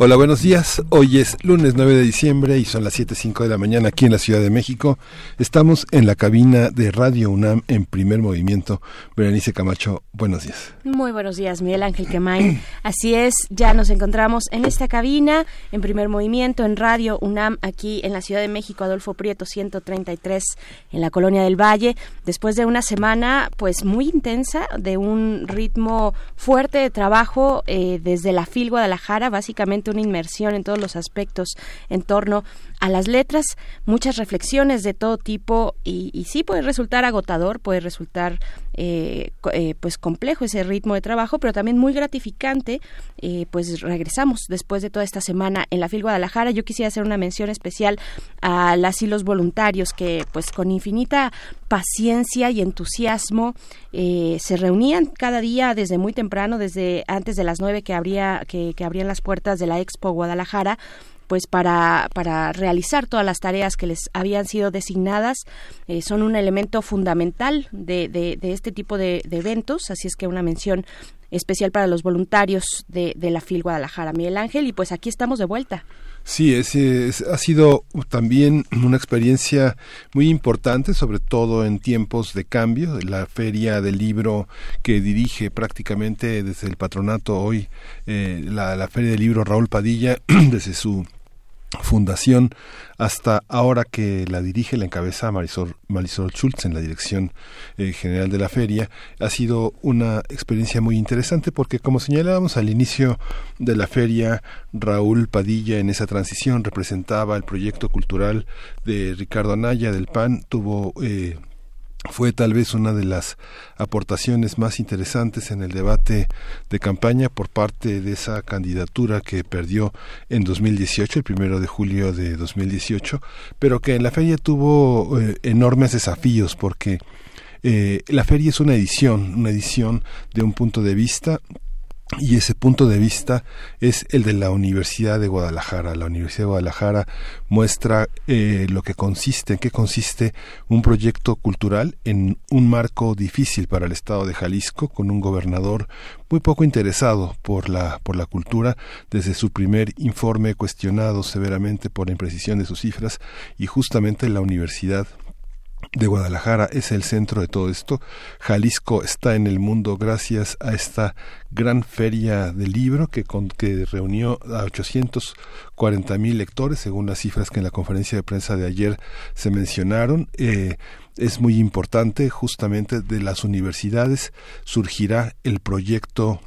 Hola, buenos días. Hoy es lunes 9 de diciembre y son las 7.05 de la mañana aquí en la Ciudad de México. Estamos en la cabina de Radio UNAM en primer movimiento. Berenice Camacho, buenos días. Muy buenos días, Miguel Ángel Quemay. Así es, ya nos encontramos en esta cabina en primer movimiento en Radio UNAM aquí en la Ciudad de México, Adolfo Prieto 133 en la Colonia del Valle. Después de una semana pues muy intensa, de un ritmo fuerte de trabajo eh, desde la FIL Guadalajara, básicamente una inmersión en todos los aspectos en torno a las letras, muchas reflexiones de todo tipo y, y sí puede resultar agotador, puede resultar eh, eh, pues complejo ese ritmo de trabajo, pero también muy gratificante. Eh, pues regresamos después de toda esta semana en la FIL Guadalajara. Yo quisiera hacer una mención especial a las y los voluntarios que pues con infinita paciencia y entusiasmo se reunían cada día desde muy temprano, desde antes de las nueve que que, que abrían las puertas de la Expo Guadalajara pues para, para realizar todas las tareas que les habían sido designadas. Eh, son un elemento fundamental de, de, este tipo de, eventos, así es que una mención especial para los voluntarios de, la FIL Guadalajara, Miguel Ángel, y pues aquí estamos de vuelta. Sí, es, ha sido también una experiencia muy importante, sobre todo en tiempos de cambio. La feria del libro que dirige prácticamente desde el patronato hoy, eh, la, la feria del libro Raúl Padilla, desde su fundación hasta ahora que la dirige, la encabeza Marisol, Marisol Schultz en la dirección eh, general de la feria, ha sido una experiencia muy interesante porque como señalábamos al inicio de la feria, Raúl Padilla en esa transición representaba el proyecto cultural de Ricardo Anaya del PAN, tuvo eh, fue tal vez una de las aportaciones más interesantes en el debate de campaña por parte de esa candidatura que perdió en 2018, el primero de julio de 2018, pero que en la feria tuvo eh, enormes desafíos porque eh, la feria es una edición, una edición de un punto de vista y ese punto de vista es el de la Universidad de Guadalajara. La Universidad de Guadalajara muestra eh, lo que consiste, en qué consiste un proyecto cultural en un marco difícil para el Estado de Jalisco, con un gobernador muy poco interesado por la, por la cultura, desde su primer informe cuestionado severamente por la imprecisión de sus cifras, y justamente la Universidad de Guadalajara es el centro de todo esto. Jalisco está en el mundo gracias a esta gran feria del libro que, que reunió a 840 mil lectores, según las cifras que en la conferencia de prensa de ayer se mencionaron. Eh, es muy importante, justamente de las universidades surgirá el proyecto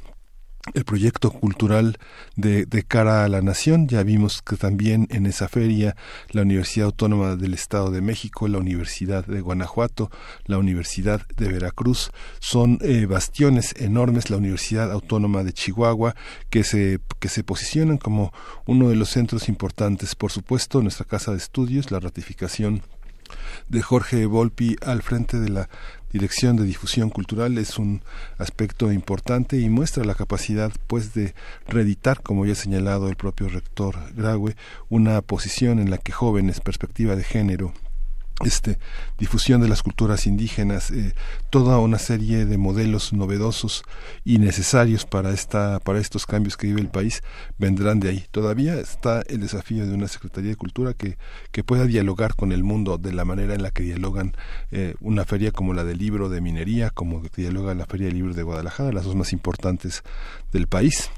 el proyecto cultural de, cara a la nación. Ya vimos que también en esa feria la Universidad Autónoma del Estado de México, la Universidad de Guanajuato, la Universidad de Veracruz son eh, bastiones enormes, la Universidad Autónoma de Chihuahua, que se, que se posicionan como uno de los centros importantes. Por supuesto, nuestra casa de estudios, la ratificación de Jorge Volpi al frente de la Dirección de Difusión Cultural es un aspecto importante y muestra la capacidad pues de reeditar, como ya ha señalado el propio rector Graue, una posición en la que jóvenes, perspectiva de género, este, difusión de las culturas indígenas, eh, toda una serie de modelos novedosos y necesarios para esta, para estos cambios que vive el país vendrán de ahí. Todavía está el desafío de una Secretaría de Cultura que, que pueda dialogar con el mundo de la manera en la que dialogan eh, una feria como la del libro de minería, como dialoga la Feria del Libro de Guadalajara, las dos más importantes del país.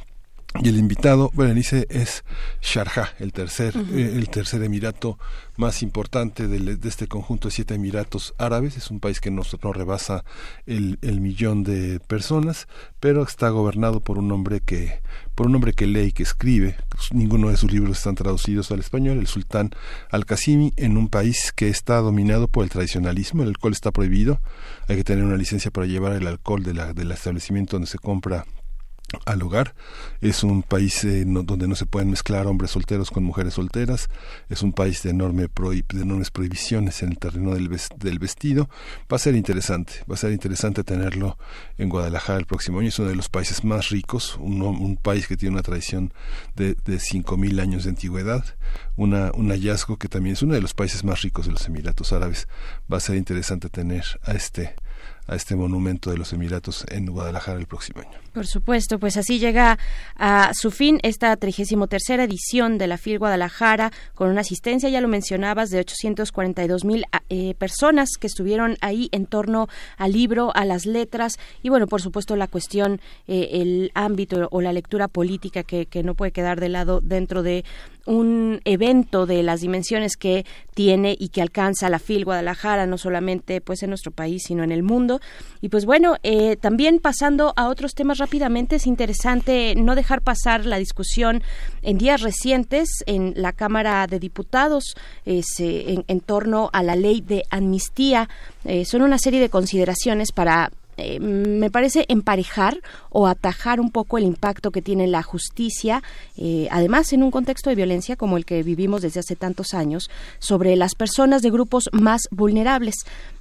Y el invitado, Berenice, es Sharjah, el tercer, eh, el tercer emirato más importante de, este conjunto de siete emiratos árabes. Es un país que no, no rebasa el, el, millón de personas, pero está gobernado por un hombre que, por un hombre que lee y que escribe. Ninguno de sus libros están traducidos al español. El sultán Al-Qasimi, en un país que está dominado por el tradicionalismo, el alcohol está prohibido. Hay que tener una licencia para llevar el alcohol de la, del establecimiento donde se compra al hogar. Es un país eh, donde no se pueden mezclar hombres solteros con mujeres solteras. Es un país de, enorme de enormes prohibiciones en el terreno del, vestido. Va a ser interesante, va a ser interesante tenerlo en Guadalajara el próximo año. Es uno de los países más ricos, un, un país que tiene una tradición de, de 5.000 años de antigüedad. Una, un hallazgo que también es uno de los países más ricos de los Emiratos Árabes. Va a ser interesante tener a este a este monumento de los Emiratos en Guadalajara el próximo año. Por supuesto, pues así llega a su fin esta 33 edición de la FIL Guadalajara con una asistencia, ya lo mencionabas, de 842 mil eh, personas que estuvieron ahí en torno al libro, a las letras y bueno, por supuesto la cuestión, eh, el ámbito o la lectura política que, que no puede quedar de lado dentro de un evento de las dimensiones que tiene y que alcanza la FIL Guadalajara, no solamente pues en nuestro país, sino en el mundo. Y pues bueno, eh, también pasando a otros temas rápidamente, es interesante no dejar pasar la discusión en días recientes en la Cámara de Diputados eh, en, torno a la ley de amnistía. Eh, son una serie de consideraciones para eh, me parece emparejar o atajar un poco el impacto que tiene la justicia, eh, además en un contexto de violencia como el que vivimos desde hace tantos años, sobre las personas de grupos más vulnerables.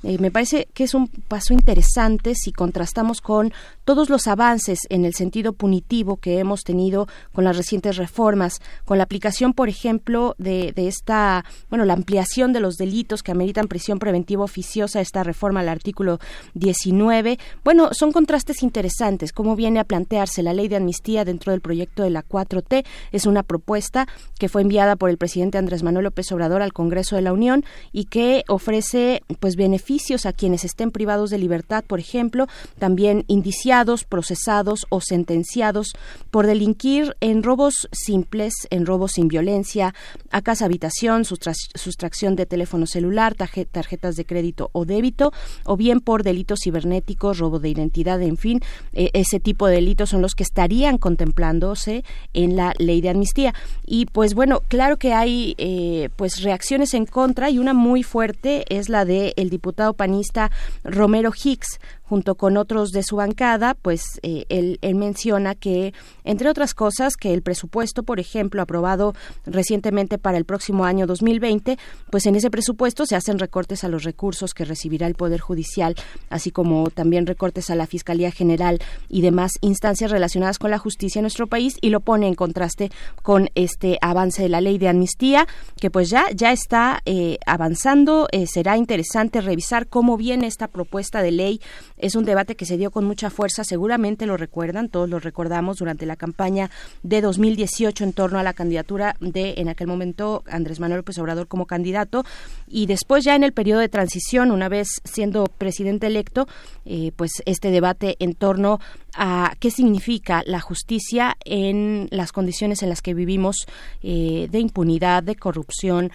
Eh, me parece que es un paso interesante si contrastamos con todos los avances en el sentido punitivo que hemos tenido con las recientes reformas, con la aplicación, por ejemplo, de, de esta, bueno, la ampliación de los delitos que ameritan prisión preventiva oficiosa, esta reforma al artículo 19, bueno, son contrastes interesantes. Cómo viene a plantearse la ley de amnistía dentro del proyecto de la 4T. Es una propuesta que fue enviada por el presidente Andrés Manuel López Obrador al Congreso de la Unión y que ofrece pues beneficios a quienes estén privados de libertad, por ejemplo, también indiciados, procesados o sentenciados por delinquir en robos simples, en robos sin violencia, a casa habitación, sustracción de teléfono celular, tarjetas de crédito o débito, o bien por delitos cibernéticos robo de identidad, en fin, eh, ese tipo de delitos son los que estarían contemplándose en la ley de amnistía. Y pues bueno, claro que hay eh, pues reacciones en contra y una muy fuerte es la de el diputado panista Romero Hicks junto con otros de su bancada, pues eh, él, menciona que, entre otras cosas, que el presupuesto, por ejemplo, aprobado recientemente para el próximo año 2020, pues en ese presupuesto se hacen recortes a los recursos que recibirá el Poder Judicial, así como también recortes a la Fiscalía General y demás instancias relacionadas con la justicia en nuestro país y lo pone en contraste con este avance de la ley de amnistía, que pues ya, ya está eh, avanzando. Eh, será interesante revisar cómo viene esta propuesta de ley es un debate que se dio con mucha fuerza, seguramente lo recuerdan, todos lo recordamos durante la campaña de 2018 en torno a la candidatura de, en aquel momento, Andrés Manuel López Obrador como candidato. Y después ya en el periodo de transición, una vez siendo presidente electo, eh, pues este debate en torno a qué significa la justicia en las condiciones en las que vivimos eh, de impunidad, de corrupción,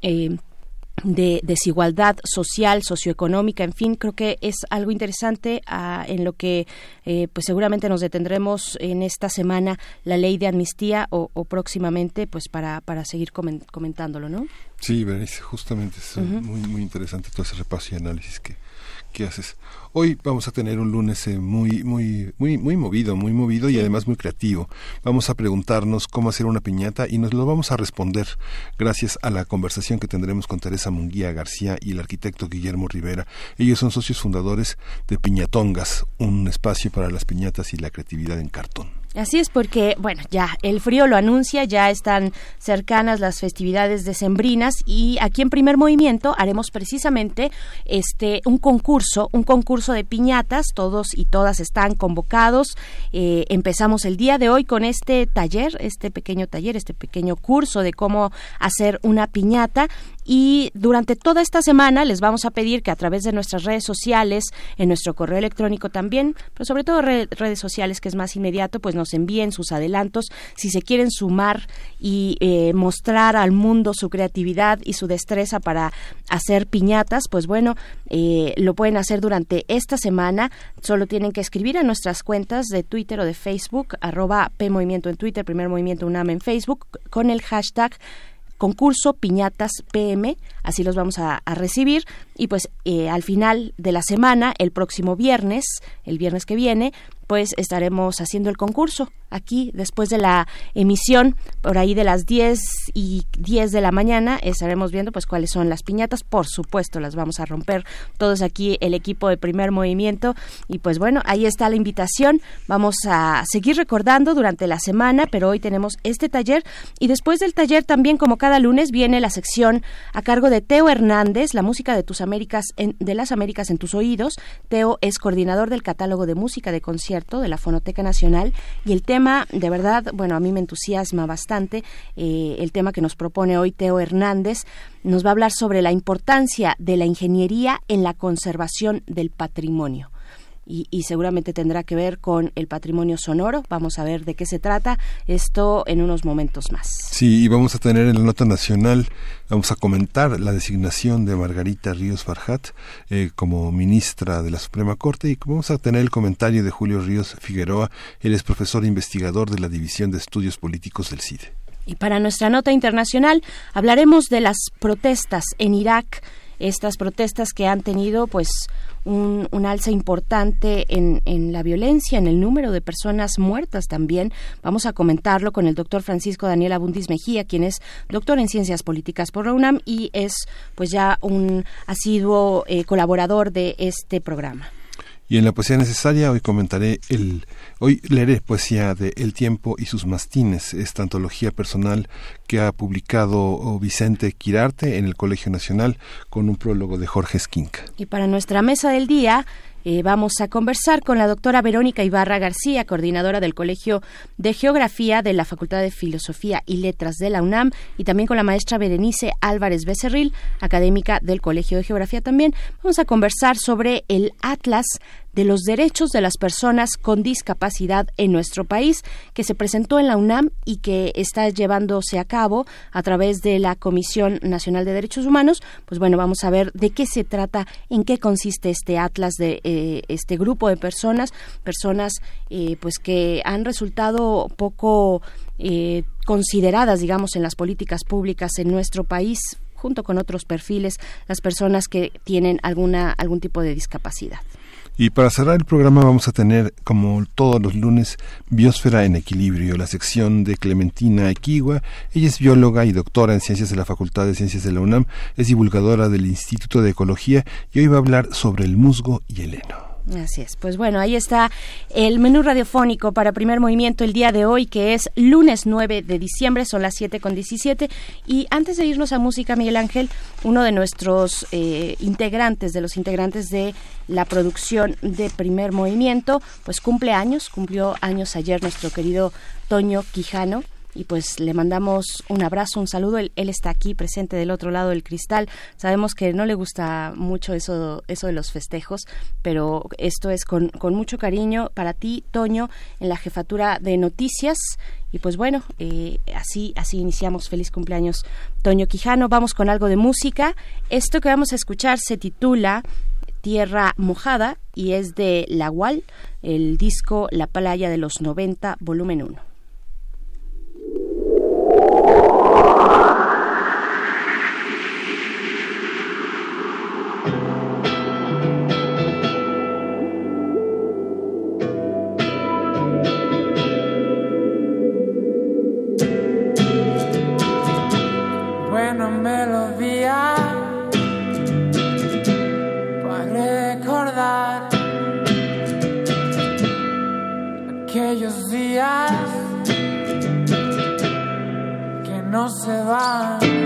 eh, de desigualdad social, socioeconómica, en fin, creo que es algo interesante ah, en lo que eh, pues seguramente nos detendremos en esta semana la ley de amnistía o, próximamente pues para, para seguir comentándolo, ¿no? Sí, justamente es muy, muy interesante todo ese repaso y análisis que, que haces. Hoy vamos a tener un lunes eh, muy, muy, muy, muy movido, muy movido y además muy creativo. Vamos a preguntarnos cómo hacer una piñata y nos lo vamos a responder gracias a la conversación que tendremos con Teresa Munguía García y el arquitecto Guillermo Rivera. Ellos son socios fundadores de Piñatongas, un espacio para las piñatas y la creatividad en cartón. Así es porque, bueno, ya el frío lo anuncia, ya están cercanas las festividades decembrinas y aquí en Primer Movimiento haremos precisamente este un concurso, un concurso de piñatas, todos y todas están convocados. Eh, empezamos el día de hoy con este taller, este pequeño taller, este pequeño curso de cómo hacer una piñata y durante toda esta semana les vamos a pedir que a través de nuestras redes sociales, en nuestro correo electrónico también, pero sobre todo redes sociales que es más inmediato, pues nos envíen sus adelantos si se quieren sumar y eh, mostrar al mundo su creatividad y su destreza para hacer piñatas, pues bueno, eh, lo pueden hacer durante esta semana. Solo tienen que escribir a nuestras cuentas de Twitter o de Facebook, arroba P Movimiento en Twitter, Primer Movimiento UNAM en Facebook, con el hashtag concurso Piñatas PM, así los vamos a, recibir. Y pues eh, al final de la semana, el próximo viernes, el viernes que viene, pues estaremos haciendo el concurso aquí después de la emisión, por ahí de las 10 y 10 de la mañana, estaremos viendo pues cuáles son las piñatas. Por supuesto, las vamos a romper todos aquí, el equipo de primer movimiento. Y pues bueno, ahí está la invitación. Vamos a seguir recordando durante la semana, pero hoy tenemos este taller. Y después del taller también, como cada lunes, viene la sección a cargo de Teo Hernández, la música de tus Américas, de las Américas en tus oídos. Teo es coordinador del catálogo de música de concierto de la Fonoteca Nacional y el tema de verdad, bueno, a mí me entusiasma bastante eh, el tema que nos propone hoy Teo Hernández. Nos va a hablar sobre la importancia de la ingeniería en la conservación del patrimonio. Y, seguramente tendrá que ver con el patrimonio sonoro. Vamos a ver de qué se trata esto en unos momentos más. Sí, y vamos a tener en la nota nacional Vamos a comentar la designación de Margarita Ríos Farjat eh, como ministra de la Suprema Corte y vamos a tener el comentario de Julio Ríos Figueroa. Él es profesor e investigador de la División de Estudios Políticos del CIDE. Y para nuestra nota internacional hablaremos de las protestas en Irak estas protestas que han tenido pues un, alza importante en, en, la violencia, en el número de personas muertas también. Vamos a comentarlo con el doctor Francisco Daniel Abundis Mejía, quien es doctor en Ciencias Políticas por la UNAM y es pues ya un asiduo eh, colaborador de este programa. Y en la poesía necesaria hoy comentaré el hoy leeré poesía de El tiempo y sus mastines, esta antología personal que ha publicado oh, Vicente Quirarte en el Colegio Nacional con un prólogo de Jorge Esquinca. Y para nuestra mesa del día eh, vamos a conversar con la doctora Verónica Ibarra García, coordinadora del Colegio de Geografía de la Facultad de Filosofía y Letras de la UNAM, y también con la maestra Berenice Álvarez Becerril, académica del Colegio de Geografía también. Vamos a conversar sobre el Atlas de los derechos de las personas con discapacidad en nuestro país, que se presentó en la UNAM y que está llevándose a cabo a través de la Comisión Nacional de Derechos Humanos. Pues bueno, vamos a ver de qué se trata, en qué consiste este atlas de eh, este grupo de personas, personas eh, pues que han resultado poco eh, consideradas, digamos, en las políticas públicas en nuestro país junto con otros perfiles, las personas que tienen alguna algún tipo de discapacidad. Y para cerrar el programa vamos a tener, como todos los lunes, Biosfera en Equilibrio, la sección de Clementina Equigua. Ella es bióloga y doctora en Ciencias de la Facultad de Ciencias de la UNAM, es divulgadora del Instituto de Ecología y hoy va a hablar sobre el musgo y el heno. Así es. Pues bueno, ahí está el menú radiofónico para primer movimiento el día de hoy, que es lunes 9 de diciembre, son las 7 con 17. Y antes de irnos a música, Miguel Ángel, uno de nuestros eh, integrantes, de los integrantes de la producción de primer movimiento, pues cumple años, cumplió años ayer nuestro querido Toño Quijano y pues le mandamos un abrazo, un saludo. Él, está aquí presente del otro lado del cristal. Sabemos que no le gusta mucho eso, eso de los festejos, pero esto es con, con mucho cariño para ti, Toño, en la jefatura de noticias. Y pues bueno, eh, así, así iniciamos. Feliz cumpleaños, Toño Quijano. Vamos con algo de música. Esto que vamos a escuchar se titula Tierra Mojada y es de La Wall, el disco La Playa de los 90, volumen 1. Melodía para recordar aquellos días no se van.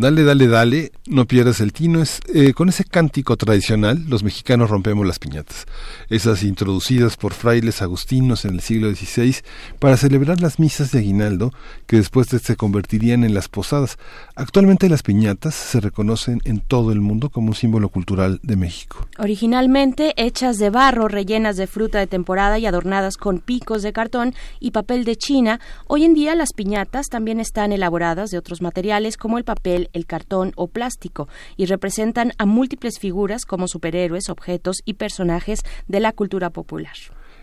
Dale, dale, dale, no pierdas el tino. Es, eh, con ese cántico tradicional, los mexicanos rompemos las piñatas, esas introducidas por frailes agustinos en el siglo XVI para celebrar las misas de aguinaldo que después se convertirían en las posadas. Actualmente las piñatas se reconocen en todo el mundo como un símbolo cultural de México. Originalmente hechas de barro, rellenas de fruta de temporada y adornadas con picos de cartón y papel de China, hoy en día las piñatas también están elaboradas de otros materiales como el papel el cartón o plástico y representan a múltiples figuras como superhéroes, objetos y personajes de la cultura popular.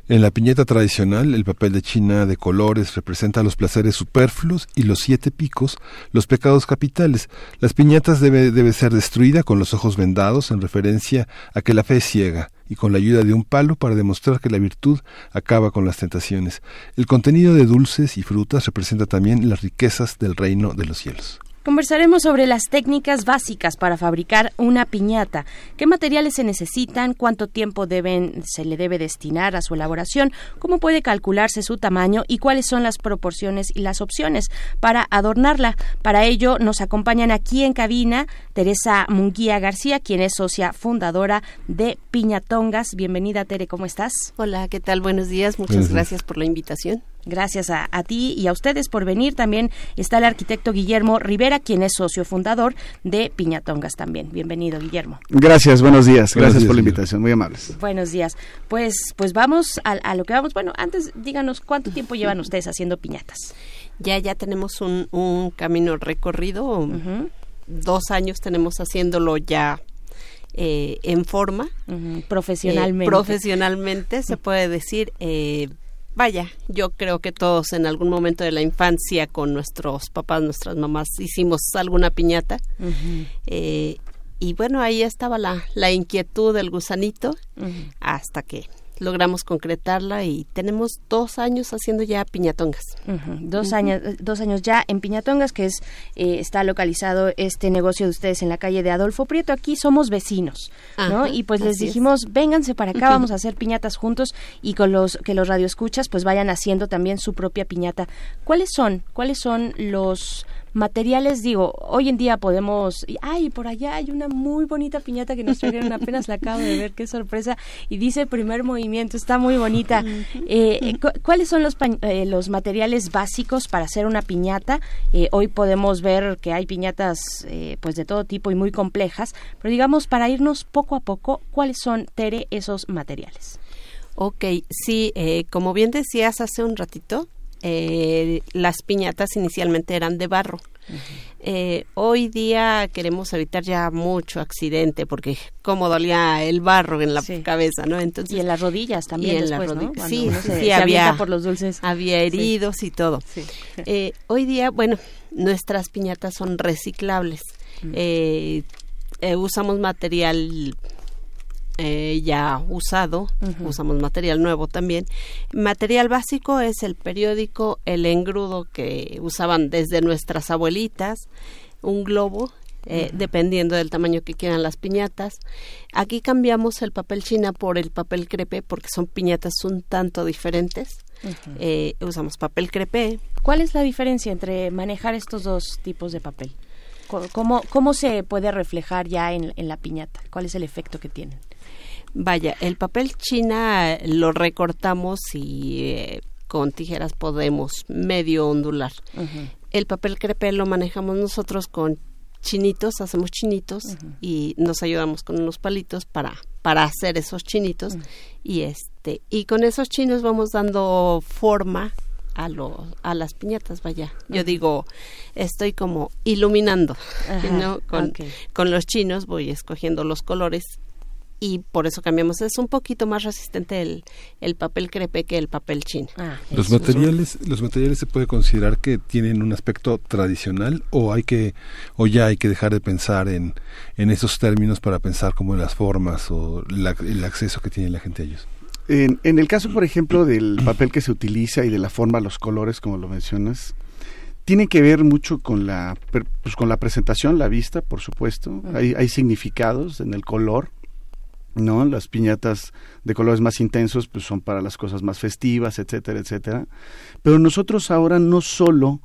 En la piñata tradicional, el papel de China de colores representa los placeres superfluos y los siete picos, los pecados capitales. Las piñatas debe, debe ser destruida con los ojos vendados en referencia a que la fe es ciega y con la ayuda de un palo para demostrar que la virtud acaba con las tentaciones. El contenido de dulces y frutas representa también las riquezas del reino de los cielos. Conversaremos sobre las técnicas básicas para fabricar una piñata, qué materiales se necesitan, cuánto tiempo deben, se le debe destinar a su elaboración, cómo puede calcularse su tamaño y cuáles son las proporciones y las opciones para adornarla. Para ello nos acompañan aquí en cabina Teresa Munguía García, quien es socia fundadora de Piñatongas. Bienvenida Tere, ¿cómo estás? Hola, ¿qué tal? Buenos días, muchas gracias por la invitación. Gracias a, ti y a ustedes por venir. También está el arquitecto Guillermo Rivera, quien es socio fundador de Piñatongas también. Bienvenido, Guillermo. Gracias, buenos días. Gracias por la invitación, muy amables. Buenos días. Pues, pues vamos a, lo que vamos. Bueno, antes díganos cuánto tiempo llevan ustedes haciendo piñatas. Ya, ya tenemos un, camino recorrido. Dos años tenemos haciéndolo ya eh, en forma. Profesionalmente. Eh, profesionalmente, se puede decir. Eh, vaya, yo creo que todos en algún momento de la infancia con nuestros papás, nuestras mamás, hicimos alguna piñata. Eh, y bueno, ahí estaba la, la inquietud del gusanito hasta que logramos concretarla y tenemos dos años haciendo ya piñatongas. Dos años, dos años ya en piñatongas, que es eh, está localizado este negocio de ustedes en la calle de Adolfo Prieto. Aquí somos vecinos, ¿no? Y pues les dijimos, vénganse para acá, vamos a hacer piñatas juntos y con los que los radioescuchas pues vayan haciendo también su propia piñata. ¿Cuáles son? ¿Cuáles son los materiales, digo, hoy en día podemos, ay, por allá hay una muy bonita piñata que nos trajeron, apenas la acabo de ver, qué sorpresa, y dice primer movimiento, está muy bonita. Eh, ¿Cuáles son los, eh, los materiales básicos para hacer una piñata? Eh, hoy podemos ver que hay piñatas pues de todo tipo y muy complejas, pero digamos, para irnos poco a poco, ¿cuáles son, Tere, esos materiales? Ok, sí, como bien decías hace un ratito, eh, las piñatas inicialmente eran de barro. Eh, hoy día queremos evitar ya mucho accidente porque como dolía el barro en la cabeza, ¿no? Entonces y en las rodillas también después, ¿no? Sí, sí, había por los dulces, había heridos y todo. Eh, hoy día, bueno, nuestras piñatas son reciclables. Mm. usamos material eh, ya usado, usamos material nuevo también. Material básico es el periódico, el engrudo que usaban desde nuestras abuelitas, un globo, eh, dependiendo del tamaño que quieran las piñatas. Aquí cambiamos el papel china por el papel crepe porque son piñatas un tanto diferentes. Eh, usamos papel crepe. ¿Cuál es la diferencia entre manejar estos dos tipos de papel? ¿Cómo, cómo se puede reflejar ya en, en la piñata? ¿Cuál es el efecto que tienen? Vaya, el papel china lo recortamos y eh, con tijeras podemos medio ondular. El papel crepe lo manejamos nosotros con chinitos, hacemos chinitos y nos ayudamos con unos palitos para para hacer esos chinitos y este y con esos chinos vamos dando forma a lo, a las piñatas, vaya. Yo digo, estoy como iluminando, ¿no? Con, con los chinos voy escogiendo los colores y por eso cambiamos. Es un poquito más resistente el, el papel crepe que el papel chino. Ah, los materiales, los materiales se puede considerar que tienen un aspecto tradicional o hay que o ya hay que dejar de pensar en, en esos términos para pensar como en las formas o el acceso que tiene la gente a ellos. En, en el caso, por ejemplo, del papel que se utiliza y de la forma, los colores, como lo mencionas, tiene que ver mucho con la, pues, con la presentación, la vista, por supuesto. hay, hay significados en el color. ¿No? Las piñatas de colores más intensos pues son para las cosas más festivas, etcétera, etcétera. Pero nosotros ahora no solo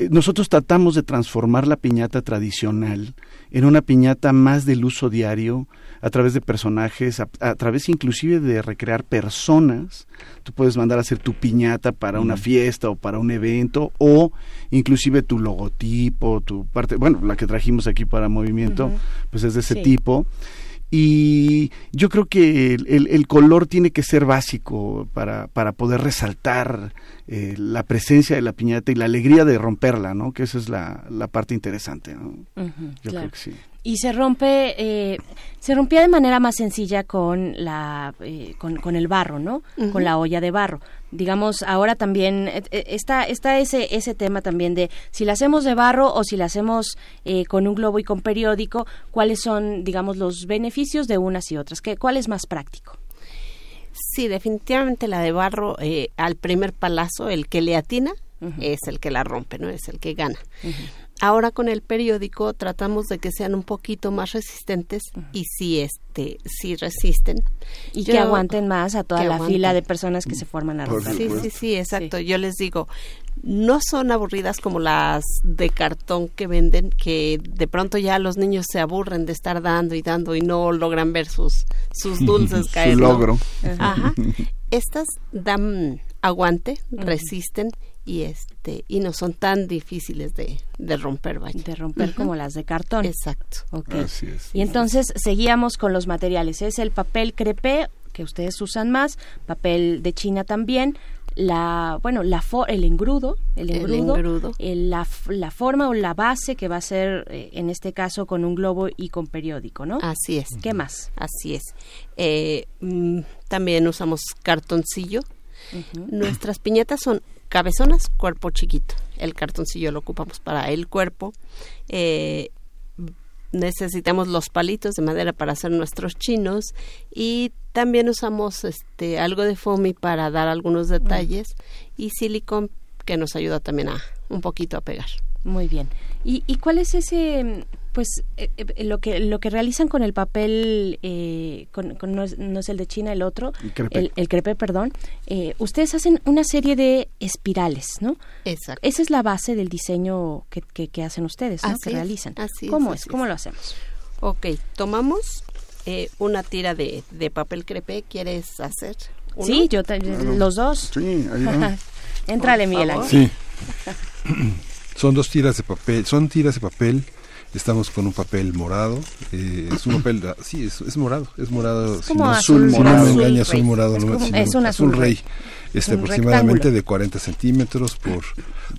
eh, nosotros tratamos de transformar la piñata tradicional en una piñata más del uso diario a través de personajes, a, través inclusive de recrear personas. Tú puedes mandar a hacer tu piñata para una fiesta o para un evento o inclusive tu logotipo, tu parte, bueno, la que trajimos aquí para movimiento, pues es de ese tipo y yo creo que el, color tiene que ser básico para, para poder resaltar eh, la presencia de la piñata y la alegría de romperla, ¿no? Que esa es la, la parte interesante, ¿no? yo creo que sí y se rompe eh, se rompía de manera más sencilla con la eh, con, el barro no con la olla de barro. Digamos ahora también eh, está está ese ese tema también de si la hacemos de barro o si la hacemos con un globo y con periódico cuáles son digamos los beneficios de unas y otras ¿Qué, cuál es más práctico sí definitivamente la de barro al primer palazo el que le atina es el que la rompe no es el que gana ahora con el periódico tratamos de que sean un poquito más resistentes y sí este sí resisten y que aguanten más a toda la fila de personas que se forman a Sí, sí, sí, exacto. Yo les digo, no son aburridas como las de cartón que venden, que de pronto ya los niños se aburren de estar dando y dando y no logran ver sus, sus dulces caer. Su logro. Ajá. Estas dan aguante, resisten y este y no son tan difíciles de, de romper de romper como las de cartón. Exacto. Así es. y entonces seguíamos con los materiales. Es el papel crepé que ustedes usan más papel de China también. La bueno la el engrudo el engrudo, la, la, forma o la base que va a ser eh, en este caso con un globo y con periódico no así es. Qué más así es. Eh, mm, también usamos cartoncillo Nuestras piñatas son cabezonas, cuerpo chiquito. El cartoncillo lo ocupamos para el cuerpo. Eh, necesitamos los palitos de madera para hacer nuestros chinos y también usamos este algo de foamy para dar algunos detalles y silicón que nos ayuda también a un poquito a pegar. Muy bien. ¿Y, y cuál es ese pues eh, eh, lo que lo que realizan con el papel eh, con, no, es, el de China el otro el crepe, perdón ustedes hacen una serie de espirales no exacto. Esa es la base del diseño que, que, hacen ustedes ¿no? que realizan. así cómo es, cómo lo hacemos Ok, tomamos una tira de, de papel crepe quieres hacer sí yo los dos. Sí ahí Entrale, Miguel Sí. Son dos tiras de papel, son tiras de papel Estamos con un papel morado. Eh, es un papel, sí, es, morado. Es morado. si no, azul, morado. me engaña, azul morado. Es, un azul rey. Este, aproximadamente de 40 centímetros por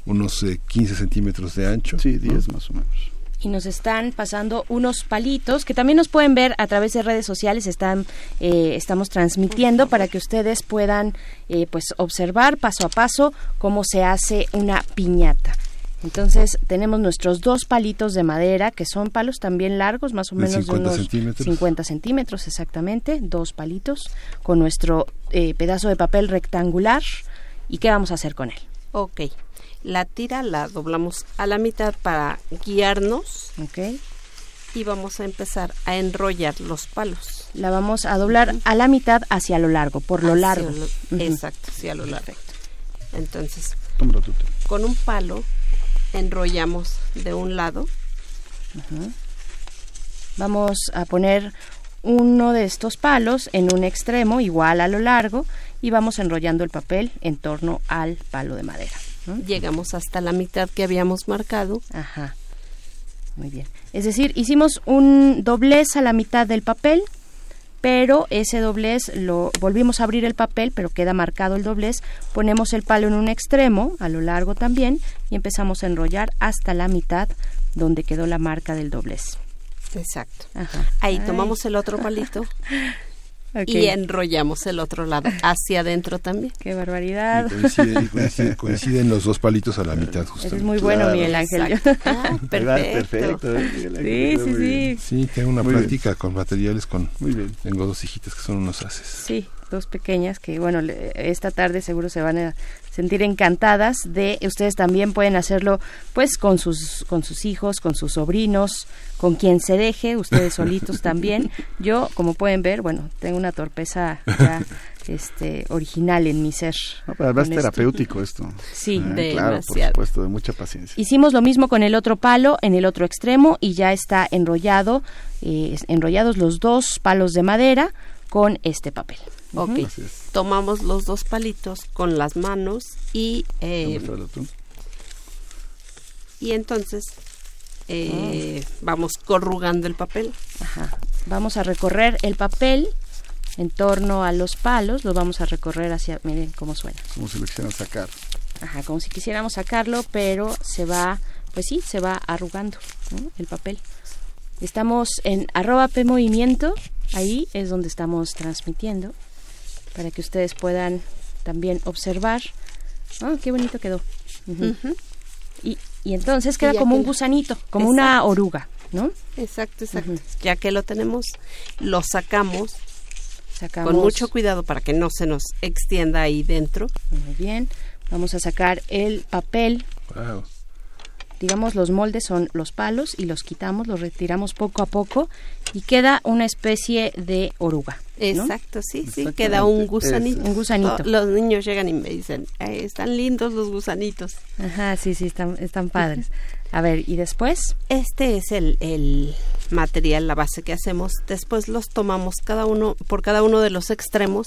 unos 15 eh, centímetros de ancho. Sí, 10 más o menos y nos están pasando unos palitos que también nos pueden ver a través de redes sociales están eh, estamos transmitiendo para que ustedes puedan pues observar paso a paso cómo se hace una piñata entonces tenemos nuestros dos palitos de madera, que son palos también largos, más o menos de, unos 50 centímetros exactamente, dos palitos, con nuestro eh, pedazo de papel rectangular. ¿Y qué vamos a hacer con él? Ok, la tira la doblamos a la mitad para guiarnos. Ok. Y vamos a empezar a enrollar los palos. La vamos a doblar a la mitad hacia lo largo, por lo largo. Exacto, hacia lo largo. Entonces, con un palo enrollamos de un lado. Vamos a poner uno de estos palos en un extremo igual a lo largo y vamos enrollando el papel en torno al palo de madera. Llegamos hasta la mitad que habíamos marcado. Ajá. Muy bien. Es decir, hicimos un doblez a la mitad del papel pero ese doblez lo volvimos a abrir el papel, pero queda marcado el doblez, ponemos el palo en un extremo, a lo largo también, y empezamos a enrollar hasta la mitad donde quedó la marca del doblez. Exacto. Ahí tomamos el otro palito y enrollamos el otro lado hacia adentro también. Qué barbaridad. coinciden los dos palitos a la mitad. Es muy bueno, Miguel Ángel. Ah, perfecto. sí, sí, sí. Sí, tengo una práctica con materiales con... Muy bien. Tengo dos hijitas que son unos haces. Sí, dos pequeñas que, bueno, esta tarde seguro se van a sentir encantadas de ustedes también pueden hacerlo pues con sus con sus hijos, con sus sobrinos, con quien se deje, ustedes solitos también. Yo, como pueden ver, bueno, tengo una torpeza ya este original en mi ser. No, pero además terapéutico esto. Sí, eh, claro, por supuesto, de mucha paciencia. Hicimos lo mismo con el otro palo en el otro extremo y ya está enrollado, eh, enrollados los dos palos de madera con este papel. Ok, tomamos los dos palitos con las manos y... Eh, y entonces eh, vamos corrugando el papel. Ajá. Vamos a recorrer el papel en torno a los palos, lo vamos a recorrer hacia, miren cómo suena. Como si lo quisieran sacar. Ajá, como si quisiéramos sacarlo, pero se va, pues sí, se va arrugando el papel. Estamos en arroba P Movimiento, ahí es donde estamos transmitiendo, para que ustedes puedan también observar. Ah, qué bonito quedó. y, y, entonces queda como un gusanito, como una oruga, ¿no? Exacto, exacto. Ya que lo tenemos, lo sacamos con mucho cuidado para que no se nos extienda ahí dentro. Muy bien. Vamos a sacar el papel. Digamos, los moldes son los palos y los quitamos, los retiramos poco a poco y queda una especie de oruga. Exacto, sí, sí, queda un gusanito. Un gusanito. Los niños llegan y me dicen, están lindos los gusanitos. Ajá, sí, sí, están, están padres. A ver, ¿y después? Este es el, el material, la base que hacemos. Después los tomamos cada uno por cada uno de los extremos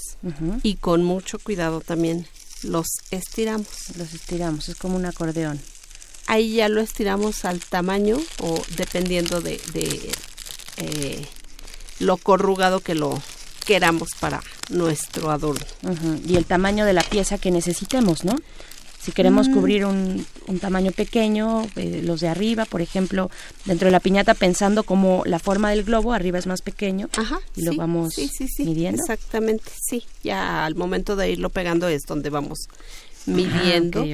y con mucho cuidado también los estiramos. Los estiramos, es como un acordeón. Ahí ya lo estiramos al tamaño o dependiendo de, de eh, lo corrugado que lo queramos para nuestro adorno. Y el tamaño de la pieza que necesitemos, ¿no? Si queremos mm. cubrir un, un, tamaño pequeño, eh, los de arriba, por ejemplo, dentro de la piñata pensando como la forma del globo, arriba es más pequeño Ajá, y lo vamos midiendo. Exactamente, sí. Ya al momento de irlo pegando es donde vamos midiendo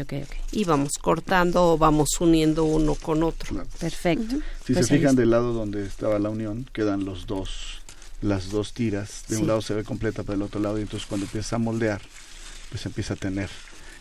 y vamos cortando o vamos uniendo uno con otro. Perfecto. Si se pues fijan del lado donde estaba la unión, quedan los dos las dos tiras. De un lado se ve completa, pero del otro lado, y entonces cuando empieza a moldear, pues empieza a tener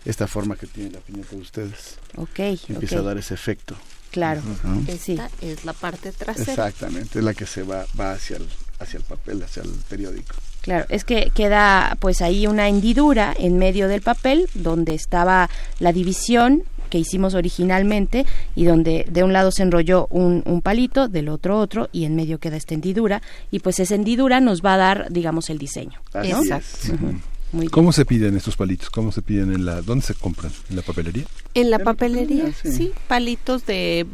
esta forma que tiene la piñata de ustedes. Ok. Empieza a dar ese efecto. Claro. Esta es la parte trasera. Exactamente, es la que se va, va hacia, el, hacia el papel, hacia el periódico. Claro, es que queda pues ahí una hendidura en medio del papel donde estaba la división que hicimos originalmente y donde de un lado se enrolló un, un, palito, del otro otro y en medio queda esta hendidura y pues esa hendidura nos va a dar digamos el diseño. Exacto. ¿Cómo se piden estos palitos? ¿Cómo se piden en la dónde se compran? ¿En la papelería? En la papelería, sí. palitos de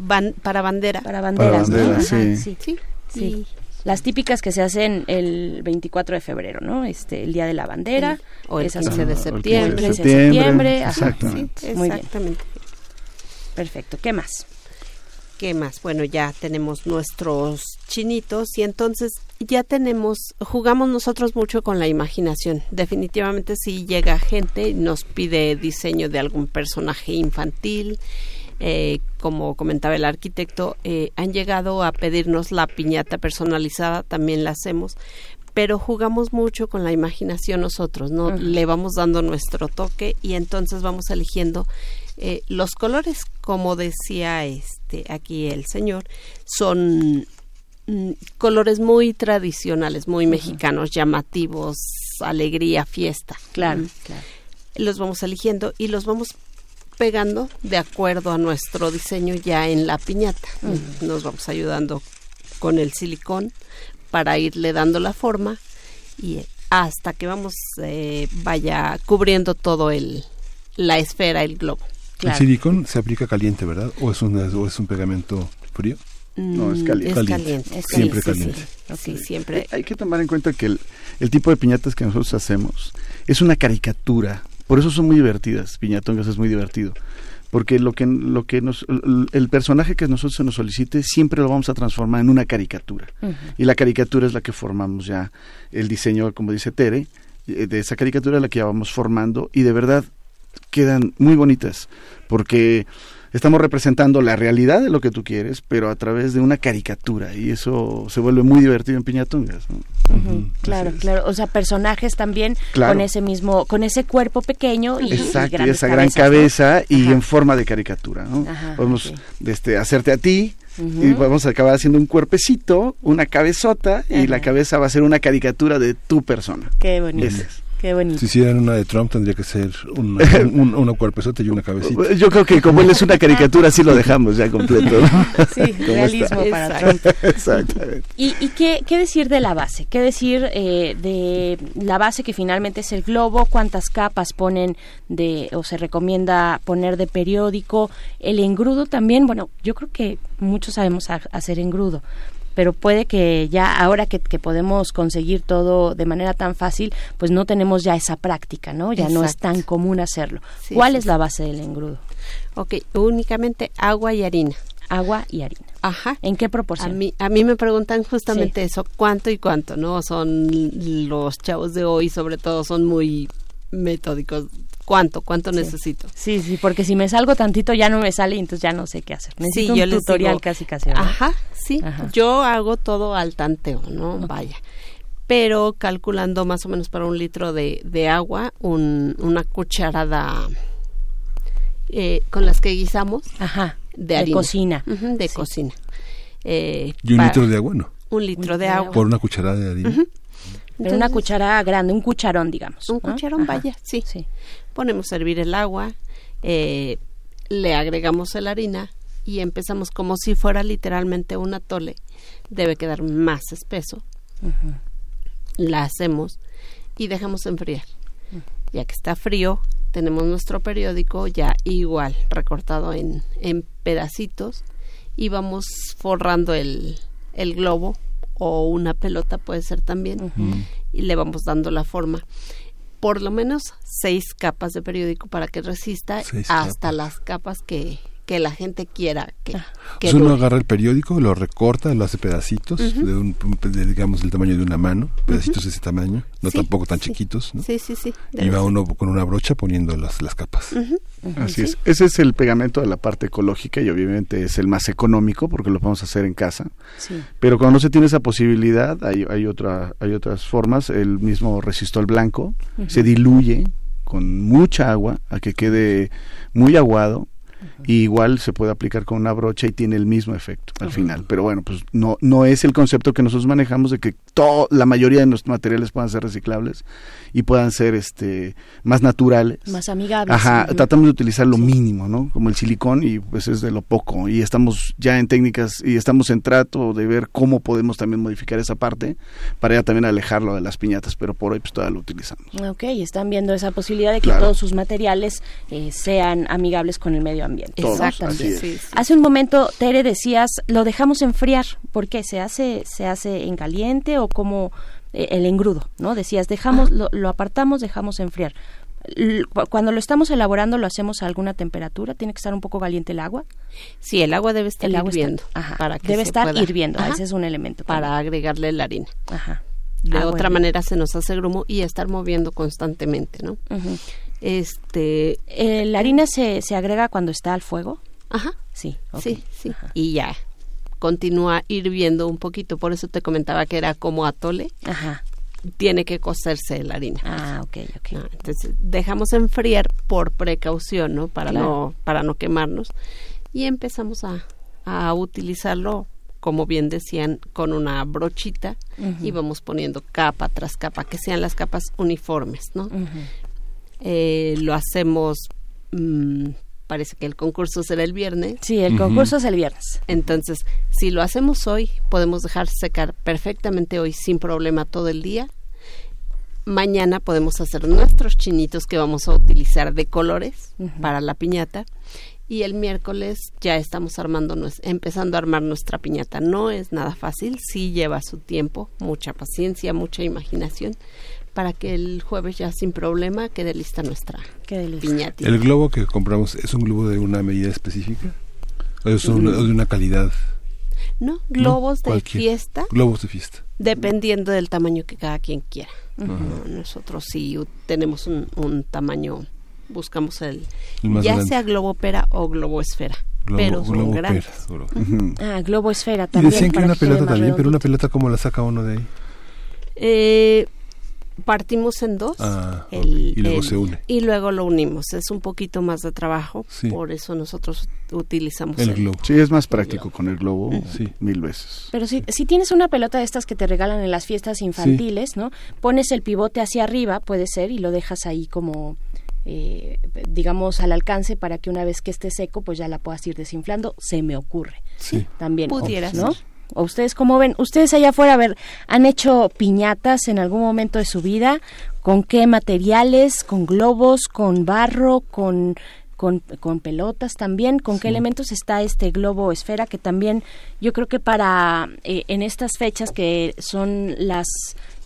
para bandera. Para banderas, para sí. sí. sí. Las típicas que se hacen el 24 de febrero, ¿no? Este, el Día de la Bandera. o el 15 de septiembre. El 15 de septiembre. Exactamente. Muy bien. Perfecto. ¿Qué más? ¿Qué más? Bueno, ya tenemos nuestros chinitos y entonces ya tenemos, jugamos nosotros mucho con la imaginación. Definitivamente si llega gente y nos pide diseño de algún personaje infantil, eh, como comentaba el arquitecto, eh, han llegado a pedirnos la piñata personalizada, también la hacemos, pero jugamos mucho con la imaginación nosotros, ¿no? Le vamos dando nuestro toque y entonces vamos eligiendo eh, los colores, como decía este aquí el señor, son mm, colores muy tradicionales, muy mexicanos, llamativos, alegría, fiesta. Claro, claro. Los vamos eligiendo y los vamos pegando de acuerdo a nuestro diseño ya en la piñata. Nos vamos ayudando con el silicón para irle dando la forma y hasta que vamos eh, vaya cubriendo todo el la esfera, el globo. El silicón se aplica caliente, ¿verdad? ¿O es, o es un pegamento frío? No, es caliente. Es caliente. siempre caliente. Sí, siempre. Hay, que tomar en cuenta que el, el, tipo de piñatas que nosotros hacemos es una caricatura. Por eso son muy divertidas. Piñatongas es muy divertido. Porque lo que, lo que nos, el personaje que nosotros se nos solicite siempre lo vamos a transformar en una caricatura. Y la caricatura es la que formamos ya el diseño, como dice Tere, eh, de esa caricatura la que ya vamos formando. Y de verdad quedan muy bonitas. Porque estamos representando la realidad de lo que tú quieres, pero a través de una caricatura y eso se vuelve muy divertido en Piñatungas. ¿no? Claro, claro. O sea, personajes también Claro. con ese mismo, con ese cuerpo pequeño y, Exacto, esa gran cabeza y Ajá. en forma de caricatura, ¿no? Ajá, Podemos este, hacerte a ti y vamos a acabar haciendo un cuerpecito, una cabezota y la cabeza va a ser una caricatura de tu persona. Qué bonito. Es. Qué bonito. Si hicieran una de Trump tendría que ser una, un, una cuerpezota y una cabecita. Yo creo que como él es una caricatura, así lo dejamos ya completo. ¿no? Sí, ¿Cómo realismo está? para Exacto. Trump. Exactamente. ¿Y, y qué, qué decir de la base? ¿Qué decir eh, de la base que finalmente es el globo? ¿Cuántas capas ponen de o se recomienda poner de periódico? El engrudo también, bueno, yo creo que muchos sabemos ha- hacer engrudo, pero puede que ya ahora que, que podemos conseguir todo de manera tan fácil, pues no tenemos ya esa práctica, ¿no? Ya no es tan común hacerlo. Sí, ¿Cuál sí, es la base del engrudo? Ok, únicamente agua y harina. Agua y harina. Ajá. ¿En qué A proporción? mí, a mí me preguntan justamente eso, cuánto y cuánto, ¿no? Son los chavos de hoy, sobre todo, son muy metódicos. ¿Cuánto? ¿Cuánto necesito? Sí, sí, porque si me salgo tantito ya no me sale y entonces ya no sé qué hacer. Necesito yo un tutorial digo, casi casi. ¿verdad? Ajá, sí. Ajá. Yo hago todo al tanteo, ¿no? Vaya. Pero calculando más o menos para un litro de, de agua, un- una cucharada eh, con las que guisamos Ajá. de De harina. cocina. Ujú, de Sí. cocina. Eh, Y un litro de agua, ¿no? Un litro Un de de agua. Por una cucharada de harina. Pero una Entonces, cuchara grande, un cucharón, digamos. Un ¿no? cucharón, Ajá. vaya, sí. Sí. Ponemos a hervir el agua, eh, le agregamos la harina y empezamos como si fuera literalmente un atole. Debe quedar más espeso. La hacemos y dejamos enfriar. Ya que está frío, tenemos nuestro periódico ya igual recortado en, en pedacitos y vamos forrando el, el globo o una pelota puede ser también y le vamos dando la forma por lo menos seis capas de periódico para que resista Seis hasta capas. las capas que, que la gente quiera que, que Pues uno agarra el periódico, lo recorta, lo hace pedacitos, de un, de, digamos, del tamaño de una mano, pedacitos de ese tamaño, no Sí, tampoco tan sí. chiquitos, ¿no? Sí, sí, sí. Y va uno con una brocha poniendo las, las capas. Así es. Ese es el pegamento de la parte ecológica y obviamente es el más económico porque lo podemos hacer en casa. Sí. Pero cuando no se tiene esa posibilidad, hay, hay, otra, hay otras formas. El mismo resistol blanco se diluye con mucha agua a que quede muy aguado. Y igual se puede aplicar con una brocha y tiene el mismo efecto al final. Pero bueno, pues no, no es el concepto que nosotros manejamos de que to- la mayoría de nuestros materiales puedan ser reciclables y puedan ser este más naturales. Más amigables. Ajá, tratamos de utilizar lo mínimo, ¿no? Como el silicón y pues es de lo poco. Y estamos ya en técnicas y estamos en trato de ver cómo podemos también modificar esa parte para ya también alejarlo de las piñatas, pero por hoy pues todavía lo utilizamos. Ok, están viendo esa posibilidad de que Claro. todos sus materiales eh, sean amigables con el medio ambiente. Todos, Exactamente. Sí, sí. Hace un momento, Tere, decías, lo dejamos enfriar. ¿Por qué? ¿Se hace, se hace en caliente o como eh, el engrudo? ¿no? Decías, dejamos, lo, lo apartamos, dejamos enfriar. Cuando lo estamos elaborando, ¿lo hacemos a alguna temperatura? ¿Tiene que estar un poco caliente el agua? Sí, el agua debe estar El agua está- hirviendo. ajá, para que debe se estar pueda- hirviendo. Ajá, Ese es un elemento. para agregarle la harina. también. Ajá. De Ah, otra bueno. manera se nos hace grumo y estar moviendo constantemente, ¿no? Este, Eh, ¿La harina se, se agrega cuando está al fuego? ajá, Sí. ok. sí, sí. Ajá. Y ya continúa hirviendo un poquito, por eso te comentaba que era como atole, Ajá. tiene que cocerse la harina. Ah, ok, ok. Ah, Entonces dejamos enfriar por precaución, ¿no? Para Claro. no para no quemarnos y empezamos a, a utilizarlo como bien decían con una brochita y vamos poniendo capa tras capa que sean las capas uniformes, ¿no? Ujú. Eh, lo hacemos mm, parece que el concurso será el viernes Sí, el concurso es el viernes. entonces, si lo hacemos hoy, podemos dejar secar perfectamente hoy sin problema todo el día. Mañana podemos hacer nuestros chinitos que vamos a utilizar de colores para la piñata. Y el miércoles ya estamos armando, nues- empezando a armar nuestra piñata. No es nada fácil, sí lleva su tiempo, mucha paciencia, mucha imaginación, para que el jueves ya sin problema quede lista nuestra piñatita. ¿El globo que compramos es un globo de una medida específica? ¿O es un- Mm. o de una calidad? No, globos de fiesta. Globos de fiesta. dependiendo del tamaño que cada quien quiera. No, Nosotros sí tenemos un, un tamaño buscamos el, ya grande. sea o Globo- pero son globo grandes. pera, globo. Ujú. Ah, globo esfera Y también. decían que una quede pelota también, pero una pelota, ¿cómo la saca uno de ahí? Eh, partimos en dos Ah, el- y luego el- se une. y luego lo unimos. Es un poquito más de trabajo, Sí. por eso nosotros utilizamos El el- globo. Sí, es más práctico con el globo Sí. mil veces. Pero si, si tienes una pelota de estas que te regalan en las fiestas infantiles, ¿no? Pones el pivote hacia arriba, puede ser, y lo dejas ahí como, eh, digamos, al alcance para que una vez que esté seco, pues ya la puedas ir desinflando. Se me ocurre. Sí. También. Pudiera ¿no? ¿O ustedes cómo ven? Ustedes allá afuera, a ver, ¿han hecho piñatas en algún momento de su vida? ¿Con qué materiales? ¿Con globos? ¿Con barro? ¿Con, con, con pelotas también? ¿Con qué elementos está este globo esfera? Que también yo creo que para eh, en estas fechas que son las...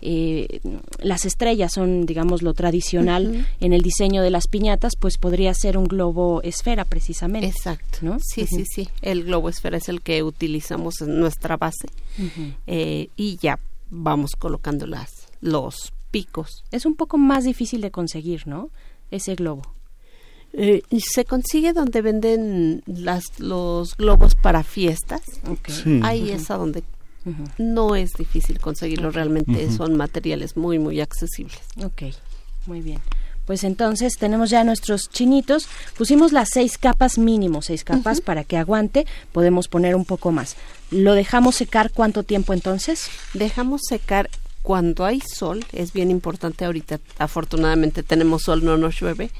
eh, las estrellas son, digamos, lo tradicional en el diseño de las piñatas, pues podría ser un globo esfera precisamente. Exacto. ¿no? Sí, sí, sí. El globo esfera es el que utilizamos en nuestra base eh, y ya vamos colocando las los picos. Es un poco más difícil de conseguir, ¿no? Ese globo. Eh, y se consigue donde venden las los globos para fiestas. Sí. Ahí es a donde No es difícil conseguirlo. Realmente son materiales muy, muy accesibles. Ok, muy bien. Pues entonces tenemos ya nuestros chinitos. Pusimos las seis capas mínimo, seis capas para que aguante. Podemos poner un poco más. ¿Lo dejamos secar cuánto tiempo entonces? Dejamos secar cuando hay sol, es bien importante ahorita, afortunadamente tenemos sol, no nos llueve.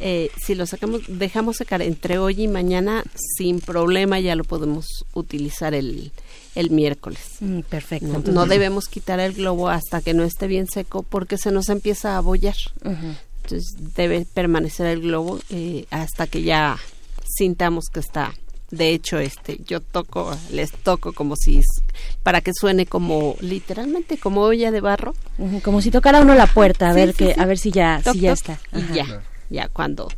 Eh, si lo sacamos, dejamos secar entre hoy y mañana, sin problema ya lo podemos utilizar el, el miércoles. Mm, perfecto. No, debemos quitar el globo hasta que no esté bien seco porque se nos empieza a abollar. Ujú. Entonces debe permanecer el globo eh, hasta que ya sintamos que está. De hecho, este, yo toco, les toco como si para que suene como literalmente como olla de barro. Como si tocara uno la puerta, a Sí, ver sí, que, sí. a ver si ya, Toc, si ya toc, está. Y ya, ya cuando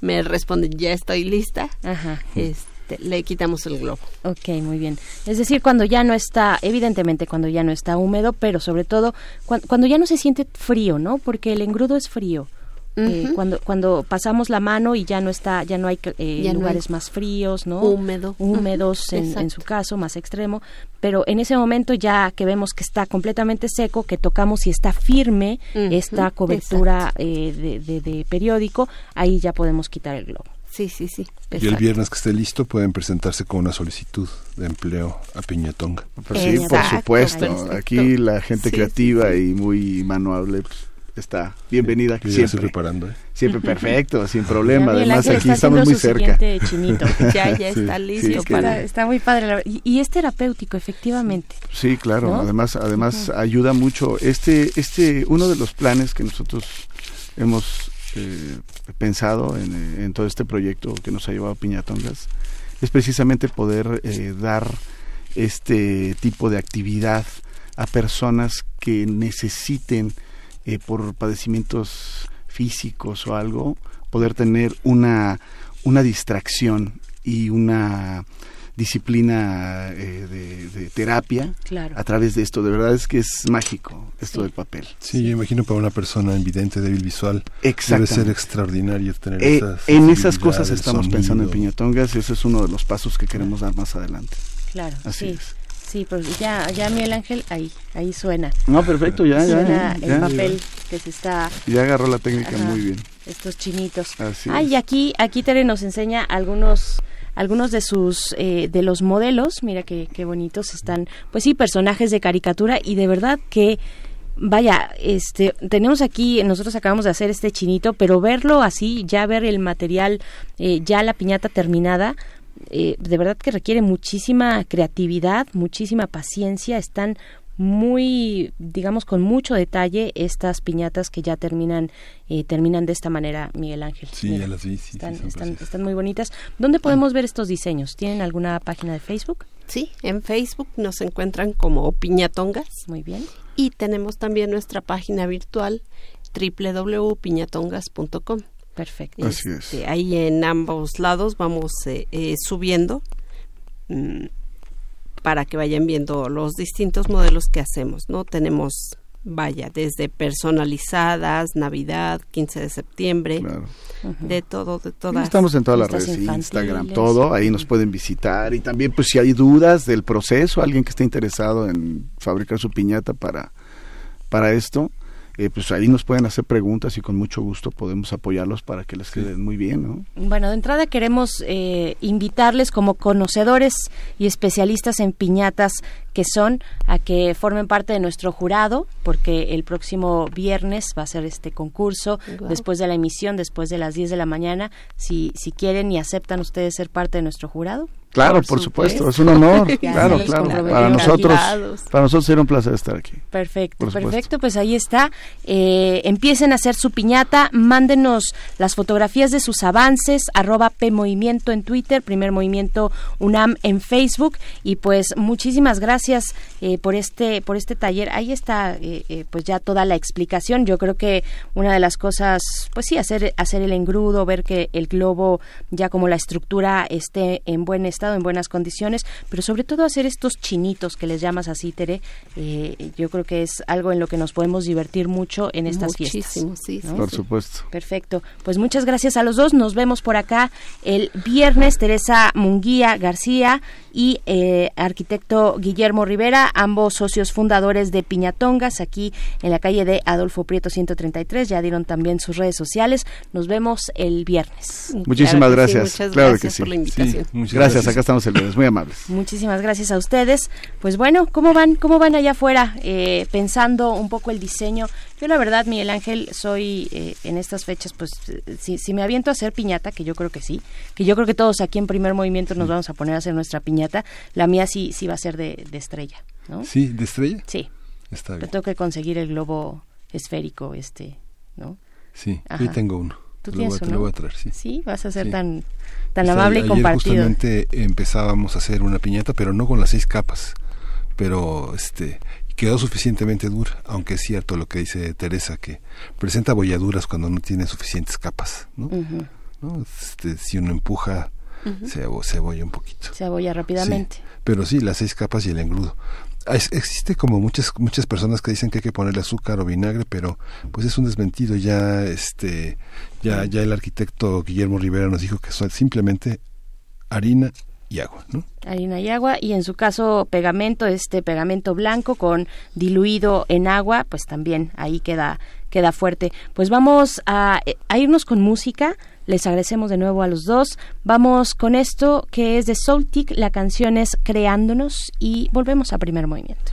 me responden ya estoy lista, Ajá. este, le quitamos el globo. Ok, muy bien. Es decir, cuando ya no está, evidentemente cuando ya no está húmedo, pero sobre todo cuan- cuando, ya no se siente frío, ¿no? Porque el engrudo es frío. Eh, cuando cuando pasamos la mano y ya no está ya no hay eh, Ya no lugares hay más fríos no Húmedo. húmedos en, en su caso más extremo pero en ese momento ya que vemos que está completamente seco que tocamos y está firme esta cobertura eh, de, de- de periódico ahí ya podemos quitar el globo Sí, sí, sí. Y el viernes que esté listo pueden presentarse con una solicitud de empleo a Piñatonga. Pues sí, por supuesto. Aquí la gente Sí, creativa sí, sí. y muy manuable pues, está bienvenida Yo siempre. preparando. ¿eh? Siempre perfecto, sin problema. Además aquí estamos muy su cerca. chinito Ya, ya Sí, está sí, listo es que- para... está, está muy padre la y, y es terapéutico efectivamente Sí, claro. ¿No? Además, además ayuda mucho. Este, este, uno de los planes que nosotros hemos eh, pensado en, eh, en todo este proyecto que nos ha llevado Piñatongas es precisamente poder eh, dar este tipo de actividad a personas que necesiten por padecimientos físicos o algo poder tener una una distracción y una disciplina eh, de, de terapia claro a través de esto. De verdad es que es mágico esto Sí. del papel. Sí, yo imagino para una persona invidente, débil visual, debe ser extraordinario tener Eh, esa en esas cosas estamos pensando en sonido. Piñatongas. Ese es uno de los pasos que queremos dar más adelante. claro Así sí es. sí pues ya ya Miguel Ángel ahí ahí suena No, perfecto, ya, ya, suena ya, el ya, papel que se está ya agarró la técnica Ajá. muy bien. estos chinitos. Así Ay, es. y aquí, aquí Tere nos enseña algunos algunos de sus eh, de los modelos mira qué, qué bonitos están pues sí personajes de caricatura y de verdad que vaya este tenemos aquí nosotros acabamos de hacer este chinito pero verlo así ya ver el material eh, ya la piñata terminada eh, de verdad que requiere muchísima creatividad muchísima paciencia están muy digamos con mucho detalle estas piñatas que ya terminan eh, terminan de esta manera Miguel Ángel Sí, Mira, ya las vi, sí, están, sí, están, están muy bonitas ¿dónde podemos ver estos diseños? ¿tienen alguna página de Facebook? Sí, en Facebook nos encuentran como Piñatongas muy bien y tenemos también nuestra página virtual www.piñatongas.com. perfecto Así es. Este, ahí en ambos lados vamos eh, eh, subiendo mm, para que vayan viendo los distintos modelos que hacemos, ¿no? Tenemos vaya, desde personalizadas, Navidad, 15 de septiembre, de todo, de todas. Estamos en todas las redes, Instagram, todo, ahí nos pueden visitar y también pues si hay dudas del proceso, alguien que esté interesado en fabricar su piñata para, para esto, eh, pues ahí nos pueden hacer preguntas y con mucho gusto podemos apoyarlos para que les queden muy bien. ¿no? Bueno, de entrada queremos eh, invitarles como conocedores y especialistas en piñatas que son a que formen parte de nuestro jurado, porque el próximo viernes va a ser este concurso, después de la emisión, después de las 10 de la mañana, si, si quieren y aceptan ustedes ser parte de nuestro jurado. Claro, por, supuesto. es un honor. claro, claro. Para nosotros, para nosotros será un placer estar aquí. Perfecto, perfecto. Pues ahí está. Eh, empiecen a hacer su piñata, mándenos las fotografías de sus avances, arroba P Movimiento en Twitter, Primer Movimiento UNAM en Facebook. Y pues muchísimas gracias eh, por este, por este taller. Ahí está, eh, pues ya toda la explicación. Yo creo que una de las cosas, pues sí, hacer, hacer el engrudo, ver que el globo ya como la estructura esté en buen estado en buenas condiciones, pero sobre todo hacer estos chinitos que les llamas así, Tere, eh, yo creo que es algo en lo que nos podemos divertir mucho en estas Muchísimo, Sí, Por supuesto. Perfecto. Pues muchas gracias a los dos. Nos vemos por acá el viernes. Teresa Munguía García y eh, arquitecto Guillermo Rivera, ambos socios fundadores de Piñatongas, aquí en la calle de Adolfo Prieto 133. Ya dieron también sus redes sociales. Nos vemos el viernes. Muchísimas gracias. muchas gracias por la invitación. gracias. acá estamos el viernes, muy amables. Muchísimas gracias a ustedes. Pues bueno, ¿cómo van? ¿Cómo van allá afuera? Eh, pensando un poco el diseño. Yo la verdad, Miguel Ángel, soy eh, en estas fechas, pues si, si me aviento a hacer piñata, que yo creo que sí, que yo creo que todos aquí en primer movimiento nos vamos a poner a hacer nuestra piñata la mía sí, sí va a ser de, estrella, ¿no? Sí, de estrella. Sí. Está bien. tengo que conseguir el globo esférico este, ¿no? Sí, yo tengo uno. ¿Tú tienes lo, voy a traer, sí. Sí, vas a ser tan tan amable y compartido. justamente empezábamos a hacer una piñata, pero no con las seis capas, pero este quedó suficientemente dura, aunque es cierto lo que dice Teresa que presenta bolladuras cuando no tiene suficientes capas, ¿no? ¿No? Este, si uno empuja se, abolla un poquito. Se abolla rápidamente. Pero sí, las seis capas y el engrudo. existe como muchas muchas personas que dicen que hay que ponerle azúcar o vinagre, pero pues es un desmentido. Ya este ya ya el arquitecto Guillermo Rivera nos dijo que son simplemente harina y agua, ¿no? Harina y agua y en su caso pegamento, este pegamento blanco con diluido en agua, pues también ahí queda queda fuerte. Pues vamos a, a irnos con música. Les agradecemos de nuevo a los dos. Vamos con esto que es de Soultic, la canción es Creándonos y volvemos a primer movimiento.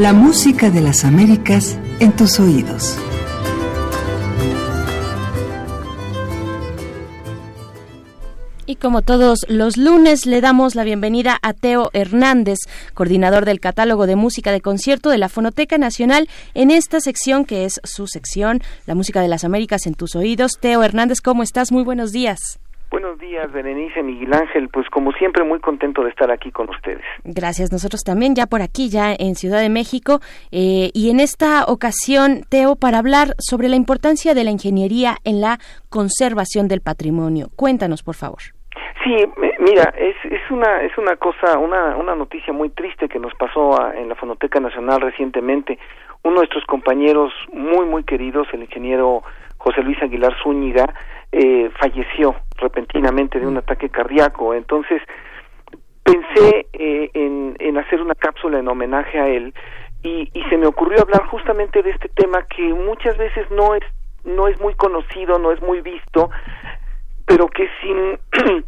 La música de las Américas en tus oídos. Y como todos los lunes, le damos la bienvenida a Teo Hernández, coordinador del catálogo de música de concierto de la Fonoteca Nacional, en esta sección que es su sección, La música de las Américas en tus oídos. Teo Hernández, ¿cómo estás? Muy buenos días. Días, Berenice, Miguel Ángel. Pues como siempre, muy contento de estar aquí con ustedes. Gracias, nosotros también, ya por aquí, ya en Ciudad de México. Eh, y en esta ocasión, Teo, para hablar sobre la importancia de la ingeniería en la conservación del patrimonio. Cuéntanos, por favor. Sí, mira, es, es una es una cosa, una, una noticia muy triste que nos pasó a- en la Fonoteca Nacional recientemente. Uno de nuestros compañeros muy muy queridos, el ingeniero José Luis Aguilar Zúñiga, eh, falleció repentinamente de un ataque cardíaco. Entonces pensé eh, en, hacer una cápsula en homenaje a él y, y se me ocurrió hablar justamente de este tema que muchas veces no es no es muy conocido, no es muy visto, pero que sin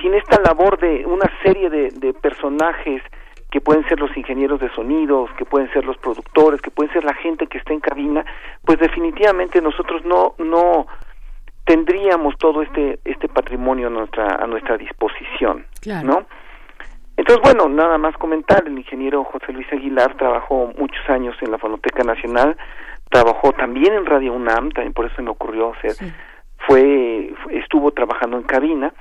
sin esta labor de una serie de, de personajes que pueden ser los ingenieros de sonidos, que pueden ser los productores, que pueden ser la gente que está en cabina, pues definitivamente nosotros no no tendríamos todo este este patrimonio a nuestra a nuestra disposición, Claro. ¿no? Entonces, bueno, nada más comentar, el ingeniero José Luis Aguilar trabajó muchos años en la Fonoteca Nacional, trabajó también en Radio UNAM, también por eso me ocurrió hacer, fue, estuvo trabajando en cabina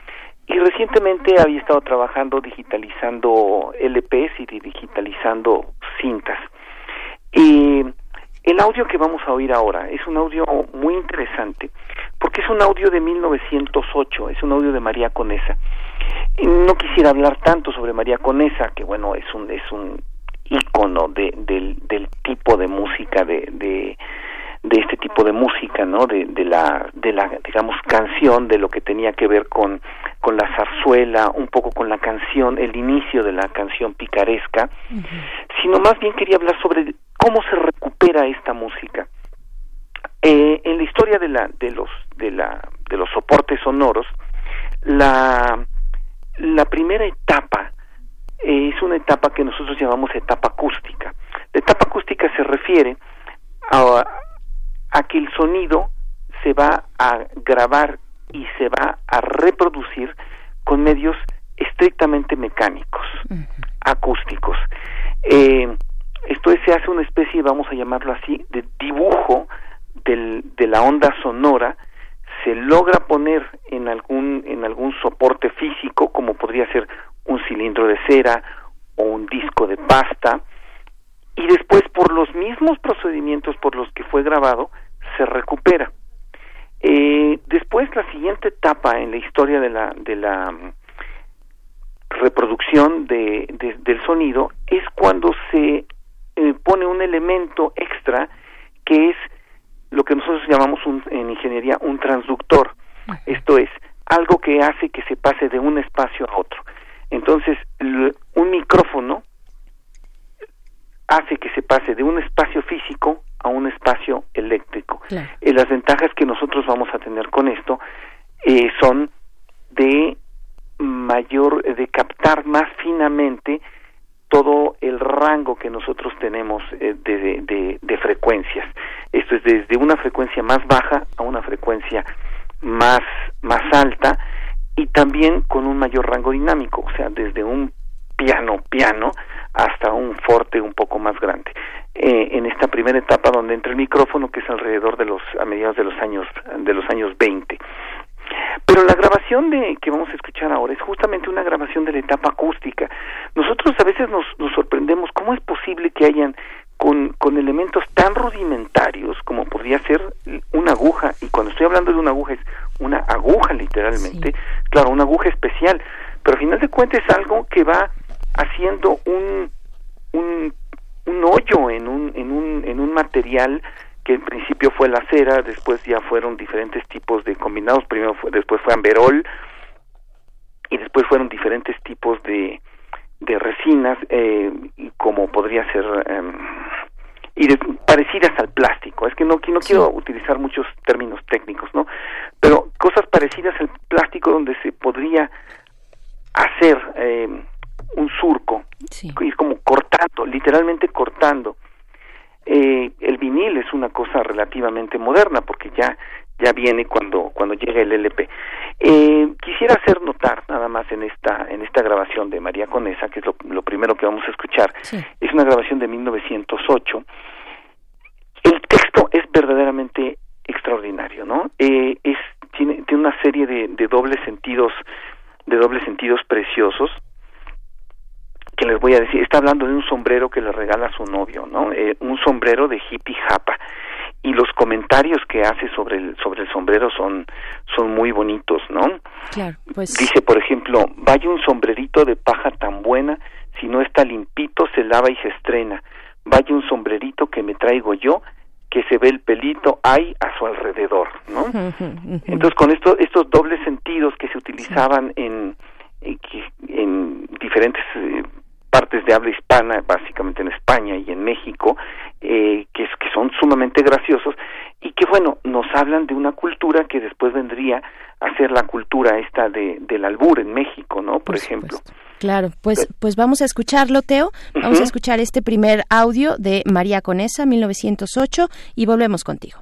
y recientemente había estado trabajando digitalizando LPs y digitalizando cintas. Y el audio que vamos a oír ahora es un audio muy interesante porque es un audio de 1908, es un audio de María Conesa. No quisiera hablar tanto sobre María Conesa, que bueno, es un es un ícono de, del, del tipo de música de de este tipo de música, ¿no? De, de la de la digamos canción, de lo que tenía que ver con con la zarzuela, un poco con la canción, el inicio de la canción picaresca, sino más bien quería hablar sobre cómo se recupera esta música. Eh, en la historia de la de los de la de los soportes sonoros, la la primera etapa eh, es una etapa que nosotros llamamos etapa acústica. La etapa acústica se refiere a, a que el sonido se va a grabar y se va a reproducir con medios estrictamente mecánicos, acústicos. Eh, esto es, se hace una especie, vamos a llamarlo así, de dibujo del, de la onda sonora, se logra poner en algún, en algún soporte físico, como podría ser un cilindro de cera o un disco de pasta, y después por los mismos procedimientos por los que fue grabado, se recupera. Eh, después, la siguiente etapa en la historia de la, de la mm, reproducción de, de- del sonido es cuando se eh, pone un elemento extra que es lo que nosotros llamamos un- en ingeniería un transductor. Esto es algo que hace que se pase de un espacio a otro. Entonces, un micrófono hace que se pase de un espacio físico a un espacio eléctrico. Claro. Eh, las ventajas que nosotros vamos a tener con esto eh, son de mayor, de captar más finamente todo el rango que nosotros tenemos eh, de, de- de- de frecuencias. Esto es desde una frecuencia más baja a una frecuencia más, más alta y también con un mayor rango dinámico, o sea, desde un piano piano hasta un forte un poco más grande. Eh, en esta primera etapa donde entra el micrófono que es alrededor de los a mediados de los años de los años 20. Pero la grabación de que vamos a escuchar ahora es justamente una grabación de la etapa acústica. Nosotros a veces nos, nos sorprendemos cómo es posible que hayan con, con elementos tan rudimentarios como podría ser una aguja, y cuando estoy hablando de una aguja es una aguja literalmente, claro, una aguja especial, pero al final de cuentas es algo que va haciendo un, un, un hoyo en un, en, un, en un material que en principio fue la cera, después ya fueron diferentes tipos de combinados, primero fue, después fue amberol y después fueron diferentes tipos de, de resinas, eh, como podría ser em, y de- parecidas al plástico. Es que no, que no quiero utilizar muchos términos técnicos, ¿no? Pero cosas parecidas al plástico donde se podría hacer eh, un surco, y es como cortando, literalmente cortando. Eh, el vinil es una cosa relativamente moderna porque ya ya viene cuando cuando llega el LP. Eh, quisiera hacer notar nada más en esta en esta grabación de María Conesa, que es lo, lo primero que vamos a escuchar, es una grabación de 1908. El texto es verdaderamente extraordinario, ¿no? Eh, es tiene tiene una serie de, de dobles sentidos de dobles sentidos preciosos que les voy a decir, está hablando de un sombrero que le regala a su novio, ¿no? Eh, un sombrero de hippie japa y los comentarios que hace sobre el sobre el sombrero son son muy bonitos, ¿no? Claro, pues Dice, por ejemplo, vaya un sombrerito de paja tan buena, si no está limpito se lava y se estrena. Vaya un sombrerito que me traigo yo, que se ve el pelito hay a su alrededor, ¿no? Entonces, con esto, estos dobles sentidos que se utilizaban en, en, que- en diferentes eh, partes de habla hispana, básicamente en España y en México, eh, que, es- que son sumamente graciosos y que, bueno, nos hablan de una cultura que después vendría a ser la cultura esta de, del albur en México, ¿no? Por, ejemplo. Claro, pues, pues vamos a escucharlo, Teo. Vamos a escuchar este primer audio de María Conesa, 1908, y volvemos contigo.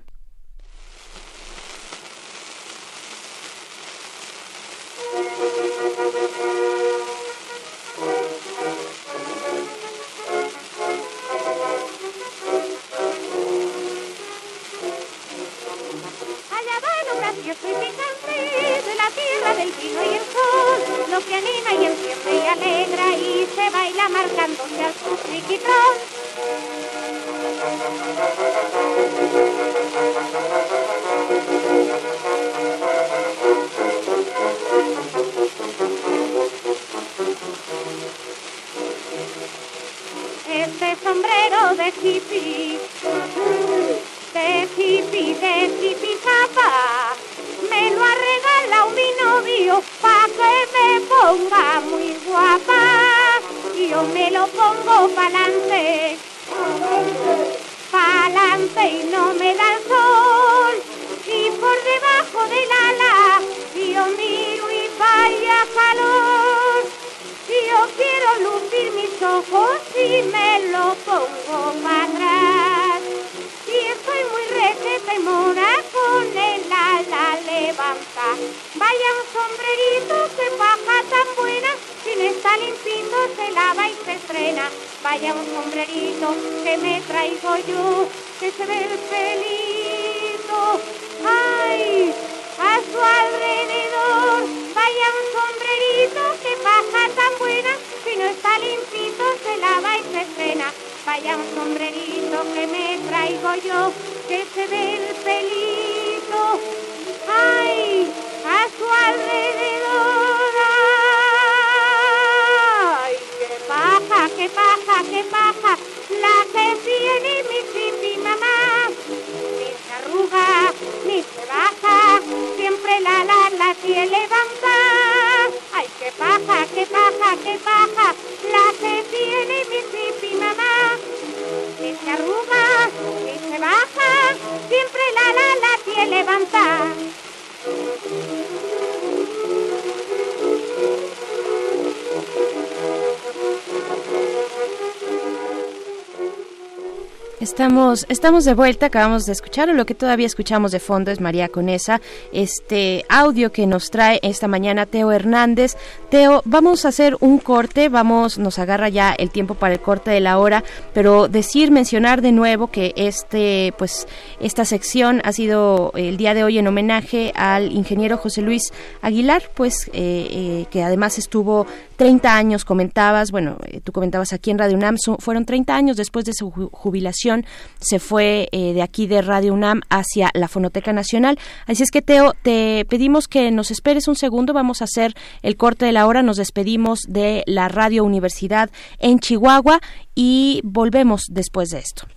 Estamos, de vuelta, acabamos de escuchar, o lo que todavía escuchamos de fondo es María Conesa, este audio que nos trae esta mañana Teo Hernández. Teo, vamos a hacer un corte, vamos, nos agarra ya el tiempo para el corte de la hora, pero decir, mencionar de nuevo que este, pues, esta sección ha sido el día de hoy en homenaje al ingeniero José Luis Aguilar, pues, eh, eh, que además estuvo 30 años, comentabas, bueno, eh, tú comentabas aquí en Radio UNAM, su- fueron 30 años después de su ju- jubilación, se fue eh, de aquí de Radio UNAM hacia la Fonoteca Nacional. Así es que, Teo, te pedimos que nos esperes un segundo, vamos a hacer el corte de la hora, nos despedimos de la Radio Universidad en Chihuahua y volvemos después de esto.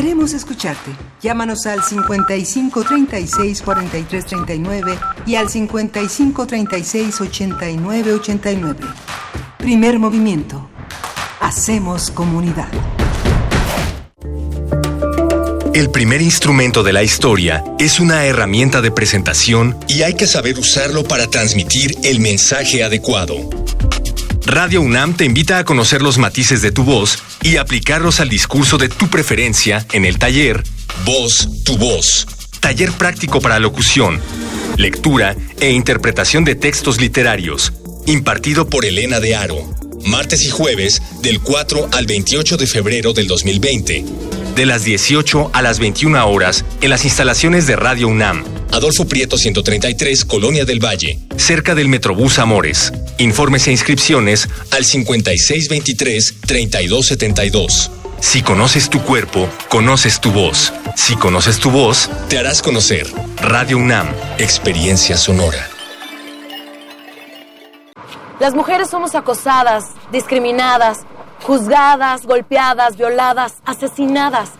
Queremos escucharte. Llámanos al 55 36 43 39 y al 55 36 89 89. Primer movimiento. Hacemos comunidad. El primer instrumento de la historia es una herramienta de presentación y hay que saber usarlo para transmitir el mensaje adecuado. Radio UNAM te invita a conocer los matices de tu voz y aplicarlos al discurso de tu preferencia en el taller Voz, tu voz. Taller práctico para locución, lectura e interpretación de textos literarios, impartido por Elena de Aro. Martes y jueves del 4 al 28 de febrero del 2020. De las 18 a las 21 horas en las instalaciones de Radio UNAM. Adolfo Prieto 133, Colonia del Valle, cerca del Metrobús Amores. Informes e inscripciones al 5623-3272. Si conoces tu cuerpo, conoces tu voz. Si conoces tu voz, te harás conocer. Radio UNAM, experiencia sonora. Las mujeres somos acosadas, discriminadas, juzgadas, golpeadas, violadas, asesinadas.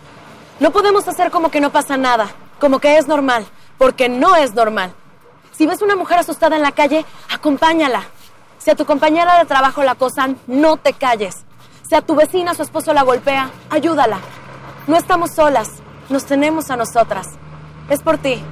No podemos hacer como que no pasa nada, como que es normal, porque no es normal. Si ves una mujer asustada en la calle, acompáñala. Si a tu compañera de trabajo la acosan, no te calles. Si a tu vecina su esposo la golpea, ayúdala. No estamos solas, nos tenemos a nosotras. Es por ti,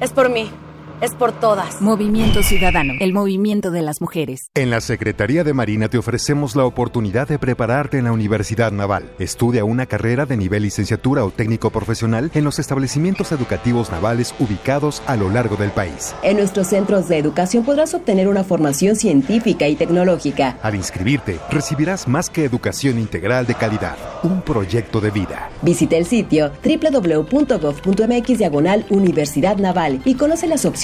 es por mí, es por todas. Movimiento Ciudadano, el movimiento de las mujeres. En la Secretaría de Marina te ofrecemos la oportunidad de prepararte en la Universidad Naval. Estudia una carrera de nivel licenciatura o técnico profesional en los establecimientos educativos navales ubicados a lo largo del país. En nuestros centros de educación podrás obtener una formación científica y tecnológica. Al inscribirte, recibirás más que educación integral de calidad, un proyecto de vida. Visita el sitio www.gov.mx diagonal Universidad Naval y conoce las opciones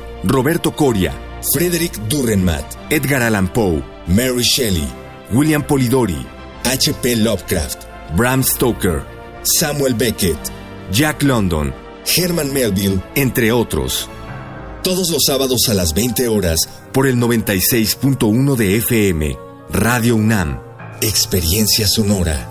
Roberto Coria, Frederick Durrenmatt, Edgar Allan Poe, Mary Shelley, William Polidori, H.P. Lovecraft, Bram Stoker, Samuel Beckett, Jack London, Herman Melville, entre otros. Todos los sábados a las 20 horas por el 96.1 de FM, Radio UNAM, Experiencia Sonora.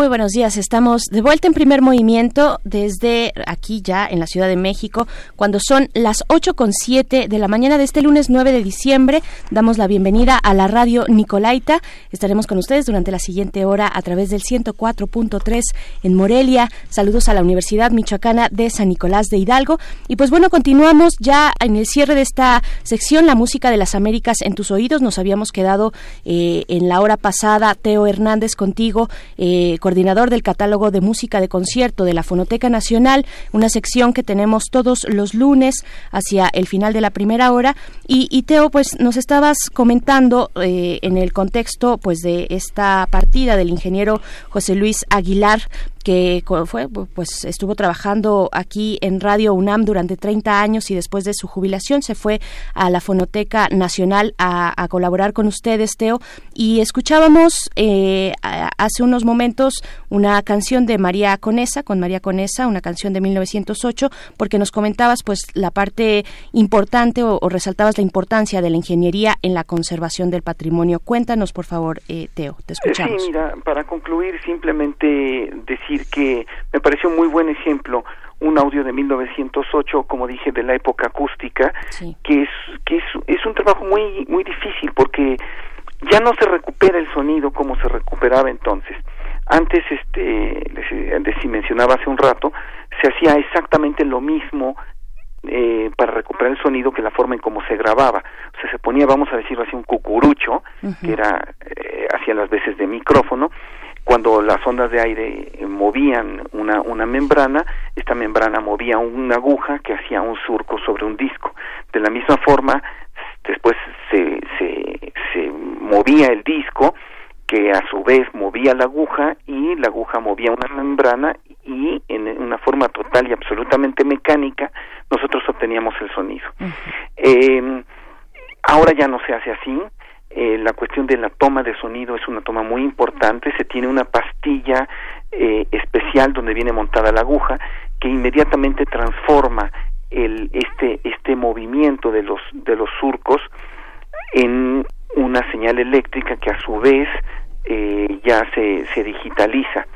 Muy buenos días, estamos de vuelta en primer movimiento desde aquí ya en la Ciudad de México, cuando son las ocho con siete de la mañana de este lunes 9 de diciembre. Damos la bienvenida a la radio Nicolaita. Estaremos con ustedes durante la siguiente hora a través del 104.3 en Morelia. Saludos a la Universidad Michoacana de San Nicolás de Hidalgo. Y pues bueno, continuamos ya en el cierre de esta sección, la música de las Américas en tus oídos. Nos habíamos quedado eh, en la hora pasada, Teo Hernández contigo. Eh, coordinador del catálogo de música de concierto de la Fonoteca Nacional, una sección que tenemos todos los lunes hacia el final de la primera hora. Y, Teo, pues nos estabas comentando eh, en el contexto pues de esta partida del ingeniero José Luis Aguilar que fue pues estuvo trabajando aquí en Radio UNAM durante 30 años y después de su jubilación se fue a la Fonoteca Nacional a, colaborar con ustedes, Teo, y escuchábamos eh, hace unos momentos una canción de María Conesa, con María Conesa, una canción de 1908, porque nos comentabas pues la parte importante o, resaltabas la importancia de la ingeniería en la conservación del patrimonio. Cuéntanos, por favor, eh, Teo, te escuchamos. Sí, mira, para concluir, simplemente decir que me pareció muy buen ejemplo un audio de 1908, como dije, de la época acústica, que es que es, es un trabajo muy muy difícil porque ya no se recupera el sonido como se recuperaba entonces. Antes, este, les, mencionaba hace un rato, se hacía exactamente lo mismo eh, para recuperar el sonido que la forma en cómo se grababa. O sea, se ponía, vamos a decirlo así, un cucurucho, que era, eh, hacía las veces de micrófono, cuando las ondas de aire movían una, una membrana, esta membrana movía una aguja que hacía un surco sobre un disco. De la misma forma, después se, se, se movía el disco, que a su vez movía la aguja y la aguja movía una membrana y en una forma total y absolutamente mecánica nosotros obteníamos el sonido. eh, ahora ya no se hace así, eh, la cuestión de la toma de sonido es una toma muy importante. Se tiene una pastilla eh, especial donde viene montada la aguja que inmediatamente transforma el, este, este movimiento de los, de los surcos en una señal eléctrica que a su vez eh, ya se, se digitaliza.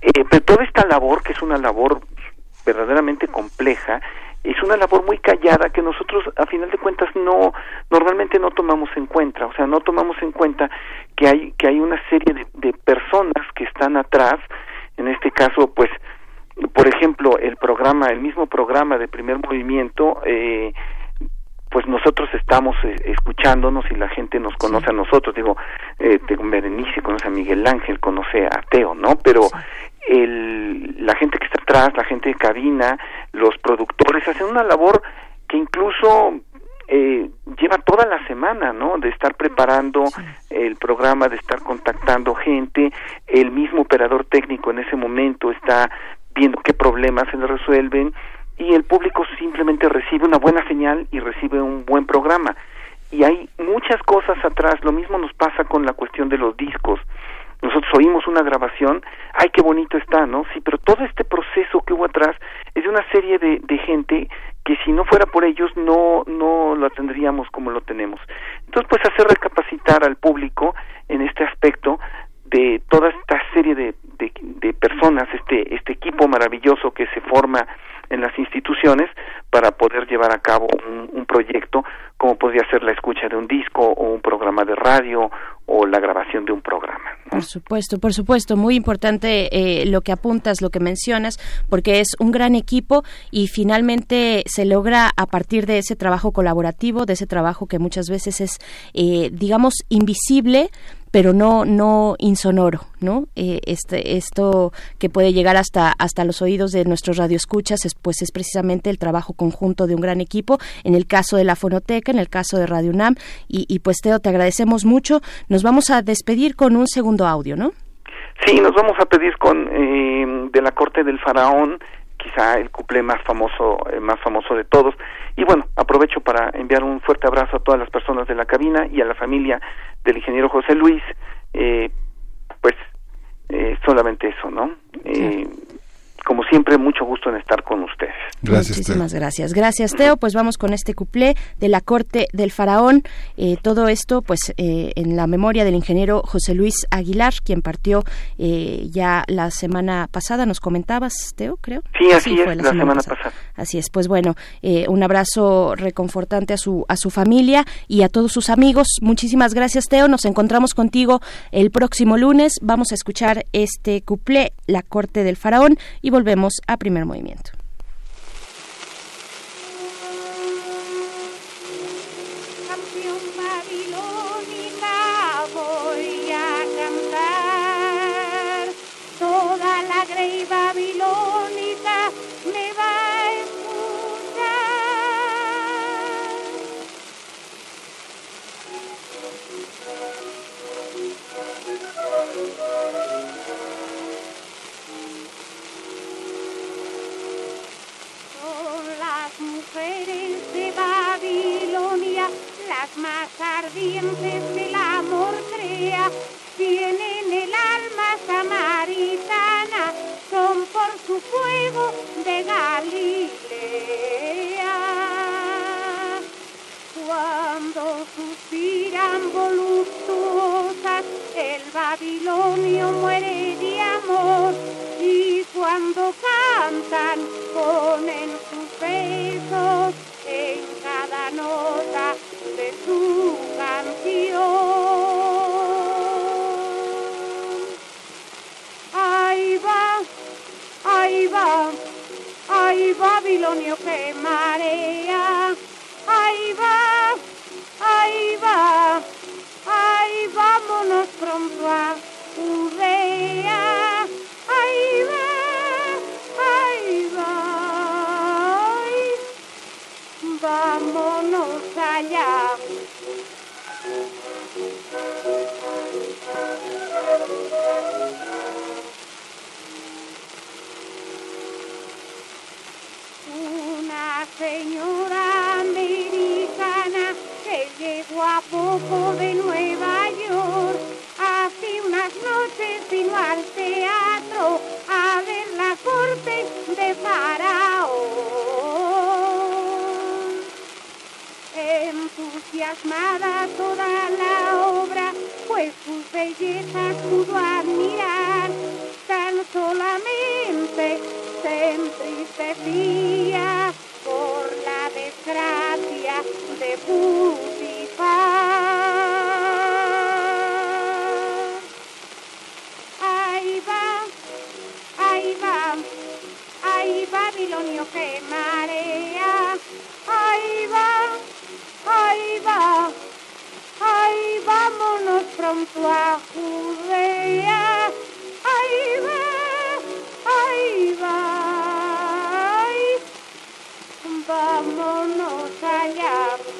pero toda esta labor, que es una labor verdaderamente compleja, es una labor muy callada que nosotros a final de cuentas no normalmente no tomamos en cuenta. O sea no tomamos en cuenta que hay que hay una serie de, personas que están atrás. En este caso pues por ejemplo el programa el mismo programa de primer movimiento eh, pues nosotros estamos eh, escuchándonos y la gente nos conoce a nosotros. Digo eh, Berenice conoce a Miguel Ángel conoce a Teo no pero el, la gente que está atrás, la gente de cabina, los productores, hacen una labor que incluso eh, lleva toda la semana, ¿no? De estar preparando el programa, de estar contactando gente, el mismo operador técnico en ese momento está viendo qué problemas se le resuelven y el público simplemente recibe una buena señal y recibe un buen programa. Y hay muchas cosas atrás, lo mismo nos pasa con la cuestión de los discos nosotros oímos una grabación, ay, qué bonito está, ¿no? Sí, pero todo este proceso que hubo atrás es de una serie de, de gente que si no fuera por ellos no, no lo tendríamos como lo tenemos. Entonces, pues hacer recapacitar al público en este aspecto de toda esta serie de, de, personas, este, este equipo maravilloso que se forma en las instituciones para poder llevar a cabo un, un, proyecto como podría ser la escucha de un disco o un programa de radio o la grabación de un programa. Por supuesto, por supuesto, muy importante eh, lo que apuntas, lo que mencionas, porque es un gran equipo y finalmente se logra a partir de ese trabajo colaborativo, de ese trabajo que muchas veces es, eh, digamos, invisible, pero no no insonoro, ¿no? Eh, este esto que puede llegar hasta hasta los oídos de nuestros radioescuchas es pues es precisamente el trabajo conjunto de un gran equipo. En el caso de la fonoteca, en el caso de Radio UNAM y, y pues Teo te agradecemos mucho. Nos vamos a despedir con un segundo audio, ¿no? Sí, nos vamos a pedir con eh, de la corte del faraón quizá el cuplé más famoso eh, más famoso de todos. Y bueno aprovecho para enviar un fuerte abrazo a todas las personas de la cabina y a la familia del ingeniero José Luis. Eh, pues eh, solamente eso no eh, como siempre, mucho gusto en estar con ustedes. Gracias, Muchísimas gracias. Gracias, Teo. Pues vamos con este cuplé de la corte del faraón. Eh, todo esto, pues, eh, en la memoria del ingeniero José Luis Aguilar, quien partió eh, ya la semana pasada. Nos comentabas, Teo, creo. Sí, así es, la, semana, pasada. Así es. Pues bueno, eh, un abrazo reconfortante a su a su familia y a todos sus amigos. Muchísimas gracias, Teo. Nos encontramos contigo el próximo lunes. Vamos a escuchar este cuplé, la corte del faraón, y volvemos a primer movimiento. Más ardientes que el amor crea, tienen el alma samaritana, son por su fuego de Galilea. Cuando suspiran voluptuosas, el babilonio muere de amor. Y cuando cantan, ponen sus besos en cada nota de su canción. Ahí va, ahí va, ahí Babilonio que marea. Ahí va, ahí va, ahí vámonos pronto a Judea. Ahí va, ahí va, ay, vámonos Una señora americana que llegó a poco de Nueva York. Hace unas noches vino al teatro a ver la corte de Faraón. Entusiasmada toda la obra, pues sus bellezas pudo admirar, tan solamente se entristecía por la desgracia de Putifar. Ahí va, ahí va, ahí Babilonio que marea. Vámonos pronto a Judea. Ahí va, ahí va, vámonos allá.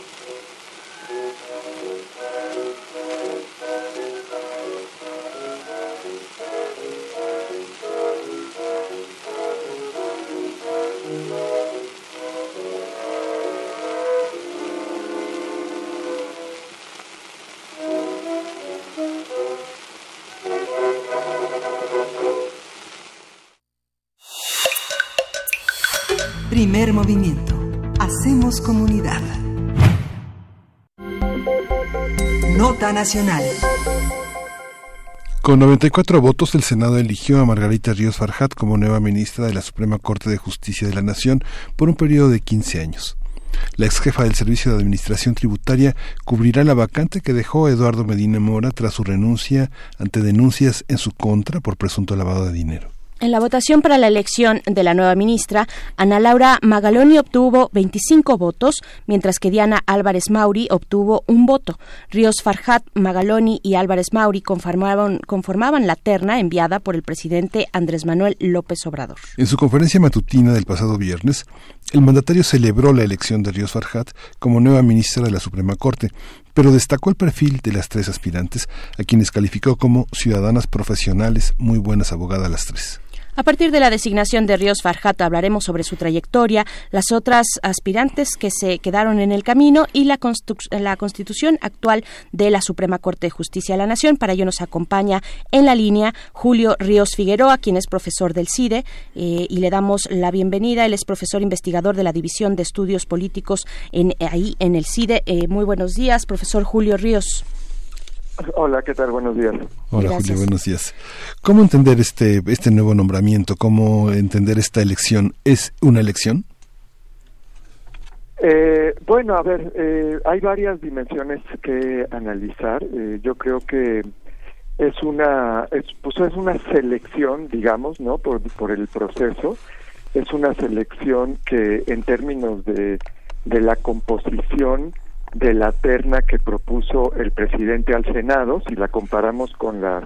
Primer movimiento. Hacemos comunidad. Nota nacional. Con 94 votos, el Senado eligió a Margarita Ríos Farjat como nueva ministra de la Suprema Corte de Justicia de la Nación por un periodo de 15 años. La ex jefa del Servicio de Administración Tributaria cubrirá la vacante que dejó Eduardo Medina Mora tras su renuncia ante denuncias en su contra por presunto lavado de dinero. En la votación para la elección de la nueva ministra, Ana Laura Magaloni obtuvo 25 votos, mientras que Diana Álvarez Mauri obtuvo un voto. Ríos Farjat, Magaloni y Álvarez Mauri conformaban, conformaban la terna enviada por el presidente Andrés Manuel López Obrador. En su conferencia matutina del pasado viernes, el mandatario celebró la elección de Ríos Farjat como nueva ministra de la Suprema Corte, pero destacó el perfil de las tres aspirantes, a quienes calificó como ciudadanas profesionales, muy buenas abogadas las tres. A partir de la designación de Ríos Farjat hablaremos sobre su trayectoria, las otras aspirantes que se quedaron en el camino y la, la constitución actual de la Suprema Corte de Justicia de la Nación. Para ello nos acompaña en la línea Julio Ríos Figueroa, quien es profesor del CIDE, eh, y le damos la bienvenida. Él es profesor investigador de la División de Estudios Políticos en, ahí en el CIDE. Eh, muy buenos días, profesor Julio Ríos. Hola, ¿qué tal? Buenos días. Hola, Julio, buenos días. ¿Cómo entender este, este nuevo nombramiento? ¿Cómo entender esta elección? ¿Es una elección? Eh, bueno, a ver, eh, hay varias dimensiones que analizar. Eh, yo creo que es una, es, pues es una selección, digamos, ¿no? Por, por el proceso. Es una selección que en términos de, de la composición de la terna que propuso el presidente al Senado, si la comparamos con las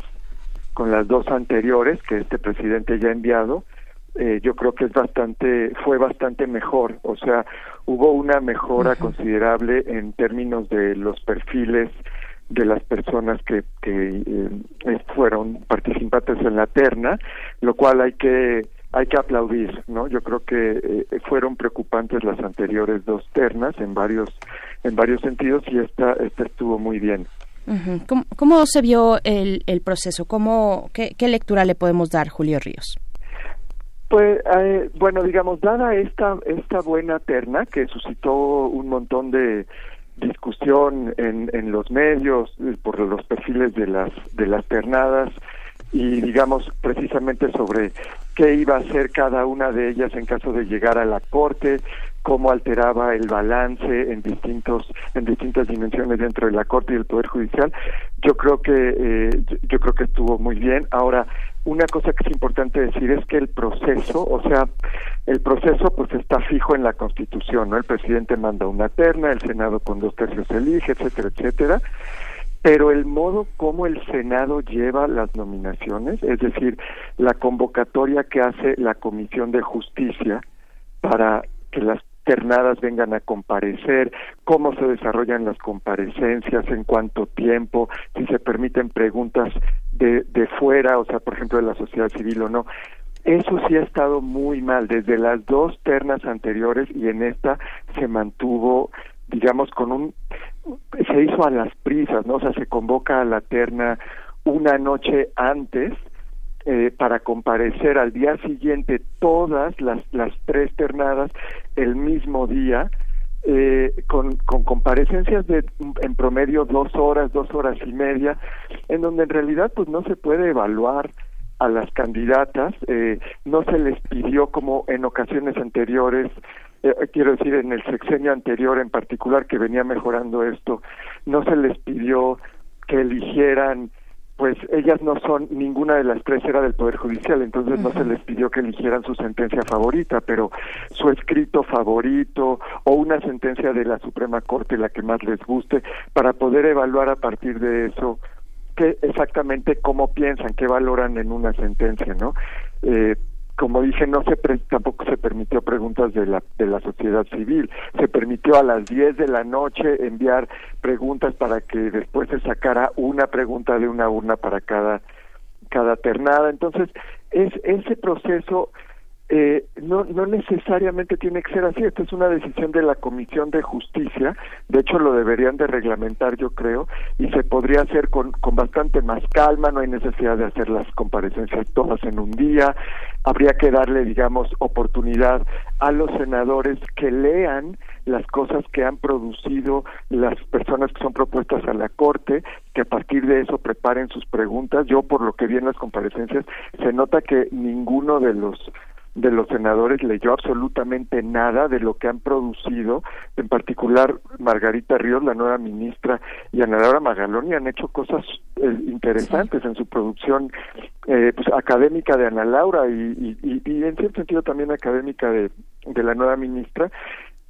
con las dos anteriores que este presidente ya ha enviado, eh, yo creo que es bastante fue bastante mejor, o sea, hubo una mejora considerable en términos de los perfiles de las personas que, que eh, fueron participantes en la terna, lo cual hay que hay que aplaudir, ¿no? Yo creo que eh, fueron preocupantes las anteriores dos ternas en varios en varios sentidos y esta esta estuvo muy bien. ¿Cómo, se vio el, el proceso? ¿Cómo, qué, qué, lectura le podemos dar, Julio Ríos? Pues, eh, bueno, digamos, dada esta, esta buena terna que suscitó un montón de discusión en, en los medios eh, por los perfiles de las, de las ternadas, y digamos precisamente sobre qué iba a hacer cada una de ellas en caso de llegar a la corte, cómo alteraba el balance en distintos en distintas dimensiones dentro de la corte y el poder judicial. Yo creo que eh, yo creo que estuvo muy bien. Ahora una cosa que es importante decir es que el proceso, o sea, el proceso pues está fijo en la Constitución, ¿no? El presidente manda una terna, el Senado con dos tercios elige, etcétera, etcétera pero el modo como el Senado lleva las nominaciones, es decir, la convocatoria que hace la Comisión de Justicia para que las ternadas vengan a comparecer, cómo se desarrollan las comparecencias, en cuánto tiempo, si se permiten preguntas de, de fuera, o sea, por ejemplo, de la sociedad civil o no. Eso sí ha estado muy mal. Desde las dos ternas anteriores y en esta se mantuvo digamos, con un, se hizo a las prisas, ¿no? O sea, se convoca a la terna una noche antes eh, para comparecer al día siguiente todas las, las tres ternadas el mismo día, eh, con, con comparecencias de en promedio dos horas, dos horas y media, en donde en realidad pues no se puede evaluar a las candidatas, eh, no se les pidió como en ocasiones anteriores eh, quiero decir, en el sexenio anterior en particular que venía mejorando esto, no se les pidió que eligieran, pues ellas no son, ninguna de las tres era del Poder Judicial, entonces no se les pidió que eligieran su sentencia favorita, pero su escrito favorito o una sentencia de la Suprema Corte, la que más les guste, para poder evaluar a partir de eso qué exactamente cómo piensan, qué valoran en una sentencia, ¿no? Eh, como dije, no se tampoco se permitió preguntas de la, de la sociedad civil. Se permitió a las 10 de la noche enviar preguntas para que después se sacara una pregunta de una urna para cada, cada ternada. Entonces, es, ese proceso eh, no, no necesariamente tiene que ser así. Esta es una decisión de la Comisión de Justicia. De hecho, lo deberían de reglamentar, yo creo, y se podría hacer con, con bastante más calma. No hay necesidad de hacer las comparecencias todas en un día. Habría que darle, digamos, oportunidad a los senadores que lean las cosas que han producido las personas que son propuestas a la Corte, que a partir de eso preparen sus preguntas. Yo, por lo que vi en las comparecencias, se nota que ninguno de los de los senadores leyó absolutamente nada de lo que han producido, en particular Margarita Ríos, la nueva ministra, y Ana Laura Magaloni han hecho cosas eh, interesantes en su producción eh, pues, académica de Ana Laura y, y, y, en cierto sentido también académica de, de la nueva ministra,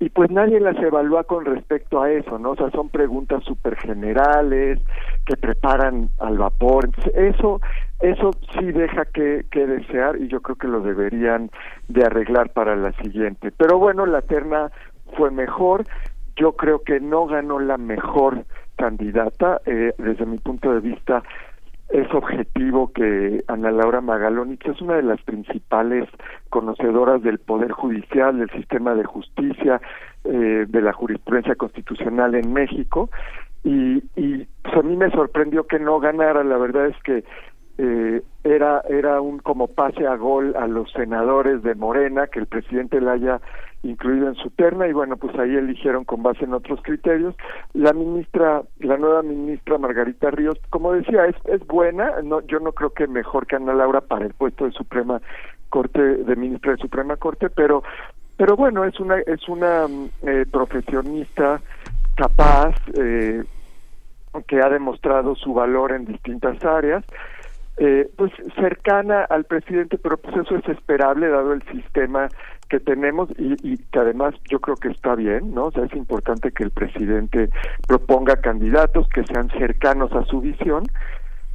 y pues nadie las evalúa con respecto a eso, ¿no? O sea, son preguntas súper generales que preparan al vapor. Eso, eso sí deja que, que desear y yo creo que lo deberían de arreglar para la siguiente. Pero bueno, la terna fue mejor. Yo creo que no ganó la mejor candidata. Eh, desde mi punto de vista, es objetivo que Ana Laura Magaloni, que es una de las principales conocedoras del Poder Judicial, del sistema de justicia, eh, de la jurisprudencia constitucional en México, y, y pues a mí me sorprendió que no ganara, la verdad es que eh, era era un como pase a gol a los senadores de Morena que el presidente la haya incluido en su terna y bueno pues ahí eligieron con base en otros criterios. La ministra la nueva ministra Margarita Ríos como decía es es buena. No yo no creo que mejor que Ana Laura para el puesto de Suprema Corte de ministra de Suprema Corte pero pero bueno es una es una eh, profesionista capaz eh, que ha demostrado su valor en distintas áreas eh, pues cercana al presidente, pero pues eso es esperable dado el sistema que tenemos y, y, que además yo creo que está bien, ¿no? O sea, es importante que el presidente proponga candidatos que sean cercanos a su visión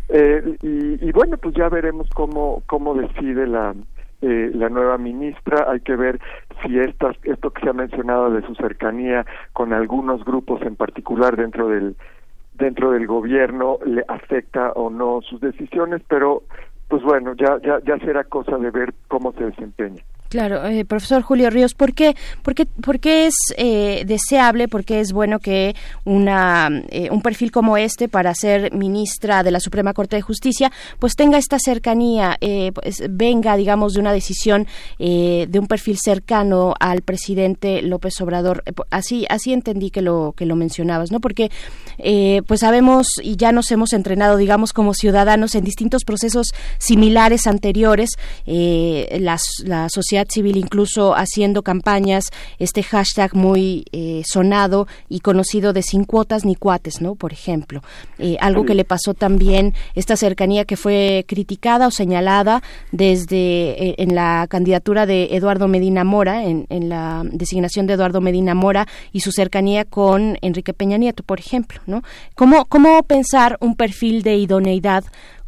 eh, y, y, bueno, pues ya veremos cómo cómo decide la eh, la nueva ministra. Hay que ver si estas, esto que se ha mencionado de su cercanía con algunos grupos en particular dentro del dentro del gobierno le afecta o no sus decisiones, pero pues bueno, ya, ya, ya será cosa de ver cómo se desempeña. Claro, eh, profesor Julio Ríos, ¿por qué, por qué, por qué es eh, deseable, por qué es bueno que una, eh, un perfil como este para ser ministra de la Suprema Corte de Justicia pues tenga esta cercanía, eh, pues, venga, digamos, de una decisión eh, de un perfil cercano al presidente López Obrador? Eh, así, así entendí que lo, que lo mencionabas, ¿no? Porque pues sabemos y ya nos hemos entrenado, digamos, como ciudadanos en distintos procesos similares anteriores, las, la sociedad civil incluso haciendo campañas, este hashtag muy eh, sonado y conocido de sin cuotas ni cuates, ¿no? Por ejemplo, eh, algo que le pasó también, esta cercanía que fue criticada o señalada desde eh, en la candidatura de Eduardo Medina Mora, en, en, la designación de Eduardo Medina Mora y su cercanía con Enrique Peña Nieto, por ejemplo, ¿no? ¿Cómo, cómo pensar un perfil de idoneidad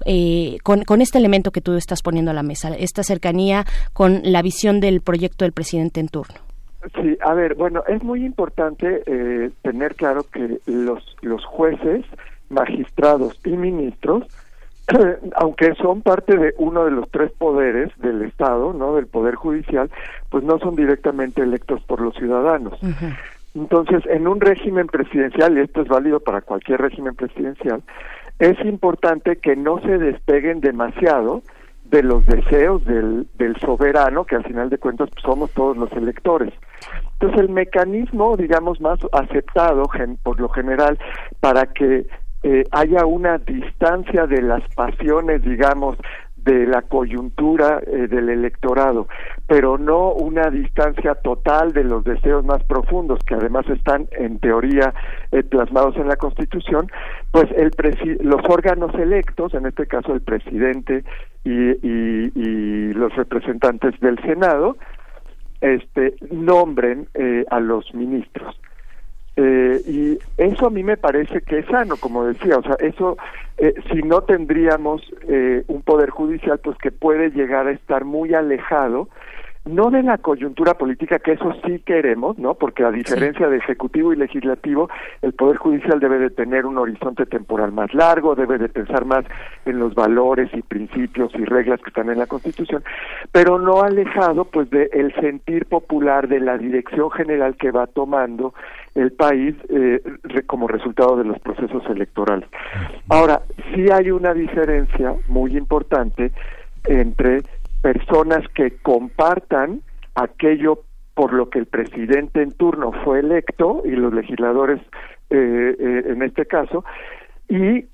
eh, con, con, este elemento que tú estás poniendo a la mesa, esta cercanía con la visión del proyecto del presidente en turno. Sí, a ver, bueno, es muy importante eh, tener claro que los, los jueces, magistrados y ministros, aunque son parte de uno de los tres poderes del Estado, ¿no? Del Poder Judicial, pues no son directamente electos por los ciudadanos. Uh -huh. Entonces, en un régimen presidencial, y esto es válido para cualquier régimen presidencial, es importante que no se despeguen demasiado de los deseos del, soberano, que al final de cuentas pues, somos todos los electores. Entonces el mecanismo, digamos, más aceptado gen, por lo general para que eh, haya una distancia de las pasiones, digamos, de la coyuntura eh, del electorado, pero no una distancia total de los deseos más profundos, que además están en teoría eh, plasmados en la Constitución, pues el los órganos electos, en este caso el presidente y, y, y los representantes del Senado, este, nombren eh, a los ministros. Eh, y eso a mí me parece que es sano, como decía, o sea, eso, eh, si no tendríamos eh, un poder judicial, pues que puede llegar a estar muy alejado, no de la coyuntura política, que eso sí queremos, ¿no? Porque a diferencia de ejecutivo y legislativo, el poder judicial debe de tener un horizonte temporal más largo, debe de pensar más en los valores y principios y reglas que están en la Constitución, pero no alejado, pues, del el sentir popular de la dirección general que va tomando el país eh, como resultado de los procesos electorales. Ahora, sí hay una diferencia muy importante entre personas que compartan aquello por lo que el presidente en turno fue electo y los legisladores eh, eh, en este caso y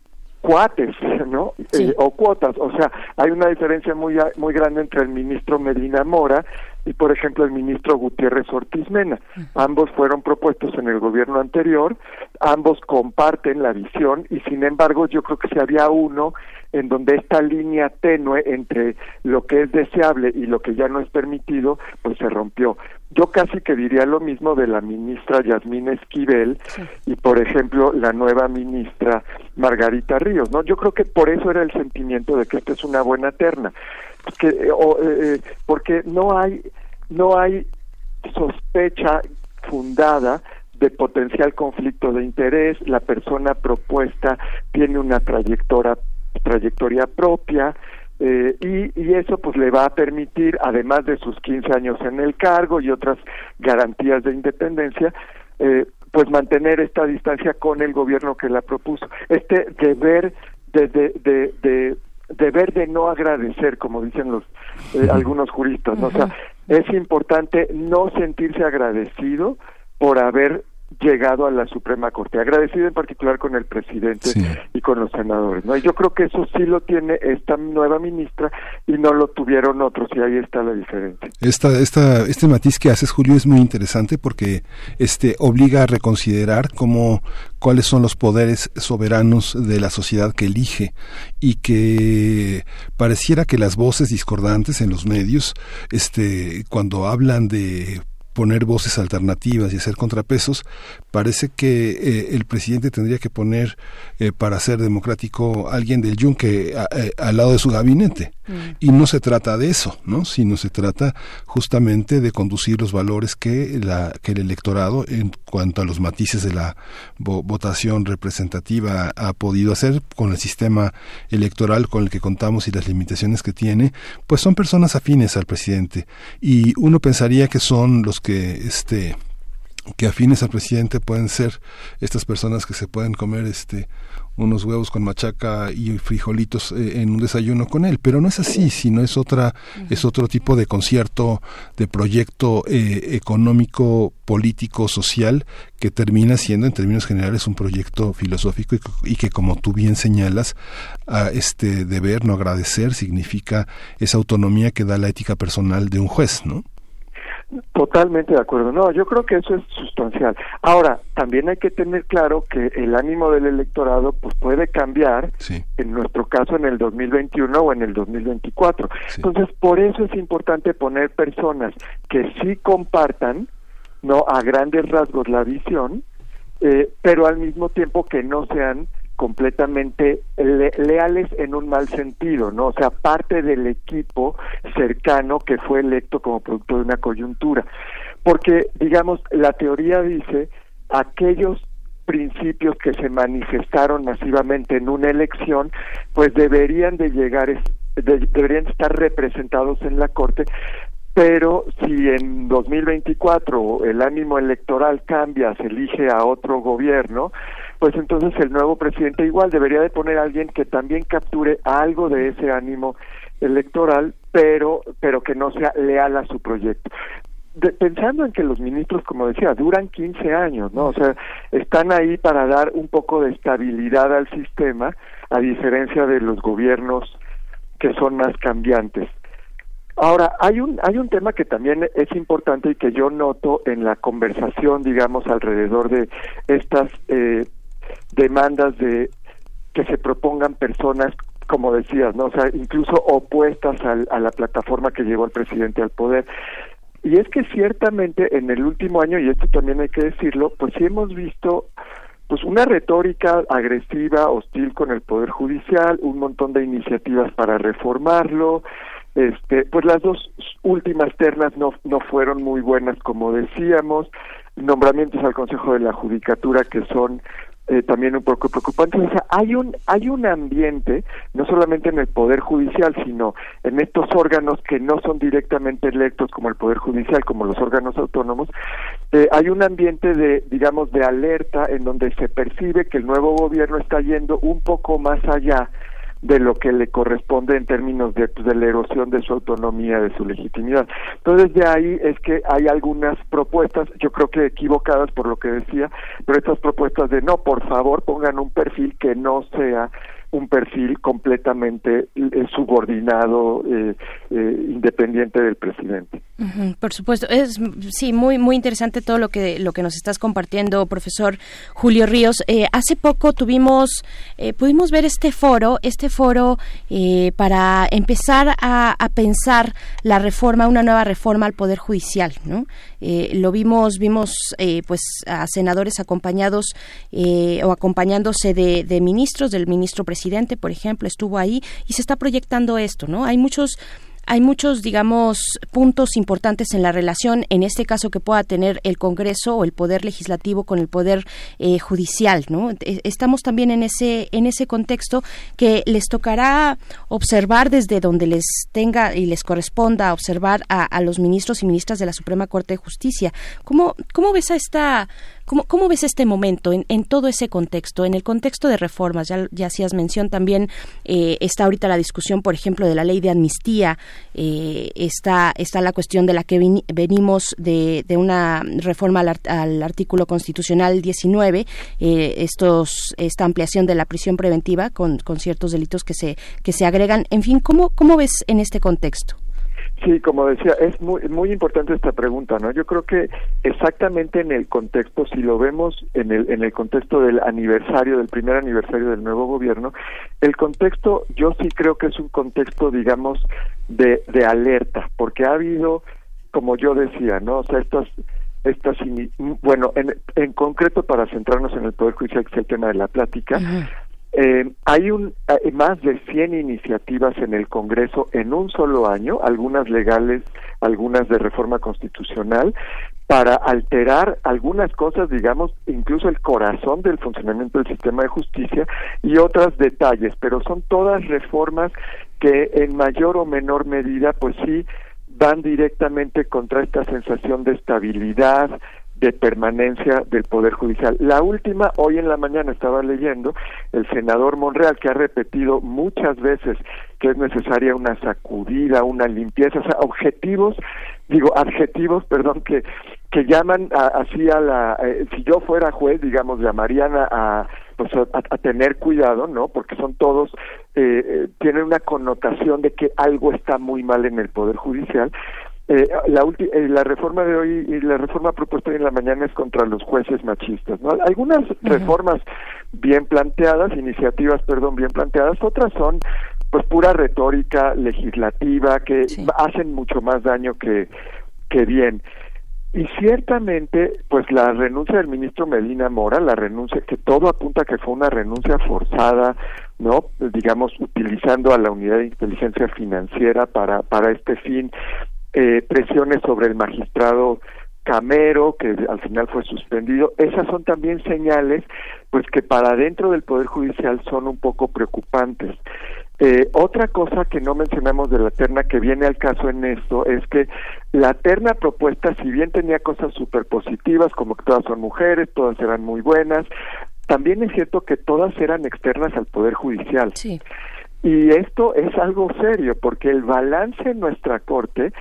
cuates, ¿no? Sí. Eh, o cuotas, o sea, hay una diferencia muy muy grande entre el ministro Medina Mora y por ejemplo el ministro Gutiérrez Ortiz Mena. Uh -huh. Ambos fueron propuestos en el gobierno anterior, ambos comparten la visión y sin embargo yo creo que si había uno en donde esta línea tenue entre lo que es deseable y lo que ya no es permitido, pues se rompió. Yo casi que diría lo mismo de la ministra Yasmín Esquivel sí. y, por ejemplo, la nueva ministra Margarita Ríos, ¿no? Yo creo que por eso era el sentimiento de que esta es una buena terna, que, o, eh, porque no hay, no hay sospecha fundada de potencial conflicto de interés, la persona propuesta tiene una trayectoria trayectoria propia, eh, y, y, eso pues le va a permitir, además de sus 15 años en el cargo y otras garantías de independencia, eh, pues mantener esta distancia con el gobierno que la propuso. Este deber de, de, de, de deber de no agradecer, como dicen los eh, algunos juristas, ¿no? o sea, es importante no sentirse agradecido por haber llegado a la Suprema Corte, agradecido en particular con el presidente y con los senadores, ¿no? Y yo creo que eso sí lo tiene esta nueva ministra y no lo tuvieron otros y ahí está la diferencia. Esta, esta, este matiz que haces, Julio, es muy interesante porque este obliga a reconsiderar cómo cuáles son los poderes soberanos de la sociedad que elige y que pareciera que las voces discordantes en los medios, este, cuando hablan de poner voces alternativas y hacer contrapesos, parece que eh, el presidente tendría que poner eh, para ser democrático alguien del yunque eh, al lado de su gabinete. Mm. Y no se trata de eso, ¿no? Sino se trata justamente de conducir los valores que, la, que el electorado, en cuanto a los matices de la votación representativa, ha podido hacer con el sistema electoral con el que contamos y las limitaciones que tiene, pues son personas afines al presidente. Y uno pensaría que son los que este que afines al presidente pueden ser estas personas que se pueden comer este unos huevos con machaca y frijolitos eh, en un desayuno con él, pero no es así, sino es otra es otro tipo de concierto, de proyecto eh, económico, político, social que termina siendo en términos generales un proyecto filosófico y, que como tú bien señalas, a este deber no agradecer significa esa autonomía que da la ética personal de un juez, ¿no? Totalmente de acuerdo. No, yo creo que eso es sustancial. Ahora, también hay que tener claro que el ánimo del electorado pues puede cambiar, en nuestro caso en el 2021 o en el 2024. Entonces, por eso es importante poner personas que sí compartan, no a grandes rasgos la visión, eh, pero al mismo tiempo que no sean completamente leales en un mal sentido, ¿no? O sea, parte del equipo cercano que fue electo como producto de una coyuntura. Porque, digamos, la teoría dice, aquellos principios que se manifestaron masivamente en una elección, pues deberían de llegar, deberían estar representados en la Corte, pero si en 2024 el ánimo electoral cambia, se elige a otro gobierno, pues entonces el nuevo presidente igual debería de poner a alguien que también capture algo de ese ánimo electoral, pero pero que no sea leal a su proyecto. pensando en que los ministros, como decía, duran 15 años, ¿no? O sea, están ahí para dar un poco de estabilidad al sistema, a diferencia de los gobiernos que son más cambiantes. Ahora, hay un, hay un tema que también es importante y que yo noto en la conversación, digamos, alrededor de estas eh, demandas de que se propongan personas, como decías, ¿no? O sea, incluso opuestas a la plataforma que llevó el presidente al poder. Y es que ciertamente en el último año, y esto también hay que decirlo, pues sí hemos visto pues una retórica agresiva, hostil con el poder judicial, un montón de iniciativas para reformarlo, este, pues las dos últimas ternas no, no fueron muy buenas, como decíamos, nombramientos al Consejo de la Judicatura que son eh, también un poco preocupantes. O sea, hay un, hay un ambiente, no solamente en el Poder Judicial, sino en estos órganos que no son directamente electos como el Poder Judicial, como los órganos autónomos, eh, hay un ambiente de, digamos, de alerta en donde se percibe que el nuevo gobierno está yendo un poco más allá de lo que le corresponde en términos de, pues, de la erosión de su autonomía, de su legitimidad. Entonces de ahí es que hay algunas propuestas, yo creo que equivocadas por lo que decía, pero estas propuestas de no, por favor pongan un perfil que no sea un perfil completamente eh, subordinado, eh, eh, independiente del presidente. por supuesto, es sí muy muy interesante todo lo que lo que nos estás compartiendo, profesor Julio Ríos. hace poco tuvimos pudimos ver este foro, este foro para empezar a, a, pensar la reforma, una nueva reforma al poder judicial, ¿no? Lo vimos vimos pues a senadores acompañados o acompañándose de, de ministros del ministro presidente por ejemplo, estuvo ahí y se está proyectando esto, ¿no? Hay muchos hay muchos, digamos, puntos importantes en la relación, en este caso que pueda tener el Congreso o el Poder Legislativo con el Poder eh, Judicial, ¿no? E, estamos también en ese, en ese contexto que les tocará observar desde donde les tenga y les corresponda observar a, a los ministros y ministras de la Suprema Corte de Justicia. ¿Cómo, cómo ves a esta ¿Cómo, cómo ves este momento en, en, todo ese contexto, en el contexto de reformas? Ya, ya hacías mención también, eh, está ahorita la discusión, por ejemplo, de la ley de amnistía, eh, está, está la cuestión de la que venimos de, de, una reforma al, al artículo constitucional 19, eh, estos, esta ampliación de la prisión preventiva con, con ciertos delitos que se, que se agregan. En fin, ¿cómo, cómo ves en este contexto? Sí, como decía, es muy, muy importante esta pregunta, ¿no? Yo creo que exactamente en el contexto, si lo vemos en el, en el contexto del aniversario, del primer aniversario del nuevo gobierno, el contexto yo sí creo que es un contexto, digamos, de, de alerta, porque ha habido, como yo decía, ¿no? O sea, estas, estas, bueno, en, en concreto para centrarnos en el Poder Judicial, que es el tema de la plática, eh, hay un, eh, más de 100 iniciativas en el Congreso en un solo año, algunas legales, algunas de reforma constitucional, para alterar algunas cosas, digamos, incluso el corazón del funcionamiento del sistema de justicia y otras detalles, pero son todas reformas que en mayor o menor medida, pues sí, van directamente contra esta sensación de estabilidad, de permanencia del Poder Judicial. La última, hoy en la mañana estaba leyendo, el senador Monreal, que ha repetido muchas veces que es necesaria una sacudida, una limpieza, o sea, objetivos, digo, adjetivos, perdón, que, que llaman así a la, eh, si yo fuera juez, digamos, llamarían a, pues a, tener cuidado, ¿no? Porque son todos, eh, eh, tienen una connotación de que algo está muy mal en el Poder Judicial eh, la, eh, la reforma de hoy y la reforma propuesta hoy en la mañana es contra los jueces machistas. ¿no? Algunas reformas bien planteadas, iniciativas, perdón, bien planteadas, otras son pues pura retórica legislativa que hacen mucho más daño que, que bien. Y ciertamente, pues la renuncia del ministro Medina Mora, la renuncia que todo apunta que fue una renuncia forzada, ¿no? Digamos, utilizando a la unidad de inteligencia financiera para, para este fin, eh, presiones sobre el magistrado Camero, que al final fue suspendido. Esas son también señales, pues que para dentro del Poder Judicial son un poco preocupantes. Eh, otra cosa que no mencionamos de la terna que viene al caso en esto es que la terna propuesta, si bien tenía cosas súper positivas, como que todas son mujeres, todas eran muy buenas, también es cierto que todas eran externas al Poder Judicial. Sí. Y esto es algo serio, porque el balance en nuestra Corte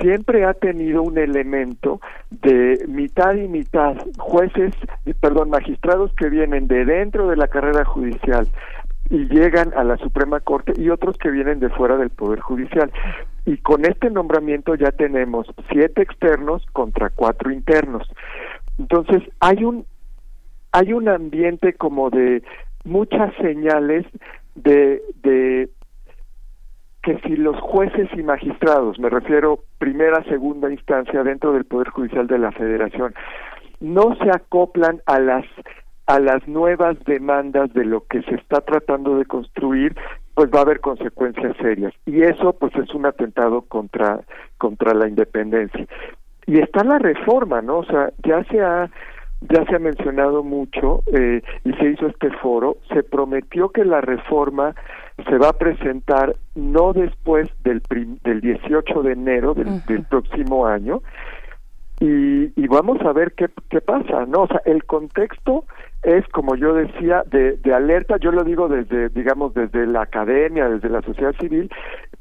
siempre ha tenido un elemento de mitad y mitad, jueces, perdón, magistrados que vienen de dentro de la carrera judicial y llegan a la Suprema Corte y otros que vienen de fuera del Poder Judicial. Y con este nombramiento ya tenemos siete externos contra cuatro internos. Entonces hay un hay un ambiente como de muchas señales de, de que si los jueces y magistrados, me refiero primera, segunda instancia dentro del Poder Judicial de la Federación, no se acoplan a las a las nuevas demandas de lo que se está tratando de construir, pues va a haber consecuencias serias. Y eso pues es un atentado contra contra la independencia. Y está la reforma, ¿no? O sea, ya se ha ya se ha mencionado mucho eh, y se hizo este foro, se prometió que la reforma se va a presentar no después del, del 18 de enero del, del próximo año y, y, vamos a ver qué, qué pasa, ¿no? O sea, el contexto es, como yo decía, de, de alerta, yo lo digo desde, digamos, desde la academia, desde la sociedad civil,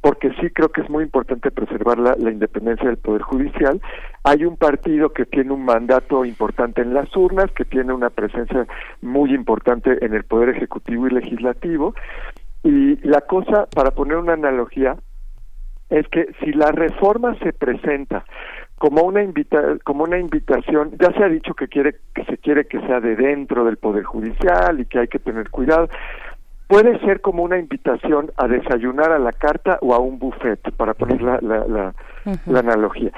porque sí creo que es muy importante preservar la, la independencia del Poder Judicial. Hay un partido que tiene un mandato importante en las urnas, que tiene una presencia muy importante en el Poder Ejecutivo y Legislativo, y la cosa, para poner una analogía, es que si la reforma se presenta como una invita como una invitación, ya se ha dicho que quiere que se quiere que sea de dentro del poder judicial y que hay que tener cuidado. Puede ser como una invitación a desayunar a la carta o a un buffet, para poner la, la, la, analogía.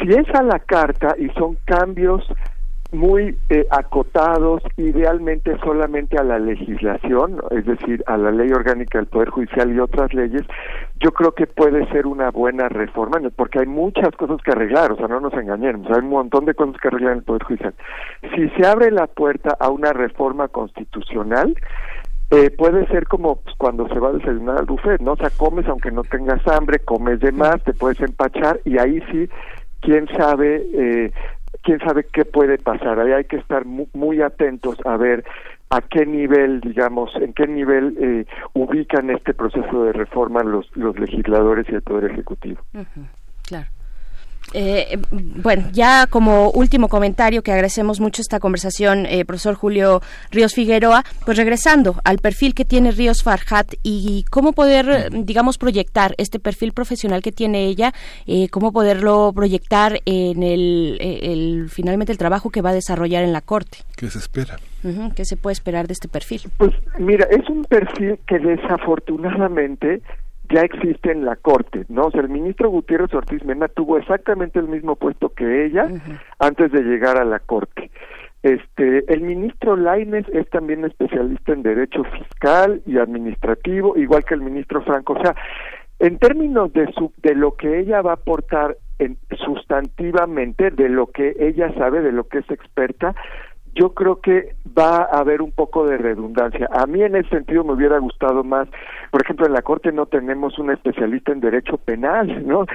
Si es a la carta y son cambios muy eh, acotados, idealmente solamente a la legislación, es decir, a la ley orgánica del Poder Judicial y otras leyes, yo creo que puede ser una buena reforma, porque hay muchas cosas que arreglar, o sea, no nos engañemos, hay un montón de cosas que arreglar en el Poder Judicial. Si se abre la puerta a una reforma constitucional, eh, puede ser como pues, cuando se va a desayunar al buffet, ¿no? O sea, comes aunque no tengas hambre, comes de más, te puedes empachar y ahí sí, quién sabe eh, quién sabe qué puede pasar. Ahí hay que estar muy, atentos a ver a qué nivel, digamos, en qué nivel eh, ubican este proceso de reforma los, los legisladores y el Poder Ejecutivo. Claro. Eh, bueno, ya como último comentario, que agradecemos mucho esta conversación, eh, profesor Julio Ríos Figueroa, pues regresando al perfil que tiene Ríos Farhat y cómo poder, digamos, proyectar este perfil profesional que tiene ella, eh, cómo poderlo proyectar en el, finalmente el trabajo que va a desarrollar en la Corte. ¿Qué se espera? ¿Qué se puede esperar de este perfil? Pues mira, es un perfil que desafortunadamente ya existe en la Corte, ¿no? O sea, el ministro Gutiérrez Ortiz Mena tuvo exactamente el mismo puesto que ella antes de llegar a la Corte. Este, el ministro Laines es también especialista en derecho fiscal y administrativo, igual que el ministro Franco. O sea, en términos de su, de lo que ella va a aportar en, sustantivamente, de lo que ella sabe, de lo que es experta, yo creo que va a haber un poco de redundancia. A mí en ese sentido me hubiera gustado más, por ejemplo, en la Corte no tenemos un especialista en derecho penal, ¿no?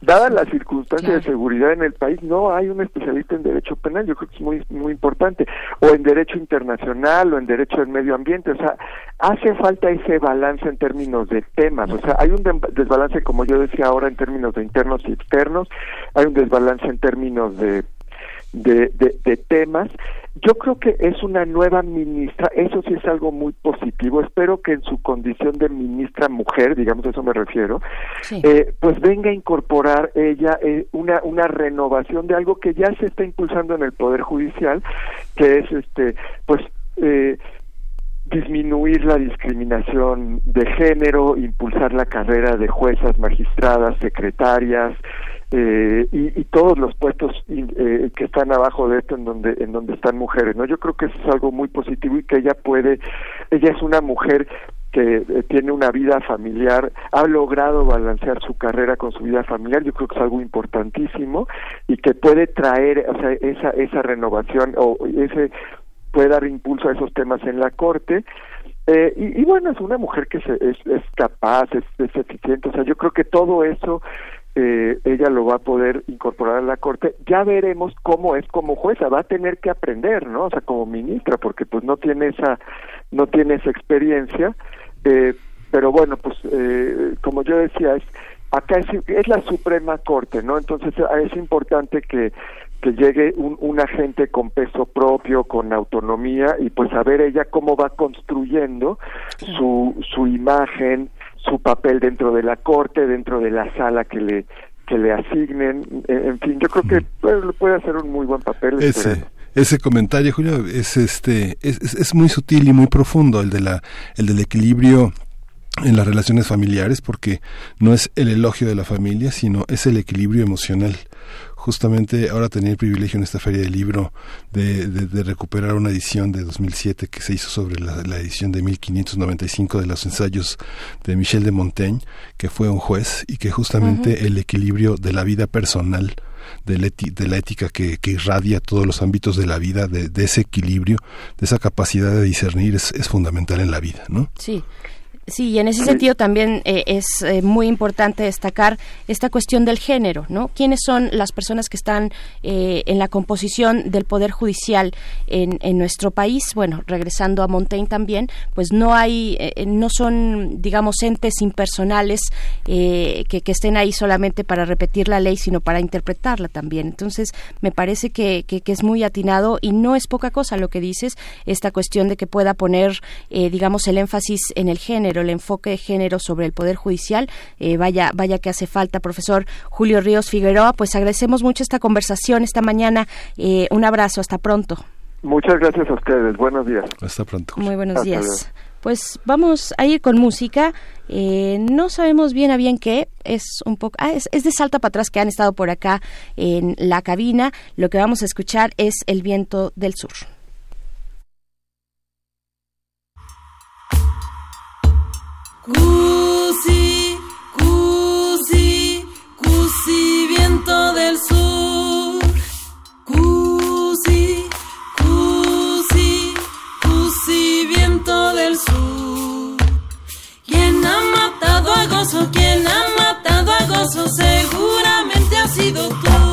Dadas las circunstancias de seguridad en el país, no hay un especialista en derecho penal, yo creo que es muy muy importante, o en derecho internacional o en derecho del medio ambiente, o sea, hace falta ese balance en términos de temas, o sea, hay un desbalance como yo decía ahora en términos de internos y externos, hay un desbalance en términos de de, de, temas. Yo creo que es una nueva ministra, eso sí es algo muy positivo. Espero que en su condición de ministra mujer, digamos eso me refiero, eh, pues venga a incorporar ella eh, una, una renovación de algo que ya se está impulsando en el Poder Judicial, que es este, pues, eh, disminuir la discriminación de género, impulsar la carrera de juezas, magistradas, secretarias, eh, y, todos los puestos eh, que están abajo de esto en donde en donde están mujeres no yo creo que eso es algo muy positivo y que ella puede ella es una mujer que eh, tiene una vida familiar, ha logrado balancear su carrera con su vida familiar, yo creo que es algo importantísimo y que puede traer o sea, esa esa renovación o ese puede dar impulso a esos temas en la corte eh, y, bueno, es una mujer que se, es, es capaz, es, es, eficiente, o sea, yo creo que todo eso eh, ella lo va a poder incorporar a la corte. Ya veremos cómo es como jueza, va a tener que aprender, ¿no? O sea, como ministra, porque pues no tiene esa, no tiene esa experiencia. Eh, pero bueno, pues eh, como yo decía, es, acá es, es, la Suprema Corte, ¿no? Entonces es importante que, que llegue un, un agente con peso propio, con autonomía y pues a ver ella cómo va construyendo su, su imagen, su papel dentro de la corte, dentro de la sala que le que le asignen, en fin, yo creo que puede, puede hacer un muy buen papel. Ese, ese comentario, Julio, es este es, es, muy sutil y muy profundo el de la el del equilibrio en las relaciones familiares porque no es el elogio de la familia, sino es el equilibrio emocional justamente ahora tenía el privilegio en esta feria del libro de, de, recuperar una edición de 2007 que se hizo sobre la, edición de 1595 de los ensayos de Michel de Montaigne, que fue un juez y que justamente el equilibrio de la vida personal de la, de la ética que, que, irradia todos los ámbitos de la vida, de, de, ese equilibrio, de esa capacidad de discernir es, es fundamental en la vida, ¿no? Sí, Sí, y en ese sentido también eh, es eh, muy importante destacar esta cuestión del género, ¿no? ¿Quiénes son las personas que están eh, en la composición del Poder Judicial en, en, nuestro país? Bueno, regresando a Montaigne también, pues no hay, no son, digamos, entes impersonales que, que, estén ahí solamente para repetir la ley, sino para interpretarla también. Entonces, me parece que, que, que es muy atinado y no es poca cosa lo que dices, esta cuestión de que pueda poner, digamos, el énfasis en el género el enfoque de género sobre el Poder Judicial. Eh, vaya, vaya que hace falta, profesor Julio Ríos Figueroa. Pues agradecemos mucho esta conversación esta mañana. Eh, un abrazo, hasta pronto. Muchas gracias a ustedes. Buenos días. Hasta pronto. Muy buenos días. Pues vamos a ir con música. Eh, no sabemos bien a bien qué. Es un poco. Ah, es, es de Salta para atrás que han estado por acá en la cabina. Lo que vamos a escuchar es El viento del sur. Cusi, cusi, cusi, viento del sur. Cusi, cusi, cusi, viento del sur. ¿Quién ha matado a gozo? ¿Quién ha matado a gozo? Seguramente ha sido tú.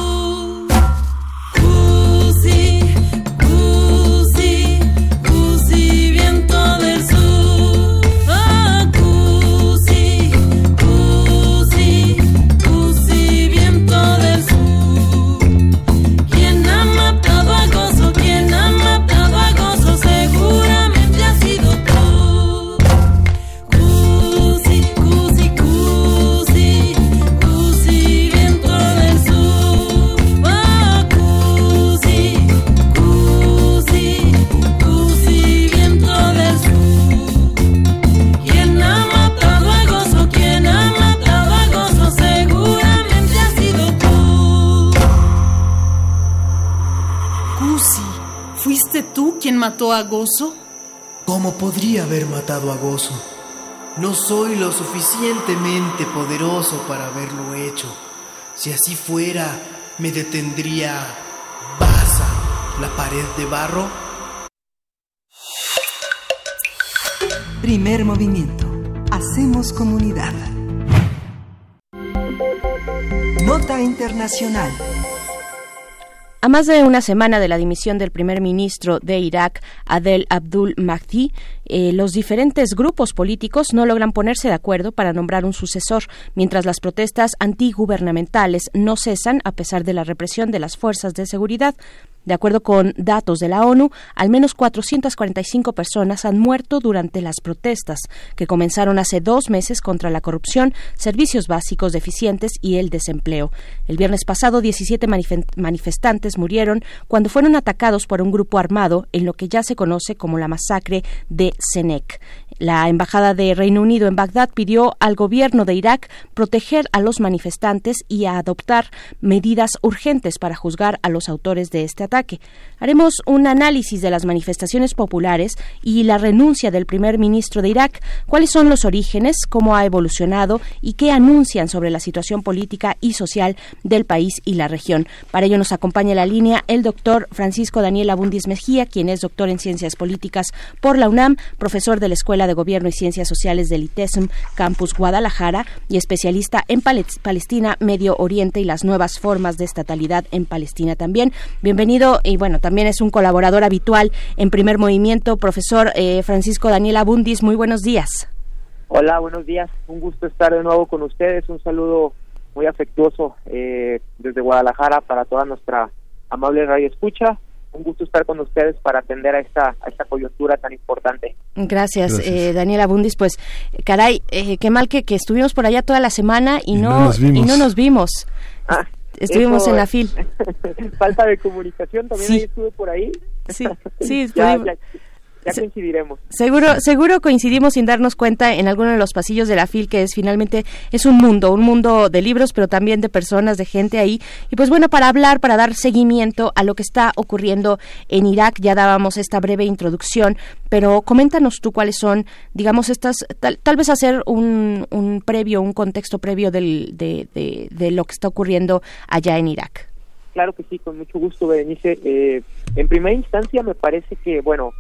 Tú quien mató a Gozo? ¿Cómo podría haber matado a Gozo? No soy lo suficientemente poderoso para haberlo hecho. Si así fuera, me detendría Baza, la pared de barro. Primer movimiento. Hacemos comunidad. Nota Internacional. A más de una semana de la dimisión del primer ministro de Irak, Adel Abdul Mahdi, eh, los diferentes grupos políticos no logran ponerse de acuerdo para nombrar un sucesor, mientras las protestas antigubernamentales no cesan a pesar de la represión de las fuerzas de seguridad. De acuerdo con datos de la ONU, al menos 445 personas han muerto durante las protestas, que comenzaron hace dos meses contra la corrupción, servicios básicos deficientes y el desempleo. El viernes pasado, 17 manifestantes murieron cuando fueron atacados por un grupo armado en lo que ya se conoce como la masacre de Senec. La Embajada de Reino Unido en Bagdad pidió al gobierno de Irak proteger a los manifestantes y a adoptar medidas urgentes para juzgar a los autores de este ataque. Haremos un análisis de las manifestaciones populares y la renuncia del primer ministro de Irak, cuáles son los orígenes, cómo ha evolucionado y qué anuncian sobre la situación política y social del país y la región. Para ello nos acompaña la línea el doctor Francisco Daniel Abundis Mejía, quien es doctor en Ciencias Políticas por la UNAM, profesor de la Escuela de Gobierno y Ciencias Sociales del ITESM Campus Guadalajara y especialista en Palestina, Medio Oriente y las nuevas formas de estatalidad en Palestina también. Bienvenido y bueno, también es un colaborador habitual en Primer Movimiento, profesor eh, Francisco Daniel Abundis. Muy buenos días. Hola, buenos días. Un gusto estar de nuevo con ustedes. Un saludo muy afectuoso eh, desde Guadalajara para toda nuestra amable radio escucha un gusto estar con ustedes para atender a esta, a esta coyuntura tan importante. Gracias, Gracias. Eh, Daniela Bundis. Pues, caray, eh, qué mal que, que, estuvimos por allá toda la semana y, y no, no, nos vimos. Y no nos vimos. Ah, Estuvimos eso, en la FIL. falta de comunicación, también Sí. ahí estuve por ahí. Sí, sí, ya, estuvimos- ya, coincidiremos. Seguro, seguro coincidimos sin darnos cuenta en alguno de los pasillos de la FIL que es finalmente es un mundo, un mundo de libros, pero también de personas, de gente ahí. Y pues bueno, para hablar, para dar seguimiento a lo que está ocurriendo en Irak, ya dábamos esta breve introducción, pero coméntanos tú cuáles son, digamos, estas, tal, tal vez hacer un, un previo, un contexto previo del, de, de, de lo que está ocurriendo allá en Irak. Claro que sí, con mucho gusto, Berenice. Eh, en primera instancia, me parece que, bueno,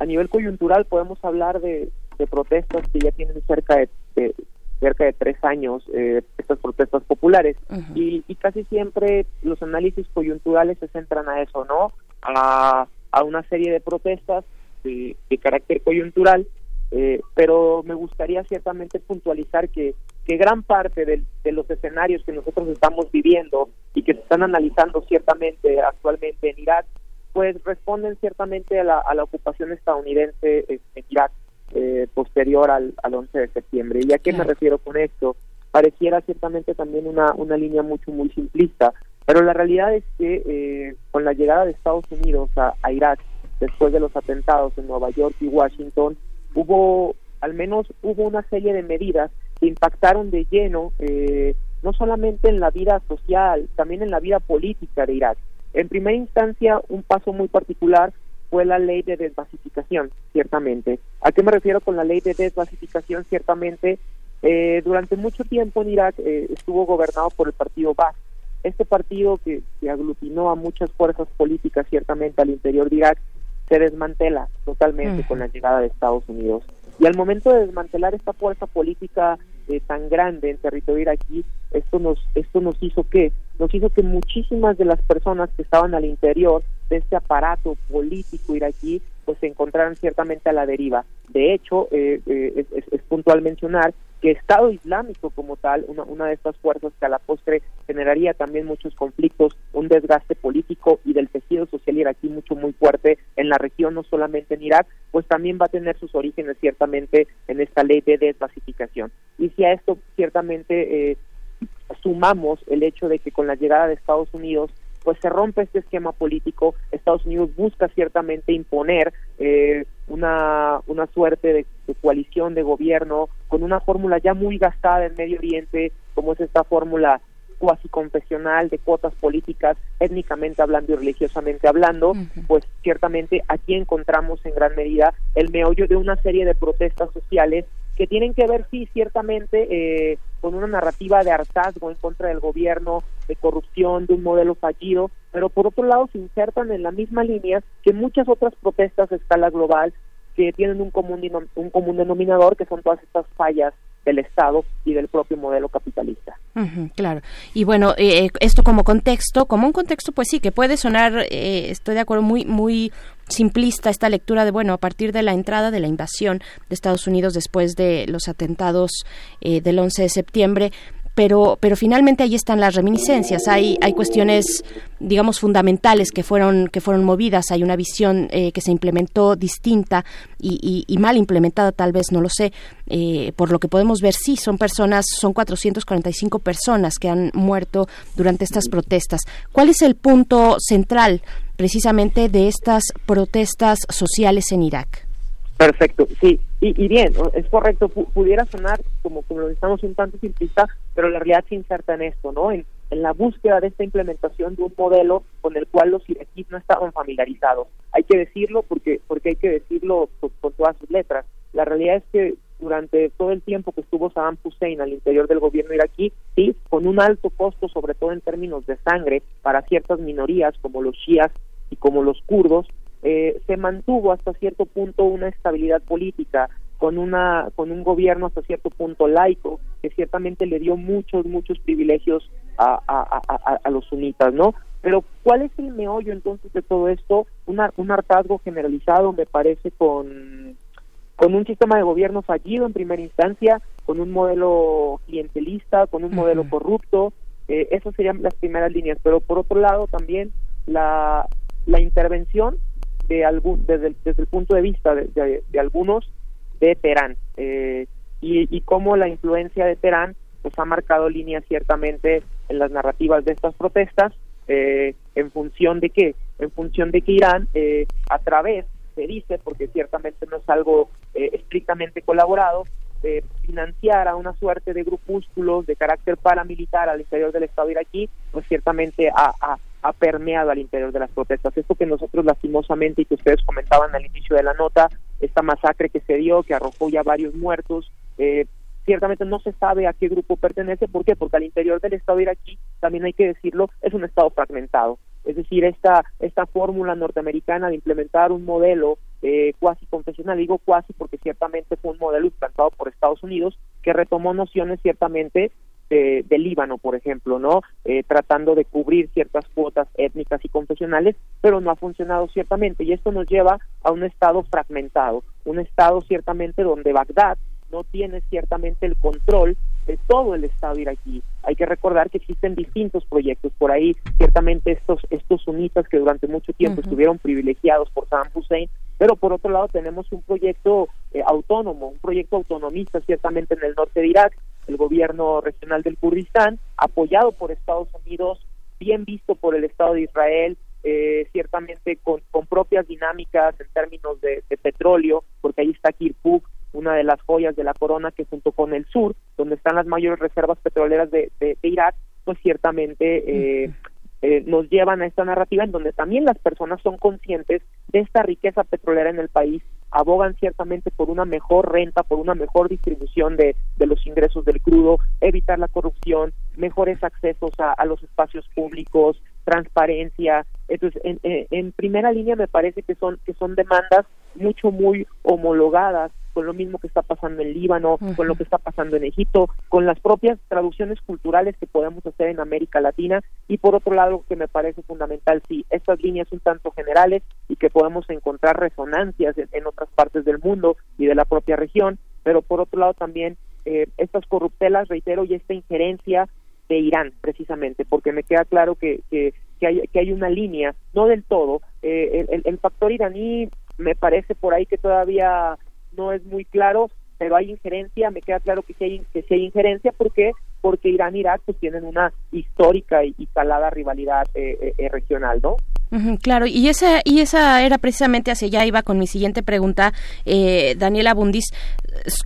a nivel coyuntural podemos hablar de, de protestas que ya tienen cerca de, de- cerca de tres años, eh, estas protestas populares, y, y casi siempre los análisis coyunturales se centran a eso, ¿no? A, a una serie de protestas de, de carácter coyuntural, eh, pero me gustaría ciertamente puntualizar que, que gran parte de los escenarios que nosotros estamos viviendo y que se están analizando ciertamente actualmente en Irak, pues responden ciertamente a la, a la ocupación estadounidense en, Irak eh, posterior al, al 11 de septiembre. ¿Y a qué me refiero con esto? Pareciera ciertamente también una, una línea mucho, muy simplista, pero la realidad es que eh, con la llegada de Estados Unidos a, a Irak, después de los atentados en Nueva York y Washington, hubo, al menos hubo una serie de medidas que impactaron de lleno eh, no solamente en la vida social, también en la vida política de Irak. En primera instancia, un paso muy particular fue la ley de desbasificación, ciertamente. ¿A qué me refiero con la ley de desbasificación? Ciertamente, eh, durante mucho tiempo en Irak eh, estuvo gobernado por el partido Baath. Este partido que, que aglutinó a muchas fuerzas políticas ciertamente al interior de Irak se desmantela totalmente con la llegada de Estados Unidos. Y al momento de desmantelar esta fuerza política eh, tan grande en territorio iraquí, esto nos, esto nos hizo que, nos hizo que muchísimas de las personas que estaban al interior de este aparato político iraquí, pues se encontraran ciertamente a la deriva. De hecho, eh, eh, es, es, puntual mencionar que Estado Islámico como tal, una, una de estas fuerzas que a la postre generaría también muchos conflictos, un desgaste político y del tejido social iraquí mucho muy fuerte en la región, no solamente en Irak, pues también va a tener sus orígenes ciertamente en esta ley de desbasificación. Y si a esto ciertamente eh, sumamos el hecho de que con la llegada de Estados Unidos pues se rompe este esquema político, Estados Unidos busca ciertamente imponer eh, una, una suerte de, coalición de gobierno con una fórmula ya muy gastada en Medio Oriente, como es esta fórmula cuasi confesional de cuotas políticas, étnicamente hablando y religiosamente hablando, pues ciertamente aquí encontramos en gran medida el meollo de una serie de protestas sociales que tienen que ver, sí, ciertamente, eh, con una narrativa de hartazgo en contra del gobierno, de corrupción, de un modelo fallido, pero por otro lado se insertan en la misma línea que muchas otras protestas a escala global que tienen un común, un común denominador, que son todas estas fallas del Estado y del propio modelo capitalista. claro. Y bueno, eh, esto como contexto, como un contexto, pues sí, que puede sonar, eh, estoy de acuerdo, muy, muy simplista esta lectura de, bueno, a partir de la entrada de la invasión de Estados Unidos después de los atentados eh, del 11 de septiembre, pero, pero finalmente ahí están las reminiscencias. Hay, hay cuestiones, digamos, fundamentales que fueron, que fueron movidas. Hay una visión eh, que se implementó distinta y, y, mal implementada, tal vez, no lo sé. Eh, por lo que podemos ver, sí, son personas, son 445 personas que han muerto durante estas protestas. ¿Cuál es el punto central precisamente de estas protestas sociales en Irak? Perfecto, sí, y, bien, es correcto, pudiera sonar como, como lo estamos un tanto simplista, pero la realidad se inserta en esto, ¿no? En, la búsqueda de esta implementación de un modelo con el cual los iraquíes no estaban familiarizados. Hay que decirlo porque, porque hay que decirlo con, todas sus letras. La realidad es que durante todo el tiempo que estuvo Saddam Hussein al interior del gobierno iraquí, sí, con un alto costo, sobre todo en términos de sangre, para ciertas minorías como los shias y como los kurdos, eh, se mantuvo hasta cierto punto una estabilidad política con una con un gobierno hasta cierto punto laico que ciertamente le dio muchos muchos privilegios a, a, a, los sunitas no pero cuál es el meollo entonces de todo esto una, un hartazgo generalizado me parece con con un sistema de gobierno fallido en primera instancia con un modelo clientelista con un modelo corrupto eh, esas serían las primeras líneas. Pero por otro lado también la la intervención de algún, desde, desde el punto de vista de, algunos de Teherán eh, y, y cómo la influencia de Teherán pues ha marcado líneas ciertamente en las narrativas de estas protestas eh, en función de qué en función de que Irán eh, a través se dice porque ciertamente no es algo estrictamente colaborado financiar a una suerte de grupúsculos de carácter paramilitar al interior del Estado iraquí pues ciertamente ha, ha, ha permeado al interior de las protestas. Esto que nosotros lastimosamente y que ustedes comentaban al inicio de la nota, esta masacre que se dio, que arrojó ya varios muertos, eh, ciertamente no se sabe a qué grupo pertenece. ¿Por qué? Porque al interior del Estado iraquí, también hay que decirlo, es un Estado fragmentado. Es decir, esta, esta fórmula norteamericana de implementar un modelo eh, cuasi confesional, digo cuasi porque ciertamente fue un modelo implantado por Estados Unidos que retomó nociones ciertamente de, Líbano, por ejemplo, ¿no? Eh, tratando de cubrir ciertas cuotas étnicas y confesionales, pero no ha funcionado ciertamente. Y esto nos lleva a un estado fragmentado, un estado ciertamente donde Bagdad no tiene ciertamente el control de todo el Estado iraquí. Hay que recordar que existen distintos proyectos por ahí, ciertamente estos estos sunitas que durante mucho tiempo estuvieron privilegiados por Saddam Hussein, pero por otro lado tenemos un proyecto eh, autónomo, un proyecto autonomista ciertamente en el norte de Irak, el gobierno regional del Kurdistán, apoyado por Estados Unidos, bien visto por el Estado de Israel, eh, ciertamente con, con propias dinámicas en términos de, petróleo, porque ahí está Kirkuk, una de las joyas de la corona que junto con el sur, donde están las mayores reservas petroleras de, de, de Irak, pues ciertamente eh, eh, nos llevan a esta narrativa en donde también las personas son conscientes de esta riqueza petrolera en el país, abogan ciertamente por una mejor renta, por una mejor distribución de, de los ingresos del crudo, evitar la corrupción, mejores accesos a, a los espacios públicos, transparencia. Entonces, en, primera línea me parece que son que son demandas mucho muy homologadas con lo mismo que está pasando en Líbano, con lo que está pasando en Egipto, con las propias traducciones culturales que podemos hacer en América Latina. Y por otro lado que me parece fundamental, sí, estas líneas un tanto generales y que podemos encontrar resonancias en, en otras partes del mundo y de la propia región, pero por otro lado también eh, estas corruptelas, reitero, y esta injerencia de Irán, precisamente, porque me queda claro que, que, que, hay, que hay una línea, no del todo, eh, el, el factor iraní me parece por ahí que todavía no es muy claro, pero hay injerencia, me queda claro que sí hay, que sí hay injerencia, ¿por qué? Porque Irán y Irak pues tienen una histórica y, y rivalidad eh, eh, regional, ¿no? Claro, y esa, y esa era precisamente hacia allá iba con mi siguiente pregunta, eh, Daniela Bundis.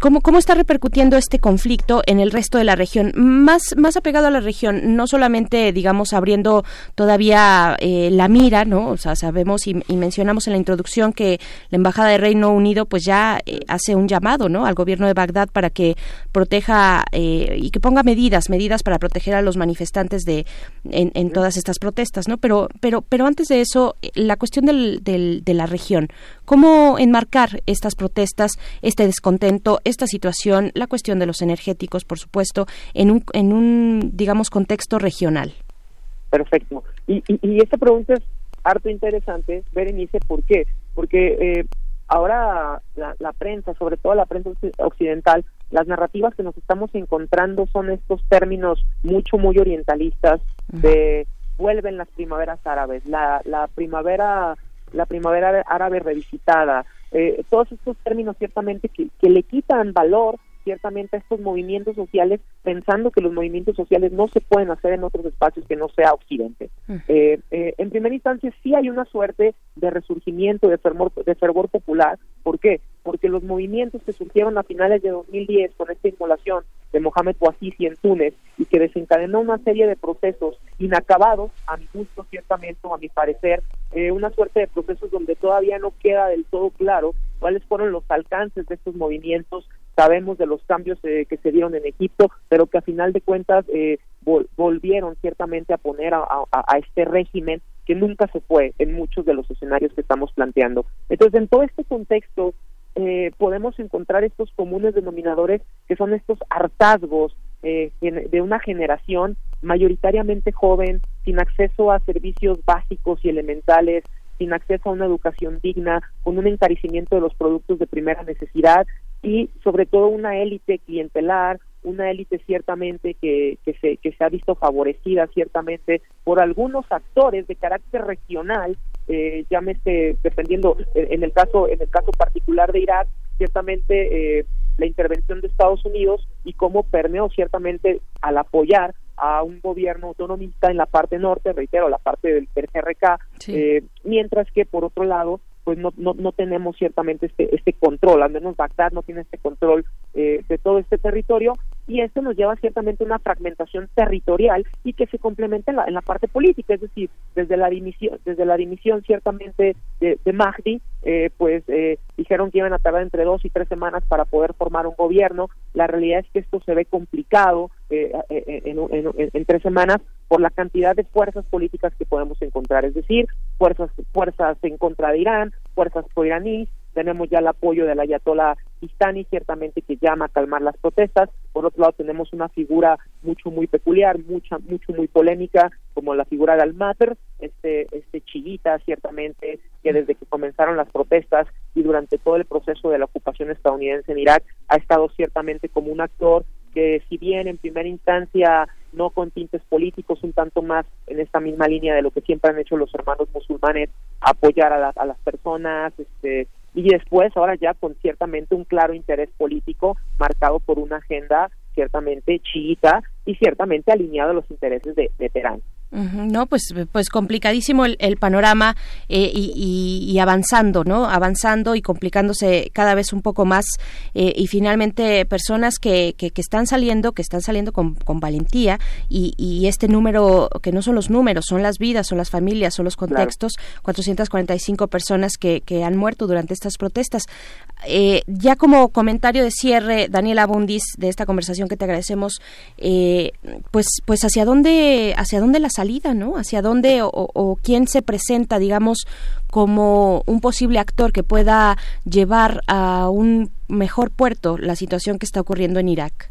¿Cómo, ¿Cómo está repercutiendo este conflicto en el resto de la región? Más, más apegado a la región, no solamente, digamos, abriendo todavía eh, la mira, ¿no? O sea, sabemos y, y, mencionamos en la introducción que la Embajada de Reino Unido, pues ya eh, hace un llamado, ¿no? Al gobierno de Bagdad para que proteja eh, y que ponga medidas, medidas para proteger a los manifestantes de, en, en todas estas protestas, ¿no? Pero, pero, pero antes de eso, la cuestión del, del, de la región. ¿Cómo enmarcar estas protestas, este descontento, esta situación, la cuestión de los energéticos, por supuesto, en un, en un digamos, contexto regional? Perfecto. Y, y, y esta pregunta es harto interesante, Berenice, ¿por qué? Porque eh, ahora la, la prensa, sobre todo la prensa occidental, las narrativas que nos estamos encontrando son estos términos mucho, muy orientalistas de vuelven las primaveras árabes, la, la primavera la primavera árabe revisitada, eh, todos estos términos ciertamente que, que le quitan valor ciertamente a estos movimientos sociales pensando que los movimientos sociales no se pueden hacer en otros espacios que no sea Occidente. -huh. eh, eh, en primera instancia sí hay una suerte de resurgimiento, de fervor, de fervor popular. ¿Por qué? Porque los movimientos que surgieron a finales de 2010 con esta inmolación de Mohamed Bouazizi en Túnez y que desencadenó una serie de procesos inacabados, a mi gusto ciertamente o a mi parecer, eh, una suerte de procesos donde todavía no queda del todo claro cuáles fueron los alcances de estos movimientos, sabemos de los cambios eh, que se dieron en Egipto, pero que a final de cuentas eh, vol volvieron ciertamente a poner a, este régimen que nunca se fue en muchos de los escenarios que estamos planteando. Entonces, en todo este contexto, eh, podemos encontrar estos comunes denominadores que son estos hartazgos eh, de una generación mayoritariamente joven, sin acceso a servicios básicos y elementales, sin acceso a una educación digna, con un encarecimiento de los productos de primera necesidad y sobre todo una élite clientelar, una élite ciertamente que, que, se, que se ha visto favorecida ciertamente por algunos actores de carácter regional, eh, llámese dependiendo en el caso en el caso particular de Irak, ciertamente eh, la intervención de Estados Unidos y cómo permeó ciertamente al apoyar a un gobierno autonomista en la parte norte, reitero, la parte del PRK, sí. eh, mientras que por otro lado pues no, no, no tenemos ciertamente este, este control, al menos Bagdad no tiene este control eh, de todo este territorio y esto nos lleva ciertamente a una fragmentación territorial y que se complementa en la, en la parte política, es decir, desde la dimisión, desde la dimisión ciertamente de, de Mahdi, eh, pues eh, dijeron que iban a tardar entre dos y tres semanas para poder formar un gobierno, la realidad es que esto se ve complicado eh, en, en, en, en tres semanas por la cantidad de fuerzas políticas que podemos encontrar, es decir, fuerzas, fuerzas en contra de Irán, fuerzas pro-iraníes, tenemos ya el apoyo del ayatollah Sistani, ciertamente que llama a calmar las protestas. Por otro lado, tenemos una figura mucho, muy peculiar, mucha, mucho, muy polémica, como la figura de Al-Mater, este, este chiita, ciertamente, que desde que comenzaron las protestas y durante todo el proceso de la ocupación estadounidense en Irak, ha estado ciertamente como un actor que si bien en primera instancia no con tintes políticos, un tanto más en esta misma línea de lo que siempre han hecho los hermanos musulmanes, apoyar a, la, a las personas, este, y después ahora ya con ciertamente un claro interés político marcado por una agenda ciertamente chiita y ciertamente alineado a los intereses de, de Teherán. No, pues, pues complicadísimo el, panorama eh, y, avanzando, ¿no? Avanzando y complicándose cada vez un poco más eh, y finalmente personas que, que, están saliendo, que están saliendo con, con valentía y, este número, que no son los números, son las vidas, son las familias, son los contextos, 445 personas que, que han muerto durante estas protestas. Eh, ya como comentario de cierre, Daniela Bundis, de esta conversación que te agradecemos, pues, pues hacia dónde, hacia dónde la salida, ¿no? Hacia dónde o, quién se presenta, digamos, como un posible actor que pueda llevar a un mejor puerto la situación que está ocurriendo en Irak.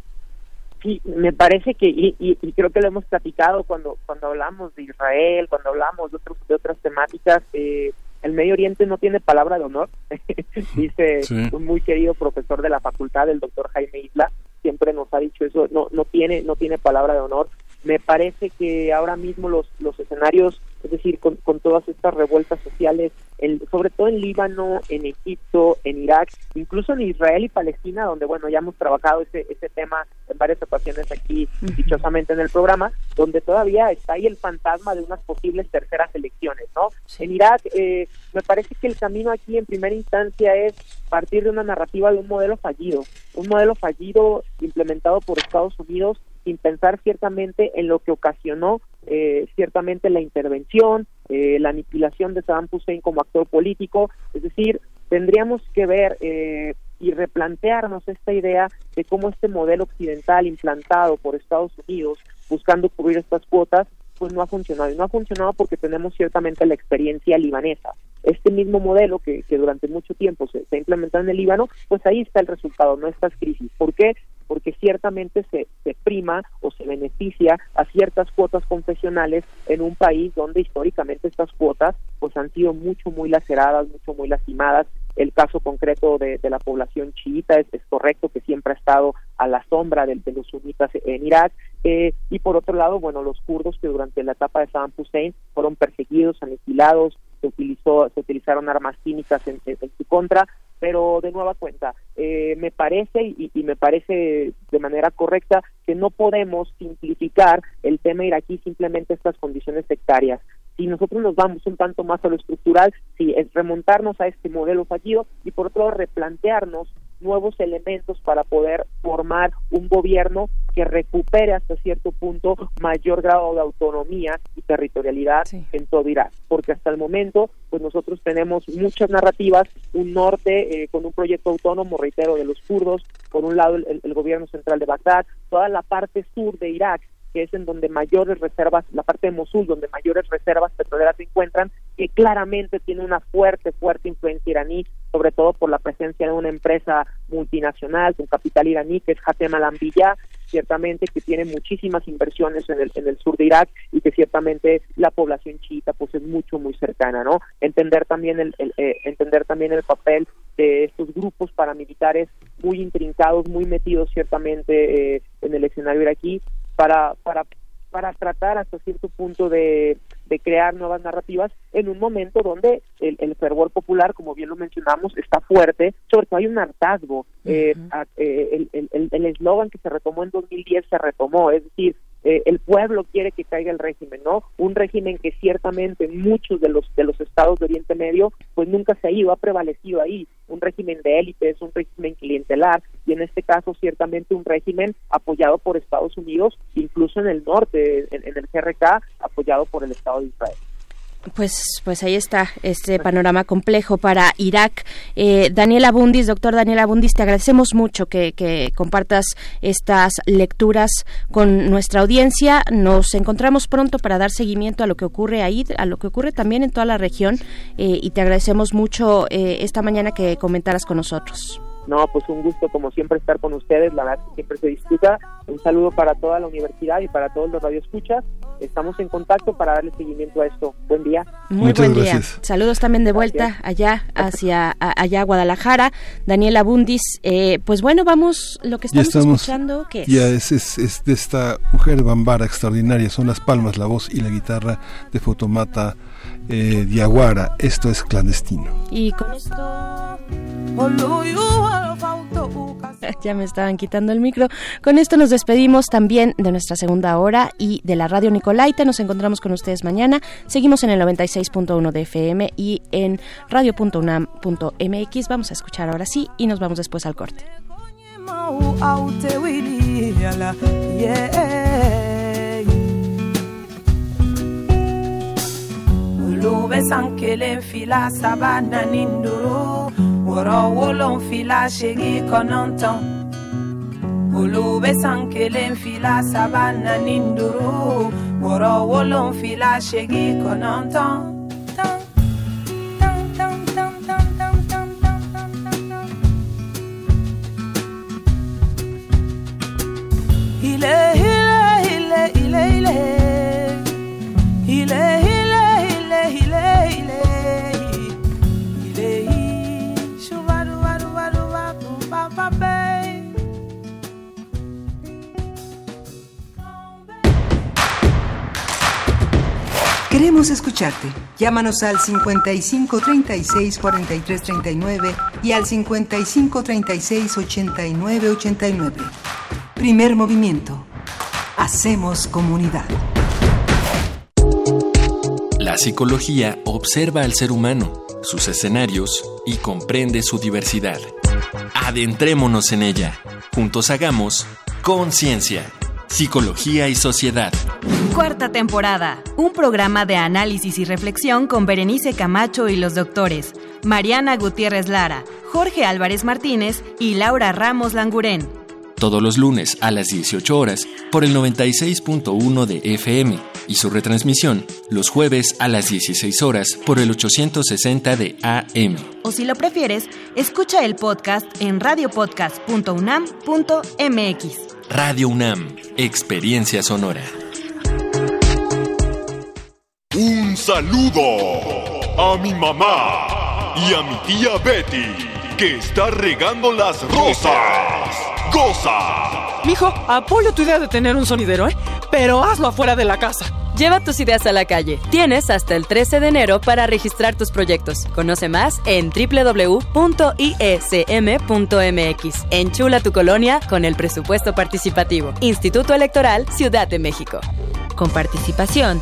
Sí, me parece que, y, creo que lo hemos platicado cuando, cuando hablamos de Israel, cuando hablamos de, otros, de otras temáticas, eh, el Medio Oriente no tiene palabra de honor, dice un muy querido profesor de la facultad, el doctor Jaime Isla, siempre nos ha dicho eso, no, no tiene, no tiene palabra de honor. Me parece que ahora mismo los, los escenarios, es decir, con, con todas estas revueltas sociales, sobre todo en Líbano, en Egipto, en Irak, incluso en Israel y Palestina, donde, bueno, ya hemos trabajado ese, ese tema en varias ocasiones aquí, dichosamente en el programa, donde todavía está ahí el fantasma de unas posibles terceras elecciones, ¿no? En Irak, eh, me parece que el camino aquí en primera instancia es partir de una narrativa de un modelo fallido, un modelo fallido implementado por Estados Unidos sin pensar ciertamente en lo que ocasionó eh, ciertamente la intervención, eh, la aniquilación de Saddam Hussein como actor político, es decir, tendríamos que ver eh, y replantearnos esta idea de cómo este modelo occidental implantado por Estados Unidos buscando cubrir estas cuotas pues no ha funcionado y no ha funcionado porque tenemos ciertamente la experiencia libanesa este mismo modelo que, durante mucho tiempo se, se, ha implementado en el Líbano, pues ahí está el resultado, no estas crisis. ¿Por qué? Porque ciertamente se, se prima o se beneficia a ciertas cuotas confesionales en un país donde históricamente estas cuotas pues han sido mucho, muy laceradas, mucho, muy lastimadas. El caso concreto de, la población chiita es, correcto que siempre ha estado a la sombra de, de los sunitas en Irak. Eh, y por otro lado, bueno, los kurdos que durante la etapa de Saddam Hussein fueron perseguidos, aniquilados, se utilizó se utilizaron armas químicas en, su contra pero de nueva cuenta eh, me parece y, me parece de manera correcta que no podemos simplificar el tema iraquí simplemente estas condiciones sectarias. Si nosotros nos vamos un tanto más a lo estructural, sí, es remontarnos a este modelo fallido y por otro lado replantearnos nuevos elementos para poder formar un gobierno que recupere hasta cierto punto mayor grado de autonomía y territorialidad en todo Irak, porque hasta el momento pues nosotros tenemos muchas narrativas, un norte eh, con un proyecto autónomo, reitero, de los kurdos, por un lado el, el gobierno central de Bagdad, toda la parte sur de Irak que es en donde mayores reservas, la parte de Mosul, donde mayores reservas petroleras se encuentran, que claramente tiene una fuerte, fuerte influencia iraní, sobre todo por la presencia de una empresa multinacional con capital iraní, que es Hatem al ciertamente que tiene muchísimas inversiones en el, en el sur de Irak y que ciertamente la población chiita pues es mucho, muy cercana, ¿no? Entender también el, eh, entender también el papel de estos grupos paramilitares muy intrincados, muy metidos ciertamente eh, en el escenario iraquí para, para, para tratar hasta cierto punto de, de crear nuevas narrativas en un momento donde el, el fervor popular, como bien lo mencionamos, está fuerte, sobre todo hay un hartazgo. Eh, eh, el eslogan que se retomó en 2010 se retomó, es decir, eh, el pueblo quiere que caiga el régimen, ¿no? Un régimen que ciertamente muchos de los de los estados de Oriente Medio pues nunca se ha ido, ha prevalecido ahí, un régimen de élites, un régimen clientelar y en este caso ciertamente un régimen apoyado por Estados Unidos, incluso en el norte, en, en el GRK, apoyado por el Estado de Israel. Pues, pues ahí está este panorama complejo para Irak. Eh, Daniela Bundis, doctor Daniela Bundis, te agradecemos mucho que, compartas estas lecturas con nuestra audiencia. Nos encontramos pronto para dar seguimiento a lo que ocurre ahí, a lo que ocurre también en toda la región eh, y te agradecemos mucho eh, esta mañana que comentaras con nosotros. No, pues un gusto como siempre estar con ustedes, la verdad que siempre se disfruta. Un saludo para toda la universidad y para todos los radioescuchas. Estamos en contacto para darle seguimiento a esto. Buen día. Muy buen día. Saludos también de vuelta allá hacia allá Guadalajara. Daniela Bundis, eh, pues bueno, vamos lo que estamos, escuchando, ¿qué es? Ya es, es, de esta mujer bambara extraordinaria, son las palmas, la voz y la guitarra de Fotomata eh, Diaguara. Esto es clandestino. Y con esto ya me estaban quitando el micro. Con esto nos despedimos también de nuestra segunda hora y de la radio Nicolaita. Nos encontramos con ustedes mañana. Seguimos en el 96.1 de FM y en radio.unam.mx. Vamos a escuchar ahora sí y nos vamos después al corte. wọ̀rọ̀ wo ló ń fi láṣẹ́gi kaná ń tán olùwé sànkélé ń fi láṣà bá nà ní wọ̀rọ̀ wo ló ń fi tán. Escucharte. Llámanos al 55 36 43 39 y al 55 36 89 89. Primer movimiento. Hacemos comunidad. La psicología observa al ser humano, sus escenarios y comprende su diversidad. Adentrémonos en ella. Juntos hagamos conciencia, psicología y sociedad. Cuarta temporada. Un programa de análisis y reflexión con Berenice Camacho y los doctores Mariana Gutiérrez Lara, Jorge Álvarez Martínez y Laura Ramos Langurén. Todos los lunes a las 18 horas por el 96.1 de FM y su retransmisión los jueves a las 16 horas por el 860 de AM. O si lo prefieres, escucha el podcast en radiopodcast.unam.mx. Radio UNAM, Experiencia Sonora. Un saludo a mi mamá y a mi tía Betty, que está regando las rosas. ¡Goza! Mijo, apoyo tu idea de tener un sonidero, ¿eh? Pero hazlo afuera de la casa. Lleva tus ideas a la calle. Tienes hasta el 13 de enero para registrar tus proyectos. Conoce más en www.iesm.mx. Enchula tu colonia con el presupuesto participativo. Instituto Electoral Ciudad de México. Con participación,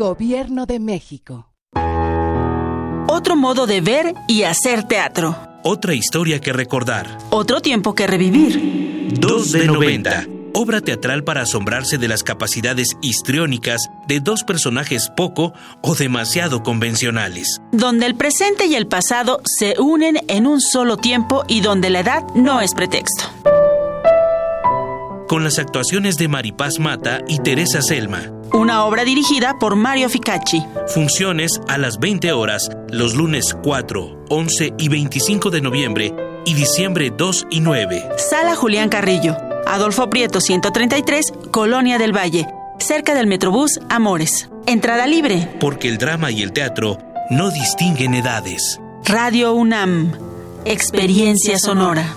Gobierno de México. Otro modo de ver y hacer teatro. Otra historia que recordar. Otro tiempo que revivir. 2 de 90. Obra teatral para asombrarse de las capacidades histriónicas de dos personajes poco o demasiado convencionales. Donde el presente y el pasado se unen en un solo tiempo y donde la edad no es pretexto. Con las actuaciones de Maripaz Mata y Teresa Selma. Una obra dirigida por Mario Ficacci. Funciones a las 20 horas los lunes 4, 11 y 25 de noviembre y diciembre 2 y 9. Sala Julián Carrillo. Adolfo Prieto 133, Colonia del Valle, cerca del Metrobús Amores. Entrada libre. Porque el drama y el teatro no distinguen edades. Radio UNAM. Experiencia sonora.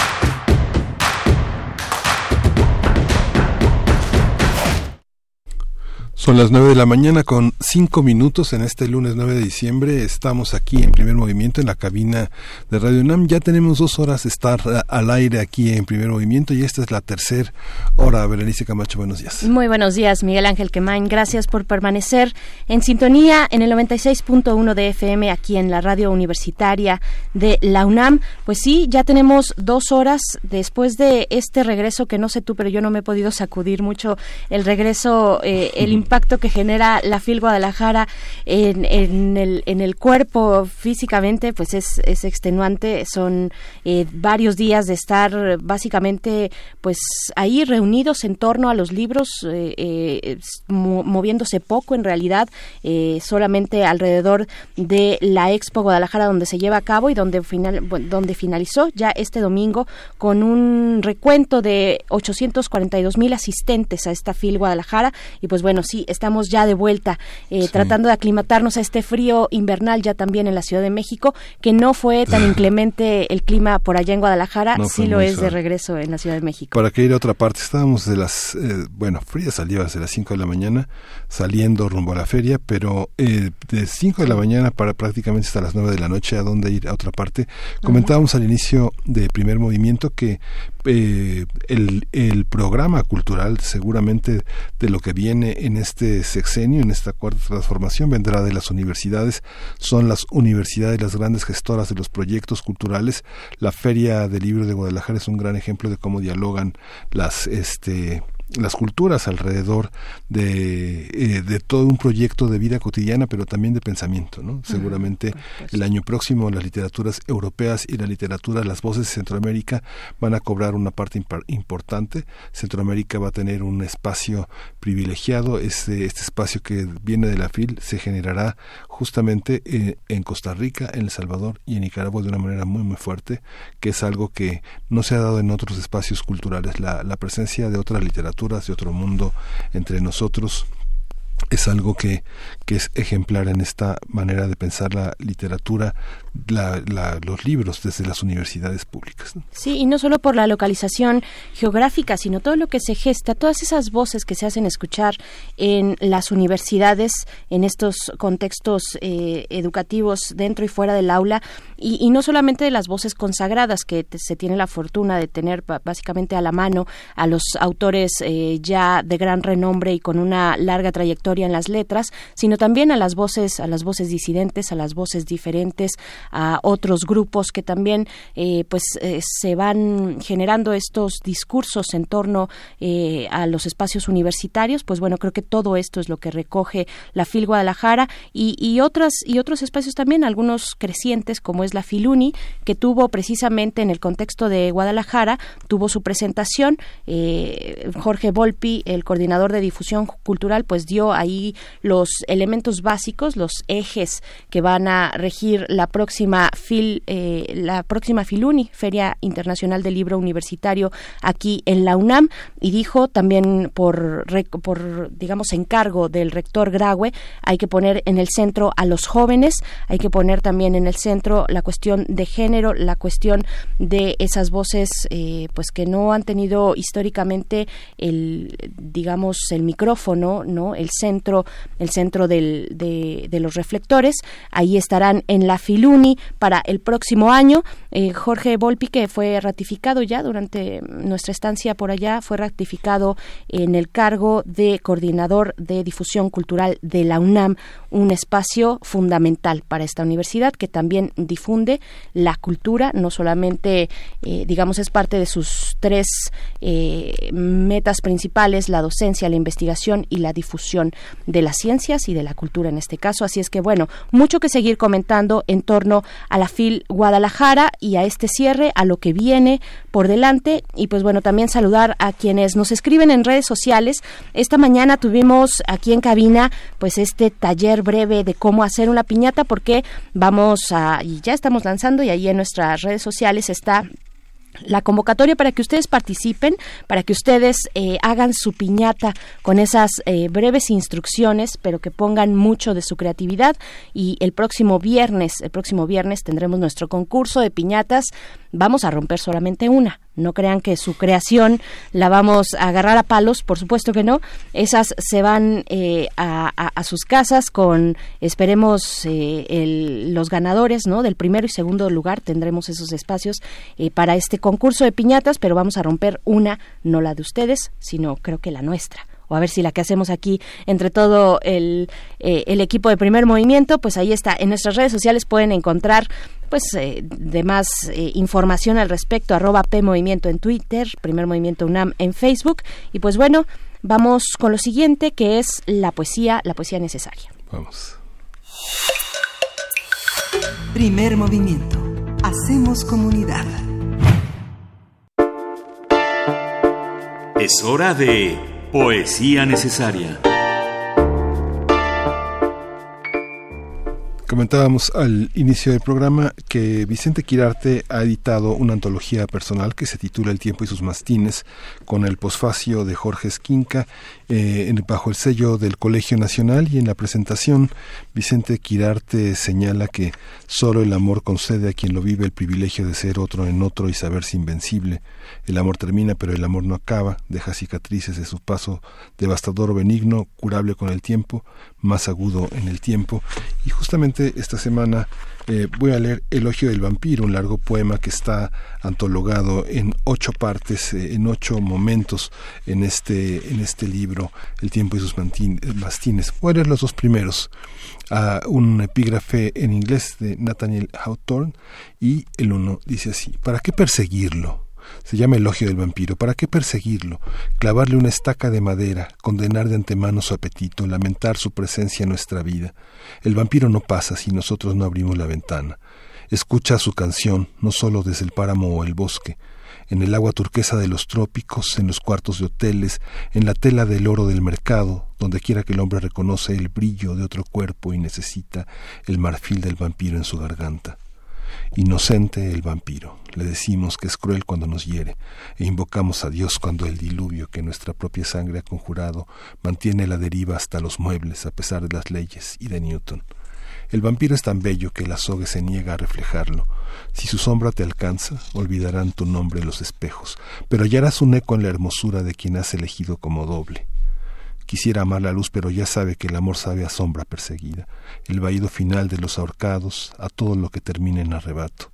Son las 9 de la mañana con 5 minutos en este lunes 9 de diciembre. Estamos aquí en primer movimiento en la cabina de Radio UNAM. Ya tenemos dos horas de estar al aire aquí en primer movimiento y esta es la tercera hora. Berenice Camacho, buenos días. Muy buenos días, Miguel Ángel Quemain. Gracias por permanecer en sintonía en el 96.1 de FM aquí en la radio universitaria de la UNAM. Pues sí, ya tenemos dos horas después de este regreso que no sé tú, pero yo no me he podido sacudir mucho el regreso, eh, el impacto que genera la FIL Guadalajara en, en, el, en el cuerpo físicamente, pues es, extenuante. Son eh, varios días de estar básicamente pues ahí reunidos en torno a los libros, eh, eh, moviéndose poco en realidad, solamente alrededor de la Expo Guadalajara donde se lleva a cabo y donde, final, donde finalizó ya este domingo con un recuento de 842 mil asistentes a esta FIL Guadalajara y pues bueno, sí, estamos ya de vuelta tratando de aclimatarnos a este frío invernal ya también en la Ciudad de México, que no fue tan inclemente el clima por allá en Guadalajara, sí lo es de regreso en la Ciudad de México. Para que ir a otra parte, estábamos de las, eh, bueno, Frida salió desde las 5 de la mañana, saliendo rumbo a la feria, pero eh, de 5 de la mañana para prácticamente hasta las 9 de la noche, a dónde ir a otra parte. Comentábamos al inicio de primer movimiento que eh, el, el programa cultural seguramente de lo que viene en este sexenio, en esta cuarta transformación, vendrá de las universidades, son las universidades las grandes gestoras de los proyectos culturales. La Feria del Libro de Guadalajara es un gran ejemplo de cómo dialogan las este las culturas alrededor de, eh, de, todo un proyecto de vida cotidiana, pero también de pensamiento. ¿no? Seguramente el año próximo las literaturas europeas y la literatura, las voces de Centroamérica van a cobrar una parte importante. Centroamérica va a tener un espacio privilegiado. Este, este espacio que viene de la FIL se generará justamente eh, en Costa Rica, en El Salvador y en Nicaragua de una manera muy muy fuerte, que es algo que no se ha dado en otros espacios culturales. La, la presencia de otras literaturas, de otro mundo entre nosotros, es algo que, que es ejemplar en esta manera de pensar la literatura la, los libros desde las universidades públicas. Sí, y no solo por la localización geográfica, sino todo lo que se gesta, todas esas voces que se hacen escuchar en las universidades, en estos contextos eh, educativos dentro y fuera del aula, y, no solamente de las voces consagradas que se tiene la fortuna de tener básicamente a la mano a los autores eh, ya de gran renombre y con una larga trayectoria en las letras, sino también a las voces, a las voces disidentes, a las voces diferentes, a otros grupos que también eh, pues eh, se van generando estos discursos en torno eh, a los espacios universitarios pues bueno creo que todo esto es lo que recoge la FIL Guadalajara y, y otras y otros espacios también algunos crecientes como es la Filuni que tuvo precisamente en el contexto de Guadalajara tuvo su presentación Jorge Volpi el coordinador de difusión cultural pues dio ahí los elementos básicos los ejes que van a regir la próxima eh, la próxima FILUNI, Feria Internacional del Libro Universitario, aquí en la UNAM, y dijo también por, por digamos, encargo del rector Graue, hay que poner en el centro a los jóvenes, hay que poner también en el centro la cuestión de género, la cuestión de esas voces, eh, pues que no han tenido históricamente el, digamos, el micrófono, no, el centro, el centro del, de, de los reflectores, ahí estarán en la FILUNI para el próximo año. Eh, Jorge Volpi, que fue ratificado ya durante nuestra estancia por allá, fue ratificado en el cargo de coordinador de difusión cultural de la UNAM, un espacio fundamental para esta universidad que también difunde la cultura, no solamente, eh, digamos, es parte de sus tres eh, metas principales, la docencia, la investigación y la difusión de las ciencias y de la cultura en este caso. Así es que, bueno, mucho que seguir comentando en torno a la FIL Guadalajara y a este cierre, a lo que viene por delante. Y pues bueno, también saludar a quienes nos escriben en redes sociales. Esta mañana tuvimos aquí en cabina pues este taller breve de cómo hacer una piñata porque vamos a, y ya estamos lanzando y ahí en nuestras redes sociales está la convocatoria para que ustedes participen, para que ustedes eh, hagan su piñata con esas eh, breves instrucciones, pero que pongan mucho de su creatividad. Y el próximo viernes, el próximo viernes tendremos nuestro concurso de piñatas. Vamos a romper solamente una. No crean que su creación la vamos a agarrar a palos, por supuesto que no. Esas se van eh, a, sus casas con, esperemos, eh, los ganadores ¿no? del primero y segundo lugar. Tendremos esos espacios eh, para este concurso de piñatas, pero vamos a romper una, no la de ustedes, sino creo que la nuestra o a ver si la que hacemos aquí entre todo el, el equipo de primer movimiento, pues ahí está. En nuestras redes sociales pueden encontrar pues eh, de más eh, información al respecto, arroba P Movimiento en Twitter, Primer Movimiento UNAM en Facebook. Y pues bueno, Vamos con lo siguiente, que es la poesía, la poesía necesaria. Vamos. Primer movimiento. Hacemos comunidad. Es hora de poesía necesaria. Comentábamos al inicio del programa que Vicente Quirarte ha editado una antología personal que se titula El tiempo y sus mastines con el posfacio de Jorge Esquinca eh, bajo el sello del Colegio Nacional y en la presentación. Vicente Quirarte señala que solo el amor concede a quien lo vive el privilegio de ser otro en otro y saberse invencible. El amor termina pero el amor no acaba, deja cicatrices de su paso devastador o benigno, curable con el tiempo, más agudo en el tiempo. Y justamente esta semana eh, voy a leer Elogio del Vampiro, un largo poema que está antologado en ocho partes, eh, en ocho momentos en este, en este libro, El tiempo y sus mastines. Voy a leer los dos primeros. un epígrafe en inglés de Nathaniel Hawthorne y el uno dice así, ¿para qué perseguirlo? Se llama elogio del vampiro. ¿Para qué perseguirlo? Clavarle una estaca de madera, condenar de antemano su apetito, lamentar su presencia en nuestra vida. El vampiro no pasa si nosotros no abrimos la ventana. Escucha su canción, no solo desde el páramo o el bosque, en el agua turquesa de los trópicos, en los cuartos de hoteles, en la tela del oro del mercado, donde quiera que el hombre reconoce el brillo de otro cuerpo y necesita el marfil del vampiro en su garganta. Inocente el vampiro, le decimos que es cruel cuando nos hiere, e invocamos a Dios cuando el diluvio que nuestra propia sangre ha conjurado mantiene la deriva hasta los muebles a pesar de las leyes y de Newton. El vampiro es tan bello que el azogue se niega a reflejarlo. Si su sombra te alcanza, olvidarán tu nombre los espejos, pero hallarás un eco en la hermosura de quien has elegido como doble. Quisiera amar la luz, pero ya sabe que el amor sabe a sombra perseguida, el vaído final de los ahorcados, a todo lo que termina en arrebato.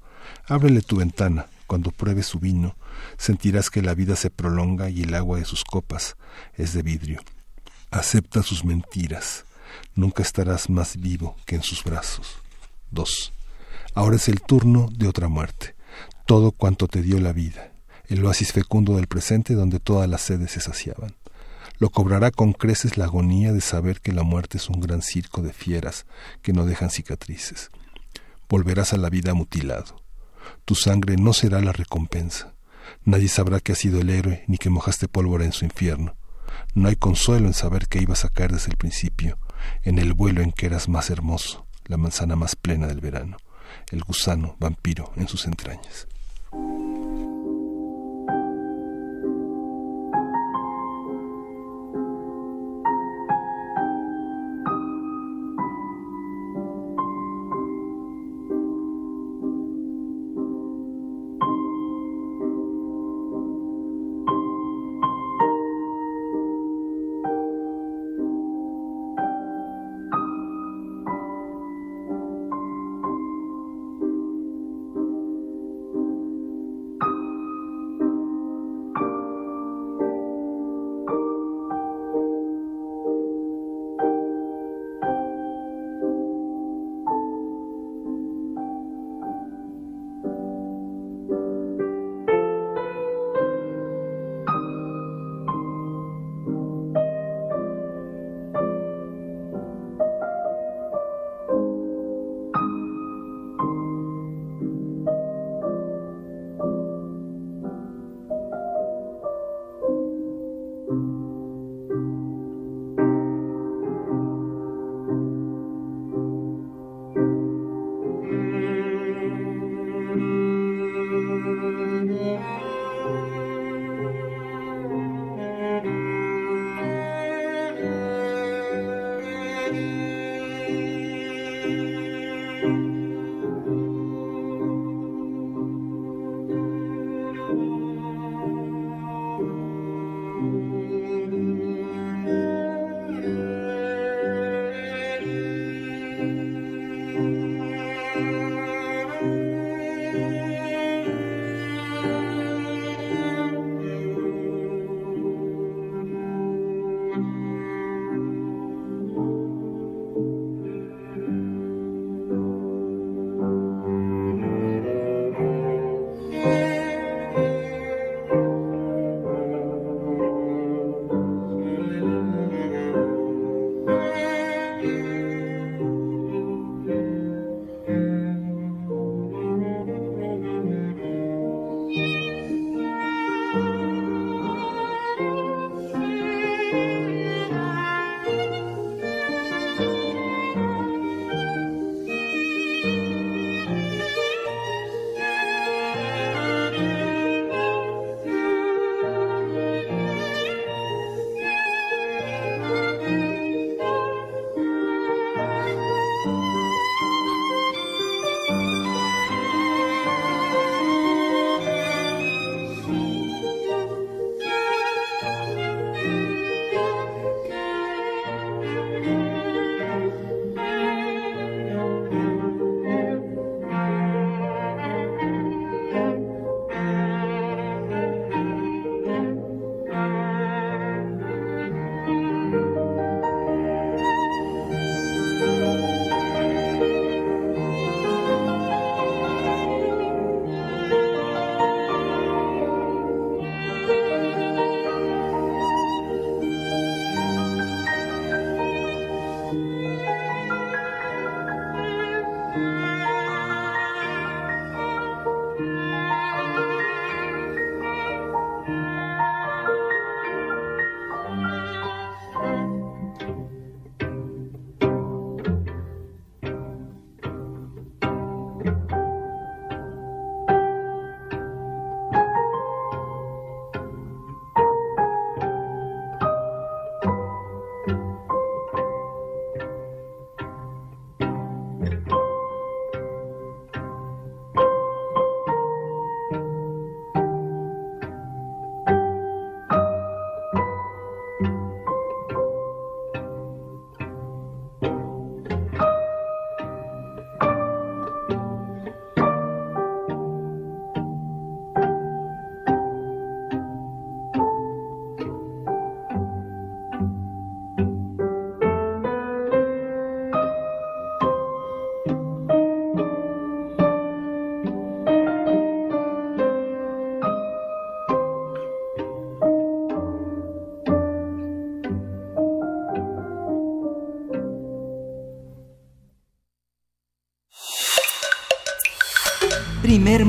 Ábrele tu ventana, cuando pruebes su vino, sentirás que la vida se prolonga y el agua de sus copas es de vidrio. Acepta sus mentiras, nunca estarás más vivo que en sus brazos. 2. Ahora es el turno de otra muerte, todo cuanto te dio la vida, el oasis fecundo del presente donde todas las sedes se saciaban. Lo cobrará con creces la agonía de saber que la muerte es un gran circo de fieras que no dejan cicatrices. Volverás a la vida mutilado. Tu sangre no será la recompensa. Nadie sabrá que has sido el héroe ni que mojaste pólvora en su infierno. No hay consuelo en saber que ibas a caer desde el principio, en el vuelo en que eras más hermoso, la manzana más plena del verano, el gusano vampiro en sus entrañas.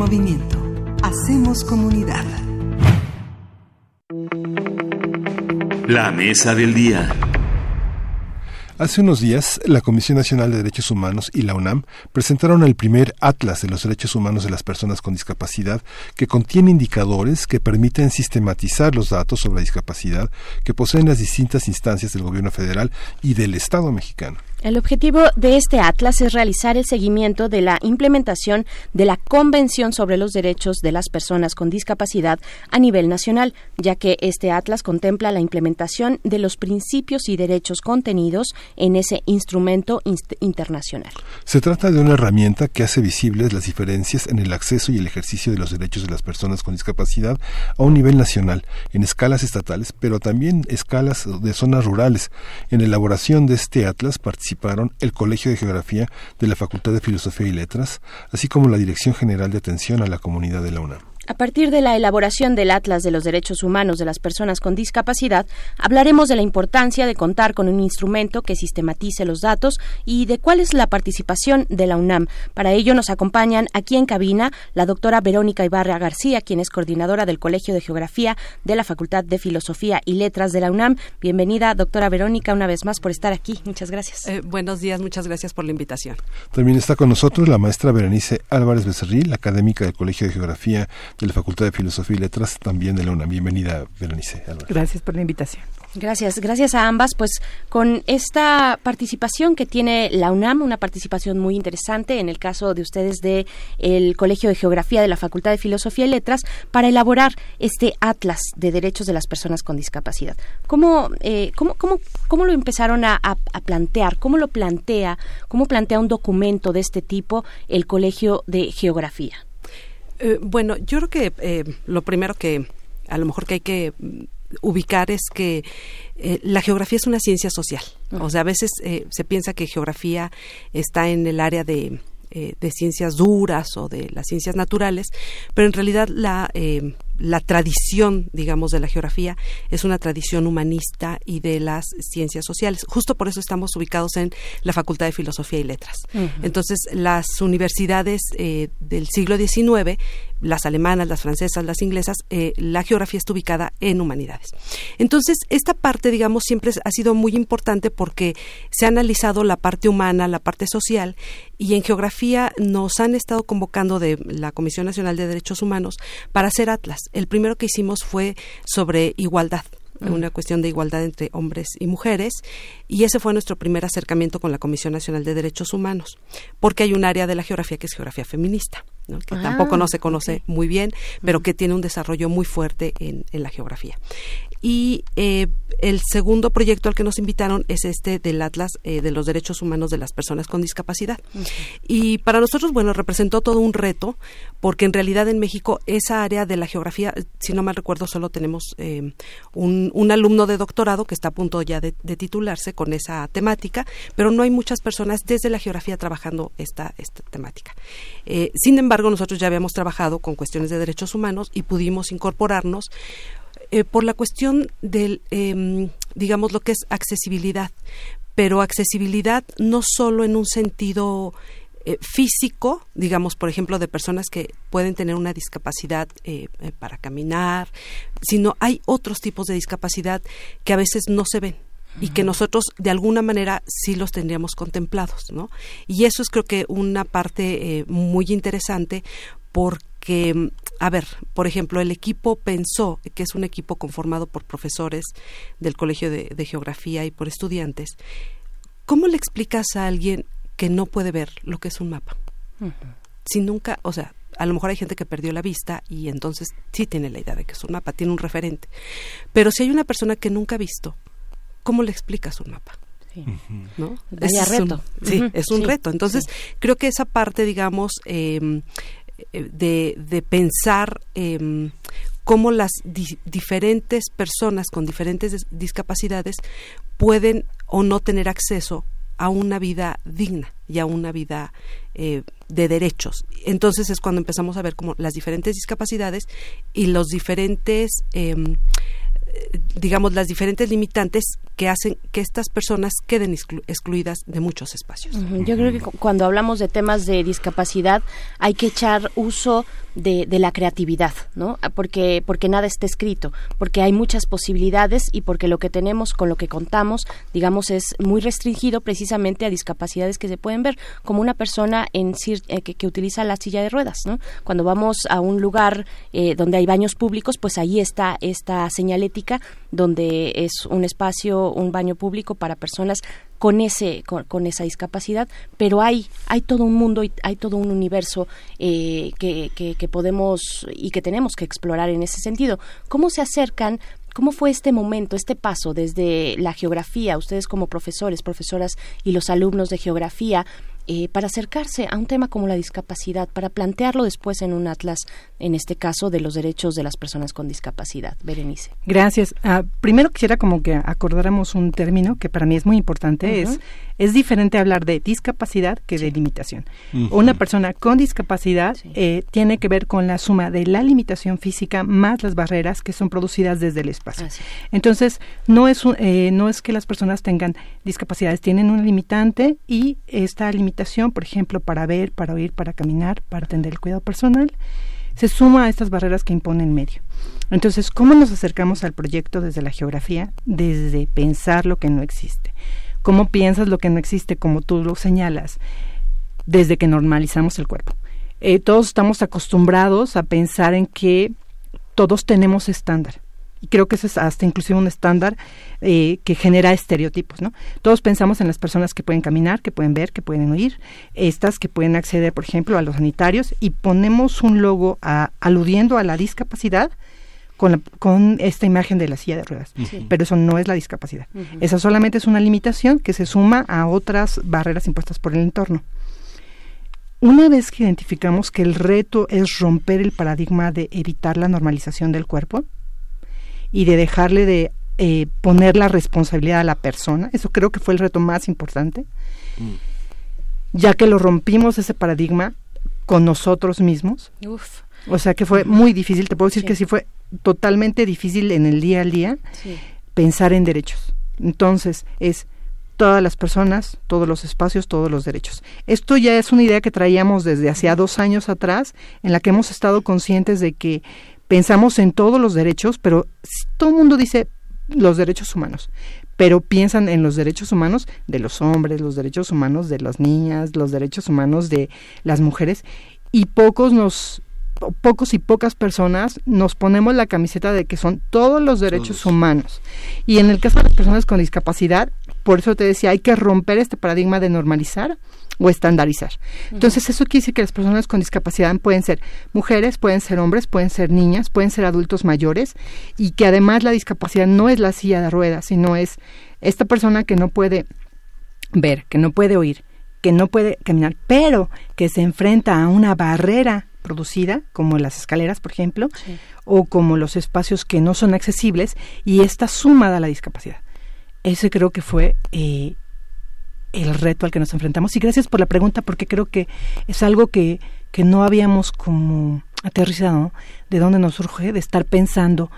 Movimiento. Hacemos comunidad. La mesa del día. Hace unos días, la Comisión Nacional de Derechos Humanos y la UNAM presentaron el primer Atlas de los Derechos Humanos de las Personas con Discapacidad, que contiene indicadores que permiten sistematizar los datos sobre la discapacidad que poseen las distintas instancias del Gobierno federal y del Estado mexicano. El objetivo de este atlas es realizar el seguimiento de la implementación de la Convención sobre los Derechos de las Personas con Discapacidad a nivel nacional, ya que este atlas contempla la implementación de los principios y derechos contenidos en ese instrumento internacional. Se trata de una herramienta que hace visibles las diferencias en el acceso y el ejercicio de los derechos de las personas con discapacidad a un nivel nacional, en escalas estatales, pero también escalas de zonas rurales. En la elaboración de este atlas participaron el Colegio de Geografía de la Facultad de Filosofía y Letras, así como la Dirección General de Atención a la Comunidad de la UNAM. A partir de la elaboración del Atlas de los Derechos Humanos de las Personas con Discapacidad, hablaremos de la importancia de contar con un instrumento que sistematice los datos y de cuál es la participación de la UNAM. Para ello nos acompañan aquí en cabina la doctora Verónica Ibarra García, quien es coordinadora del Colegio de Geografía de la Facultad de Filosofía y Letras de la UNAM. Bienvenida, doctora Verónica, una vez más por estar aquí. Muchas gracias. Eh, buenos días, muchas gracias por la invitación. También está con nosotros la maestra Berenice Álvarez Becerril, académica del Colegio de Geografía de la Facultad de Filosofía y Letras también de la UNAM. Bienvenida, Berenice. Gracias por la invitación. Gracias, gracias a ambas. Pues con esta participación que tiene la UNAM, una participación muy interesante en el caso de ustedes de el Colegio de Geografía de la Facultad de Filosofía y Letras para elaborar este atlas de derechos de las personas con discapacidad. ¿Cómo, eh, cómo, cómo, cómo lo empezaron a, a, plantear? ¿Cómo lo plantea? ¿Cómo plantea un documento de este tipo el Colegio de Geografía? Eh, bueno, yo creo que eh, lo primero que a lo mejor que hay que mm, ubicar es que eh, la geografía es una ciencia social. O sea, a veces se piensa que geografía está en el área de, de, ciencias duras o de las ciencias naturales, pero en realidad la la tradición, digamos, de la geografía es una tradición humanista y de las ciencias sociales. Justo por eso estamos ubicados en la Facultad de Filosofía y Letras. Entonces, las universidades eh, del siglo XIX, las alemanas, las francesas, las inglesas, eh, la geografía está ubicada en humanidades. Entonces, esta parte, digamos, siempre ha sido muy importante porque se ha analizado la parte humana, la parte social, y en geografía nos han estado convocando de la Comisión Nacional de Derechos Humanos para hacer atlas el primero que hicimos fue sobre igualdad mm. una cuestión de igualdad entre hombres y mujeres, y ese fue nuestro primer acercamiento con la Comisión Nacional de Derechos Humanos, porque hay un área de la geografía que es geografía feminista. ¿no? que Ah, tampoco no se conoce muy bien, pero que tiene un desarrollo muy fuerte en, en la geografía. Y eh, el segundo proyecto al que nos invitaron es este del Atlas eh, de los Derechos Humanos de las Personas con Discapacidad. Y para nosotros, bueno, representó todo un reto, porque en realidad en México esa área de la geografía, si no mal recuerdo, solo tenemos eh, un, un alumno de doctorado que está a punto ya de, de titularse con esa temática, pero no hay muchas personas desde la geografía trabajando esta, esta temática. Eh, sin embargo, nosotros ya habíamos trabajado con cuestiones de derechos humanos y pudimos incorporarnos eh, por la cuestión del, em, digamos, lo que es accesibilidad, pero accesibilidad no solo en un sentido eh, físico, digamos, por ejemplo, de personas que pueden tener una discapacidad eh, eh, para caminar, sino hay otros tipos de discapacidad que a veces no se ven y que nosotros de alguna manera sí los tendríamos contemplados, ¿no? Y eso es creo que una parte eh, muy interesante porque, a ver, por ejemplo, el equipo pensó que es un equipo conformado por profesores del Colegio de, de Geografía y por estudiantes. ¿Cómo le explicas a alguien que no puede ver lo que es un mapa? Si nunca, o sea, a lo mejor hay gente que perdió la vista y entonces sí tiene la idea de que es un mapa, tiene un referente. Pero si hay una persona que nunca ha visto, ¿cómo le explicas un mapa? ¿no? Es un- reto. sí, Ujú, es un sí, reto. Entonces, creo que esa parte, digamos, eh, de, de pensar eh, cómo las di- diferentes personas con diferentes dis- discapacidades pueden o no tener acceso a una vida digna y a una vida eh, de derechos. Entonces es cuando empezamos a ver como las diferentes discapacidades y los diferentes em, eh, digamos, las diferentes limitantes que hacen que estas personas queden exclu- excluidas de muchos espacios. Yo creo que cu- cuando hablamos de temas de discapacidad hay que echar uso de, la creatividad, ¿no? Ah, Porque, porque nada está escrito, porque hay muchas posibilidades y porque lo que tenemos con lo que contamos, digamos, es muy restringido precisamente a discapacidades que se pueden ver, como una persona en eh, que, que utiliza la silla de ruedas, ¿no? Cuando vamos a un lugar eh, donde hay baños públicos, pues ahí está esta señalética donde es un espacio, un baño público para personas con ese con, esa discapacidad. Pero hay hay todo un mundo y hay todo un universo eh, que, que podemos y que tenemos que explorar en ese sentido. Cómo se acercan ¿Cómo fue este momento, este paso desde la geografía, ustedes como profesores, profesoras y los alumnos de geografía, eh, para acercarse a un tema como la discapacidad, para plantearlo después en un atlas, en este caso, de los derechos de las personas con discapacidad? Berenice. Gracias. Ah, primero quisiera como que acordáramos un término que para mí es muy importante. Es es diferente hablar de discapacidad que de limitación. Una persona con discapacidad eh, tiene que ver con la suma de la limitación física más las barreras que son producidas desde el espacio. Entonces, no es, un- eh, no es que las personas tengan discapacidades, tienen una limitante y esta limitación, por ejemplo, para ver, para oír, para caminar, para atender el cuidado personal, se suma a estas barreras que imponen medio. Entonces, ¿cómo nos acercamos al proyecto desde la geografía? Desde pensar lo que no existe. ¿Cómo piensas lo que no existe, como tú lo señalas? Desde que normalizamos el cuerpo. Eh, todos estamos acostumbrados a pensar en que todos tenemos estándar. Y creo que ese es hasta inclusive un estándar eh, que genera estereotipos, ¿no? Todos pensamos en las personas que pueden caminar, que pueden ver, que pueden oír, estas que pueden acceder, por ejemplo, a los sanitarios y ponemos un logo a- aludiendo a la discapacidad con, la- con esta imagen de la silla de ruedas. Sí. Pero eso no es la discapacidad. Esa solamente es una limitación que se suma a otras barreras impuestas por el entorno. Una vez que identificamos que el reto es romper el paradigma de evitar la normalización del cuerpo y de dejarle de eh, poner la responsabilidad a la persona, eso creo que fue el reto más importante, ya que lo rompimos ese paradigma con nosotros mismos. Uf. O sea que fue muy difícil, te puedo decir que sí fue totalmente difícil en el día al día Sí. pensar en derechos. Entonces, es todas las personas, todos los espacios, todos los derechos. Esto ya es una idea que traíamos desde hacía dos años atrás, en la que hemos estado conscientes de que pensamos en todos los derechos, pero todo el mundo dice los derechos humanos, pero piensan en los derechos humanos de los hombres, los derechos humanos de las niñas, los derechos humanos de las mujeres, y pocos nos pocos y pocas personas nos ponemos la camiseta de que son todos los derechos humanos. Y en el caso de las personas con discapacidad, por eso te decía, hay que romper este paradigma de normalizar o estandarizar. Entonces, eso quiere decir que las personas con discapacidad pueden ser mujeres, pueden ser hombres, pueden ser niñas, pueden ser adultos mayores y que además la discapacidad no es la silla de ruedas, sino es esta persona que no puede ver, que no puede oír, que no puede caminar, pero que se enfrenta a una barrera producida, como las escaleras, por ejemplo, o como los espacios que no son accesibles, y está sumada a la discapacidad. Ese creo que fue eh, el reto al que nos enfrentamos. Y gracias por la pregunta, porque creo que es algo que, que no habíamos como aterrizado, de dónde nos surge, de estar pensando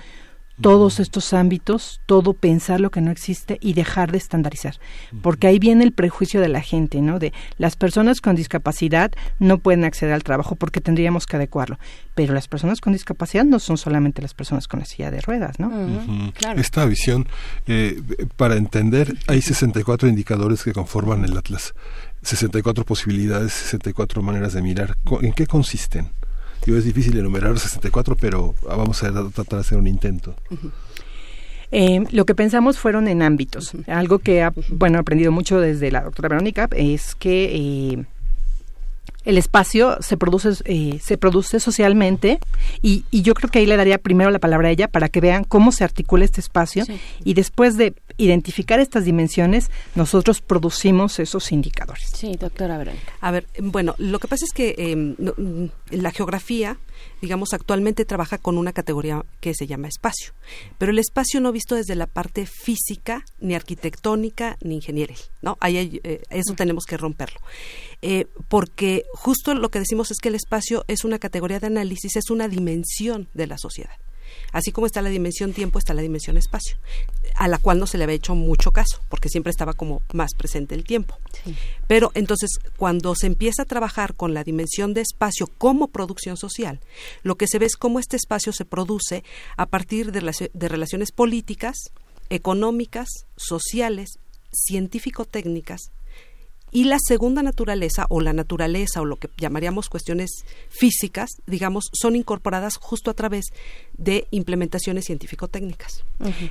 todos estos ámbitos, todo pensar lo que no existe y dejar de estandarizar. Porque ahí viene el prejuicio de la gente, ¿no? De las personas con discapacidad no pueden acceder al trabajo porque tendríamos que adecuarlo. Pero las personas con discapacidad no son solamente las personas con la silla de ruedas, ¿no? Esta visión, eh, para entender, hay 64 indicadores que conforman el Atlas. 64 posibilidades, 64 maneras de mirar. ¿En qué consisten? Yo es difícil enumerar 64, pero vamos a tratar de hacer un intento. Eh, lo que pensamos fueron en ámbitos. Algo que ha, bueno, aprendido mucho desde la doctora Verónica es que eh, el espacio se produce eh, se produce socialmente y, y, yo creo que ahí le daría primero la palabra a ella para que vean cómo se articula este espacio y después de identificar estas dimensiones nosotros producimos esos indicadores. Sí, doctora Verónica. A ver, bueno, lo que pasa es que em, mm, la geografía digamos, actualmente trabaja con una categoría que se llama espacio, pero el espacio no visto desde la parte física, ni arquitectónica, ni ingenieril, ¿no? Ahí eh, eso tenemos que romperlo. Eh, porque justo lo que decimos es que el espacio es una categoría de análisis, es una dimensión de la sociedad. Así como está la dimensión tiempo, está la dimensión espacio, a la cual no se le había hecho mucho caso, porque siempre estaba como más presente el tiempo. Pero entonces, cuando se empieza a trabajar con la dimensión de espacio como producción social, lo que se ve es cómo este espacio se produce a partir de, de relaciones políticas, económicas, sociales, científico-técnicas, y la segunda naturaleza o la naturaleza o lo que llamaríamos cuestiones físicas, digamos, son incorporadas justo a través de implementaciones científico-técnicas.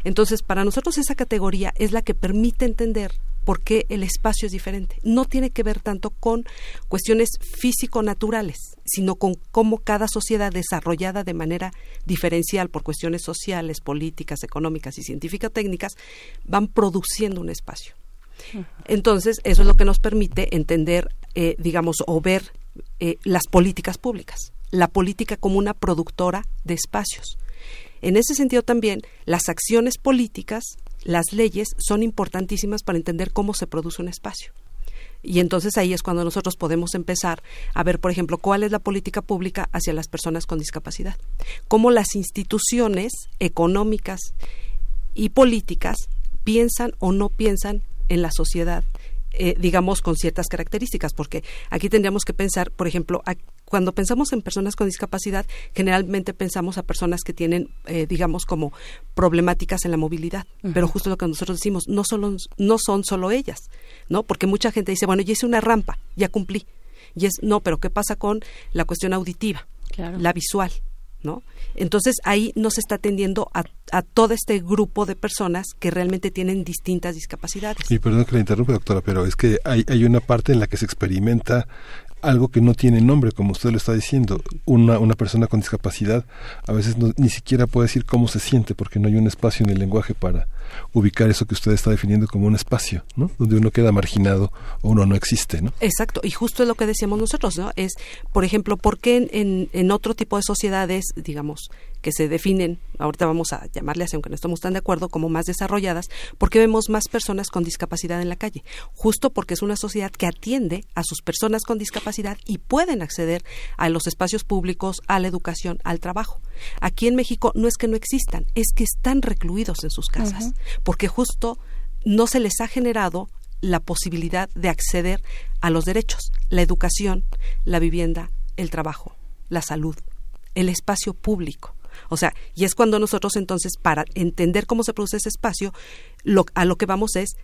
Entonces, para nosotros esa categoría es la que permite entender por qué el espacio es diferente. No tiene que ver tanto con cuestiones físico-naturales, sino con cómo cada sociedad desarrollada de manera diferencial por cuestiones sociales, políticas, económicas y científico-técnicas van produciendo un espacio. Entonces, eso es lo que nos permite entender, eh, digamos, o ver eh, las políticas públicas, la política como una productora de espacios. En ese sentido también, las acciones políticas, las leyes, son importantísimas para entender cómo se produce un espacio. Y entonces ahí es cuando nosotros podemos empezar a ver, por ejemplo, cuál es la política pública hacia las personas con discapacidad. Cómo las instituciones económicas y políticas piensan o no piensan en la sociedad, eh, digamos, con ciertas características, porque aquí tendríamos que pensar, por ejemplo, cuando pensamos en personas con discapacidad, generalmente pensamos a personas que tienen, eh, digamos, como problemáticas en la movilidad, pero justo lo que nosotros decimos, no, solo, no son solo ellas, ¿no? Porque mucha gente dice, bueno, ya hice una rampa, ya cumplí. Y es, no, pero ¿qué pasa con la cuestión auditiva, la visual? ¿no? Entonces ahí no se está atendiendo a, a, todo este grupo de personas que realmente tienen distintas discapacidades. Y perdón que la interrumpa, doctora, pero es que hay, hay una parte en la que se experimenta algo que no tiene nombre, como usted lo está diciendo. Una, una persona con discapacidad a veces ni siquiera puede decir cómo se siente porque no hay un espacio en el lenguaje para ubicar eso que usted está definiendo como un espacio, ¿no? Donde uno queda marginado o uno no existe, ¿no? Exacto, y justo es lo que decíamos nosotros, ¿no? Es, por ejemplo, ¿por qué en, en otro tipo de sociedades, digamos, que se definen, ahorita vamos a llamarles, aunque no estamos tan de acuerdo, como más desarrolladas, porque vemos más personas con discapacidad en la calle, justo porque es una sociedad que atiende a sus personas con discapacidad y pueden acceder a los espacios públicos, a la educación, al trabajo. Aquí en México no es que no existan, es que están recluidos en sus casas, porque justo no se les ha generado la posibilidad de acceder a los derechos, la educación, la vivienda, el trabajo, la salud, el espacio público. O sea, y es cuando nosotros entonces, para entender cómo se produce ese espacio, lo, a lo que vamos es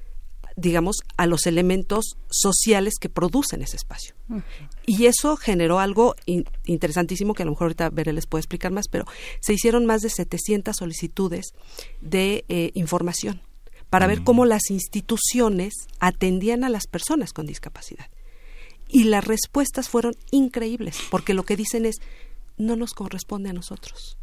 digamos, a los elementos sociales que producen ese espacio. Y eso generó algo interesantísimo que a lo mejor ahorita Veré les puede explicar más, pero se hicieron más de 700 solicitudes de eh, información para ver cómo las instituciones atendían a las personas con discapacidad. Y las respuestas fueron increíbles, porque lo que dicen es, no nos corresponde a nosotros.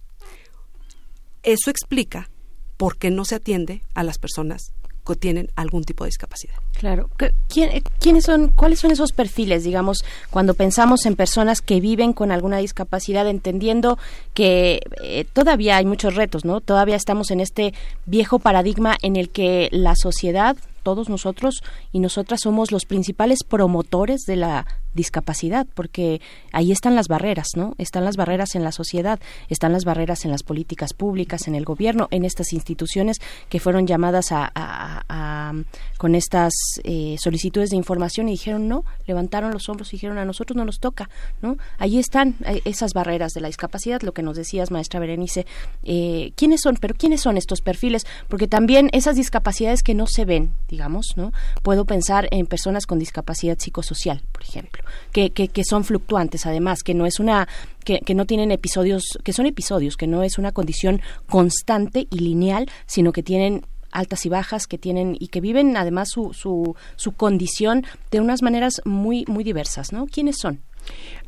Eso explica por qué no se atiende a las personas que tienen algún tipo de discapacidad. Claro. ¿Quiénes son, cuáles son esos perfiles, digamos, cuando pensamos en personas que viven con alguna discapacidad, entendiendo que eh, todavía hay muchos retos, ¿no? Todavía estamos en este viejo paradigma en el que la sociedad, todos nosotros y nosotras somos los principales promotores de la discapacidad, porque ahí están las barreras, ¿no? Están las barreras en la sociedad, están las barreras en las políticas públicas, en el gobierno, en estas instituciones que fueron llamadas a, con estas eh, solicitudes de información y dijeron no, levantaron los hombros y dijeron a nosotros no nos toca, ¿no? Ahí están eh, esas barreras de la discapacidad, lo que nos decías, maestra Berenice, eh, ¿quiénes son? Pero ¿quiénes son estos perfiles? Porque también esas discapacidades que no se ven, digamos, ¿no? Puedo pensar en personas con discapacidad psicosocial, por ejemplo que, que, son fluctuantes además, que no es una, que, que no tienen episodios, que son episodios, que no es una condición constante y lineal, sino que tienen altas y bajas que tienen y que viven además su, su, su condición de unas maneras muy muy diversas, ¿no? ¿Quiénes son?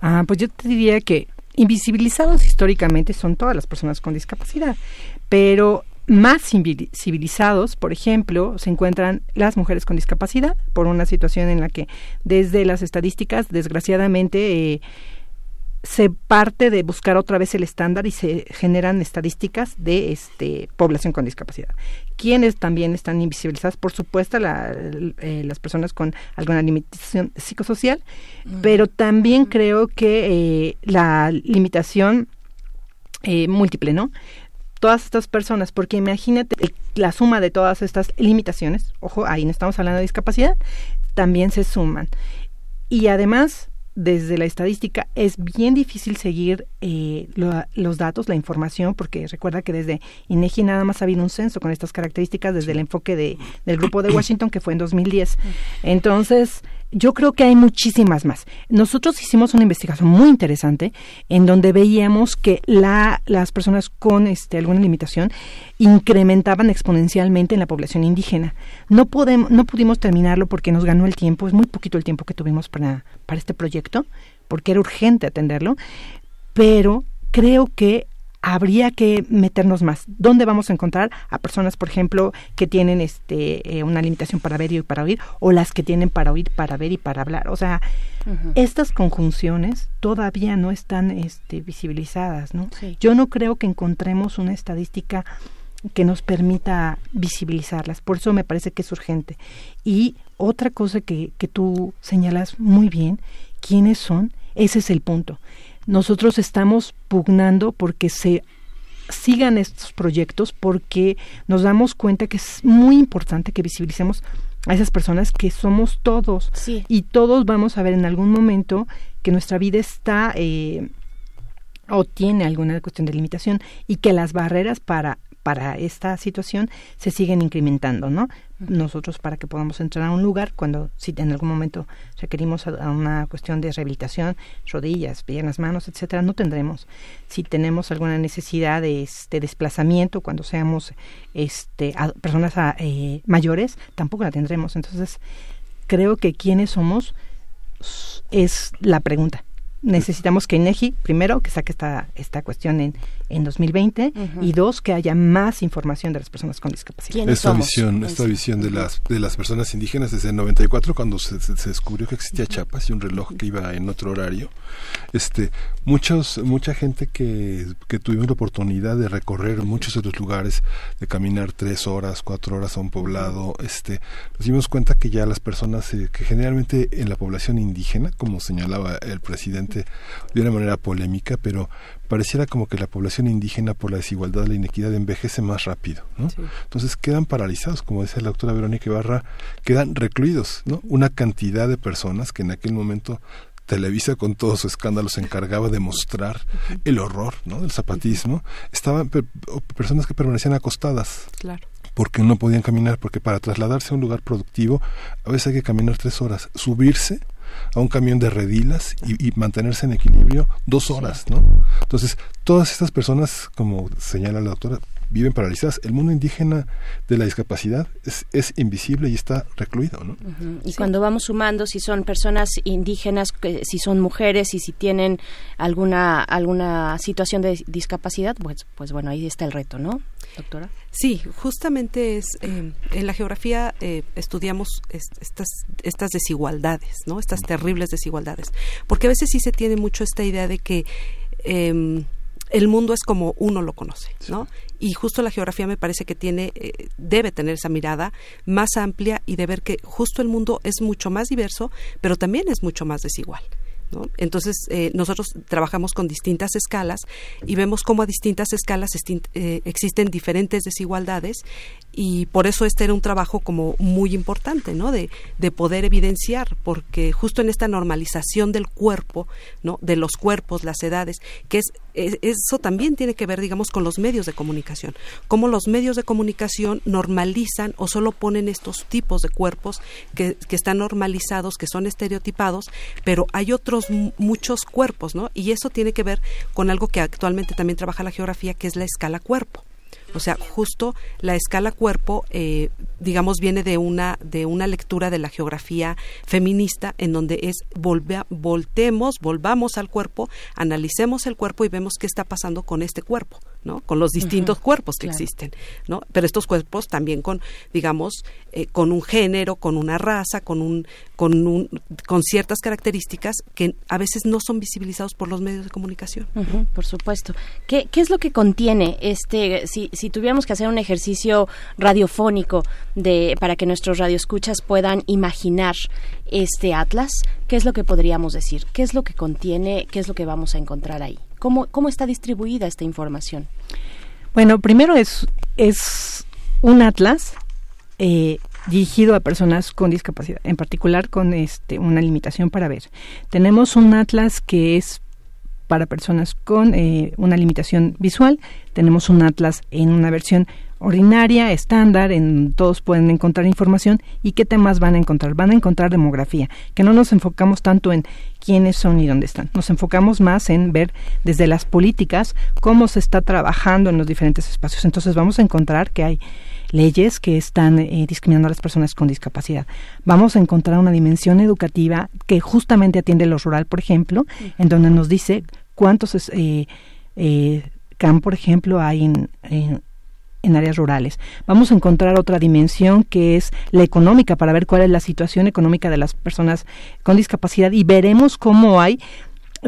Ah, pues yo te diría que invisibilizados históricamente son todas las personas con discapacidad, pero más civilizados, por ejemplo, se encuentran las mujeres con discapacidad, por una situación en la que desde las estadísticas, desgraciadamente, eh, se parte de buscar otra vez el estándar y se generan estadísticas de este población con discapacidad. Quienes también están invisibilizadas, por supuesto, eh, las personas con alguna limitación psicosocial, pero también creo que eh, la limitación múltiple, ¿no? Todas estas personas, porque imagínate la suma de todas estas limitaciones, ojo, ahí no estamos hablando de discapacidad, también se suman. Y además, desde la estadística es bien difícil seguir eh, los datos, la información, porque recuerda que desde INEGI nada más ha habido un censo con estas características desde el enfoque de, del grupo de Washington que fue en 2010. Entonces, yo creo que hay muchísimas más. Nosotros hicimos una investigación muy interesante en donde veíamos que la, las personas con este, alguna limitación incrementaban exponencialmente en la población indígena. No, podemos, no pudimos terminarlo porque nos ganó el tiempo, es muy poquito el tiempo que tuvimos para, para este proyecto, porque era urgente atenderlo, pero creo que habría que meternos más. ¿Dónde vamos a encontrar a personas, por ejemplo, que tienen este eh, una limitación para ver y para oír o las que tienen para oír, para ver y para hablar? O sea, estas conjunciones todavía no están este, visibilizadas, ¿no? Yo no creo que encontremos una estadística que nos permita visibilizarlas. Por eso me parece que es urgente. Y otra cosa que, que tú señalas muy bien, ¿quiénes son? Ese es el punto nosotros estamos pugnando porque se sigan estos proyectos porque nos damos cuenta que es muy importante que visibilicemos a esas personas que somos todos. Y todos vamos a ver en algún momento que nuestra vida está eh, o tiene alguna cuestión de limitación y que las barreras para para esta situación se siguen incrementando, ¿no? Nosotros para que podamos entrar a un lugar, cuando si en algún momento requerimos a, una cuestión de rehabilitación, rodillas, piernas, manos, etcétera, no tendremos. Si tenemos alguna necesidad de este desplazamiento cuando seamos este personas eh, mayores, tampoco la tendremos. Entonces, creo que quiénes somos es la pregunta necesitamos que INEGI, primero, que saque esta, esta cuestión en, en 2020 y dos, que haya más información de las personas con discapacidad. Esta visión, esta visión de las, de las personas indígenas desde el 94, cuando se, se, descubrió que existía Chiapas y un reloj que iba en otro horario, este, muchos, mucha gente que, que tuvimos la oportunidad de recorrer muchos otros lugares, de caminar tres horas, cuatro horas a un poblado, este, nos dimos cuenta que ya las personas, eh, que generalmente en la población indígena, como señalaba el presidente, de una manera polémica, pero pareciera como que la población indígena por la desigualdad, la inequidad envejece más rápido, Entonces quedan paralizados, como decía la doctora Verónica Ibarra, quedan recluidos, ¿no? Una cantidad de personas que en aquel momento Televisa con todo su escándalo se encargaba de mostrar el horror ¿no? del zapatismo. Estaban personas que permanecían acostadas. Claro. Porque no podían caminar, porque para trasladarse a un lugar productivo a veces hay que caminar tres horas. Subirse a un camión de redilas y, mantenerse en equilibrio dos horas, ¿no? Entonces, todas estas personas, como señala la doctora, viven paralizadas. El mundo indígena de la discapacidad es, es invisible y está recluido. ¿no? Y cuando vamos sumando, si son personas indígenas, que- si son mujeres y si tienen alguna alguna situación de discapacidad, pues, pues bueno, ahí está el reto, ¿no, doctora? Sí, justamente es eh, en la geografía eh, estudiamos es- estas estas desigualdades, ¿no? Estas terribles desigualdades, porque a veces sí se tiene mucho esta idea de que em, el mundo es como uno lo conoce, ¿no? Y justo la geografía me parece que tiene eh, debe tener esa mirada más amplia y de ver que justo el mundo es mucho más diverso, pero también es mucho más desigual. Entonces, eh, nosotros trabajamos con distintas escalas y vemos cómo a distintas escalas eh, existen diferentes desigualdades y por eso este era un trabajo como muy importante, ¿no? De, de poder evidenciar, porque justo en esta normalización del cuerpo, ¿no? De los cuerpos, las edades, que es, es- eso también tiene que ver, digamos, con los medios de comunicación. Cómo los medios de comunicación normalizan o solo ponen estos tipos de cuerpos que, que están normalizados, que son estereotipados, pero hay otros mu- muchos cuerpos, ¿no? Y eso tiene que ver con algo que actualmente también trabaja la geografía, que es la escala cuerpo. O sea, justo la escala cuerpo, eh, digamos, viene de una de una lectura de la geografía feminista, en donde es volve- voltemos, volvamos al cuerpo, analicemos el cuerpo y vemos qué está pasando con este cuerpo, ¿no? Con los distintos cuerpos que claro. existen, ¿no? Pero estos cuerpos también con, digamos, eh, con un género, con una raza, con un, con un, con ciertas características que a veces no son visibilizados por los medios de comunicación. Por supuesto. ¿Qué, ¿Qué es lo que contiene este, si, si tuviéramos que hacer un ejercicio radiofónico de, para que nuestros radioescuchas puedan imaginar este atlas, qué es lo que podríamos decir? ¿Qué es lo que contiene? ¿Qué es lo que vamos a encontrar ahí? ¿Cómo, cómo está distribuida esta información? Bueno, primero es, es un atlas eh, dirigido a personas con discapacidad, en particular con este, una limitación para ver. Tenemos un atlas que es para personas con eh, una limitación visual. Tenemos un atlas en una versión ordinaria, estándar, en todos pueden encontrar información y qué temas van a encontrar. Van a encontrar demografía, que no nos enfocamos tanto en quiénes son y dónde están. Nos enfocamos más en ver desde las políticas cómo se está trabajando en los diferentes espacios. Entonces vamos a encontrar que hay leyes que están eh, discriminando a las personas con discapacidad. Vamos a encontrar una dimensión educativa que justamente atiende lo rural, por ejemplo, en donde nos dice cuántos eh, eh, CAM, por ejemplo, hay en- en áreas rurales. Vamos a encontrar otra dimensión que es la económica para ver cuál es la situación económica de las personas con discapacidad y veremos cómo hay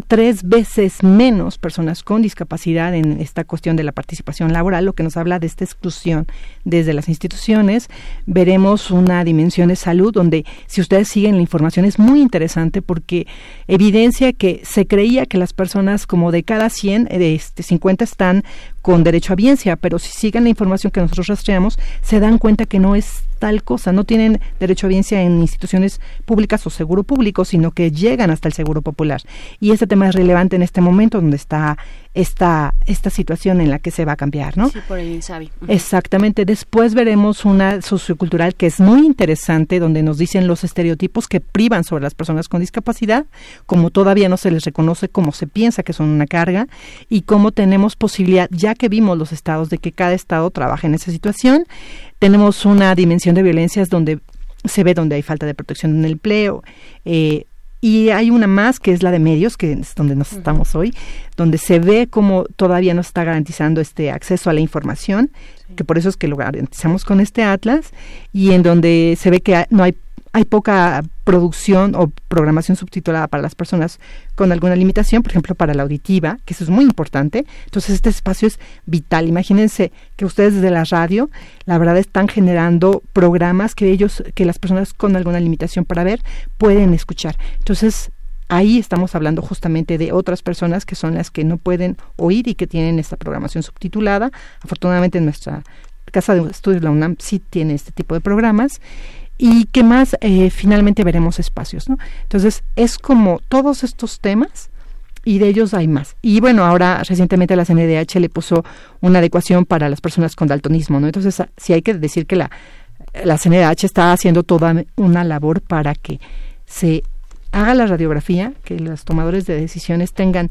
tres veces menos personas con discapacidad en esta cuestión de la participación laboral, lo que nos habla de esta exclusión desde las instituciones. Veremos una dimensión de salud donde, si ustedes siguen la información, es muy interesante porque evidencia que se creía que las personas como de cada 100, eh, de este, 50 están con derecho a biencia, pero si siguen la información que nosotros rastreamos, se dan cuenta que no es tal cosa, no tienen derecho a biencia en instituciones públicas o seguro público, sino que llegan hasta el seguro popular. Y este tema es relevante en este momento donde está esta, esta situación en la que se va a cambiar, ¿no? Sí, por el INSABI. Exactamente. Después veremos una sociocultural que es muy interesante, donde nos dicen los estereotipos que privan sobre las personas con discapacidad, como todavía no se les reconoce, como se piensa que son una carga, y cómo tenemos posibilidad, ya que vimos los estados, de que cada estado trabaje en esa situación. Tenemos una dimensión de violencias donde se ve donde hay falta de protección en el empleo. eh, y hay una más que es la de medios, que es donde nos estamos hoy, donde se ve como todavía no está garantizando este acceso a la información, que por eso es que lo garantizamos con este atlas, y en donde se ve que no hay hay poca producción o programación subtitulada para las personas con alguna limitación, por ejemplo, para la auditiva, que eso es muy importante. Entonces, este espacio es vital. Imagínense que ustedes desde la radio, la verdad, están generando programas que ellos, que las personas con alguna limitación para ver pueden escuchar. Entonces, ahí estamos hablando justamente de otras personas que son las que no pueden oír y que tienen esta programación subtitulada. Afortunadamente, nuestra casa de estudios, la UNAM, sí tiene este tipo de programas y que más eh, finalmente veremos espacios, ¿no? Entonces es como todos estos temas y de ellos hay más. Y bueno, ahora recientemente la CNDH le puso una adecuación para las personas con daltonismo, ¿no? Entonces sí hay que decir que la, la CNDH está haciendo toda una labor para que se haga la radiografía, que los tomadores de decisiones tengan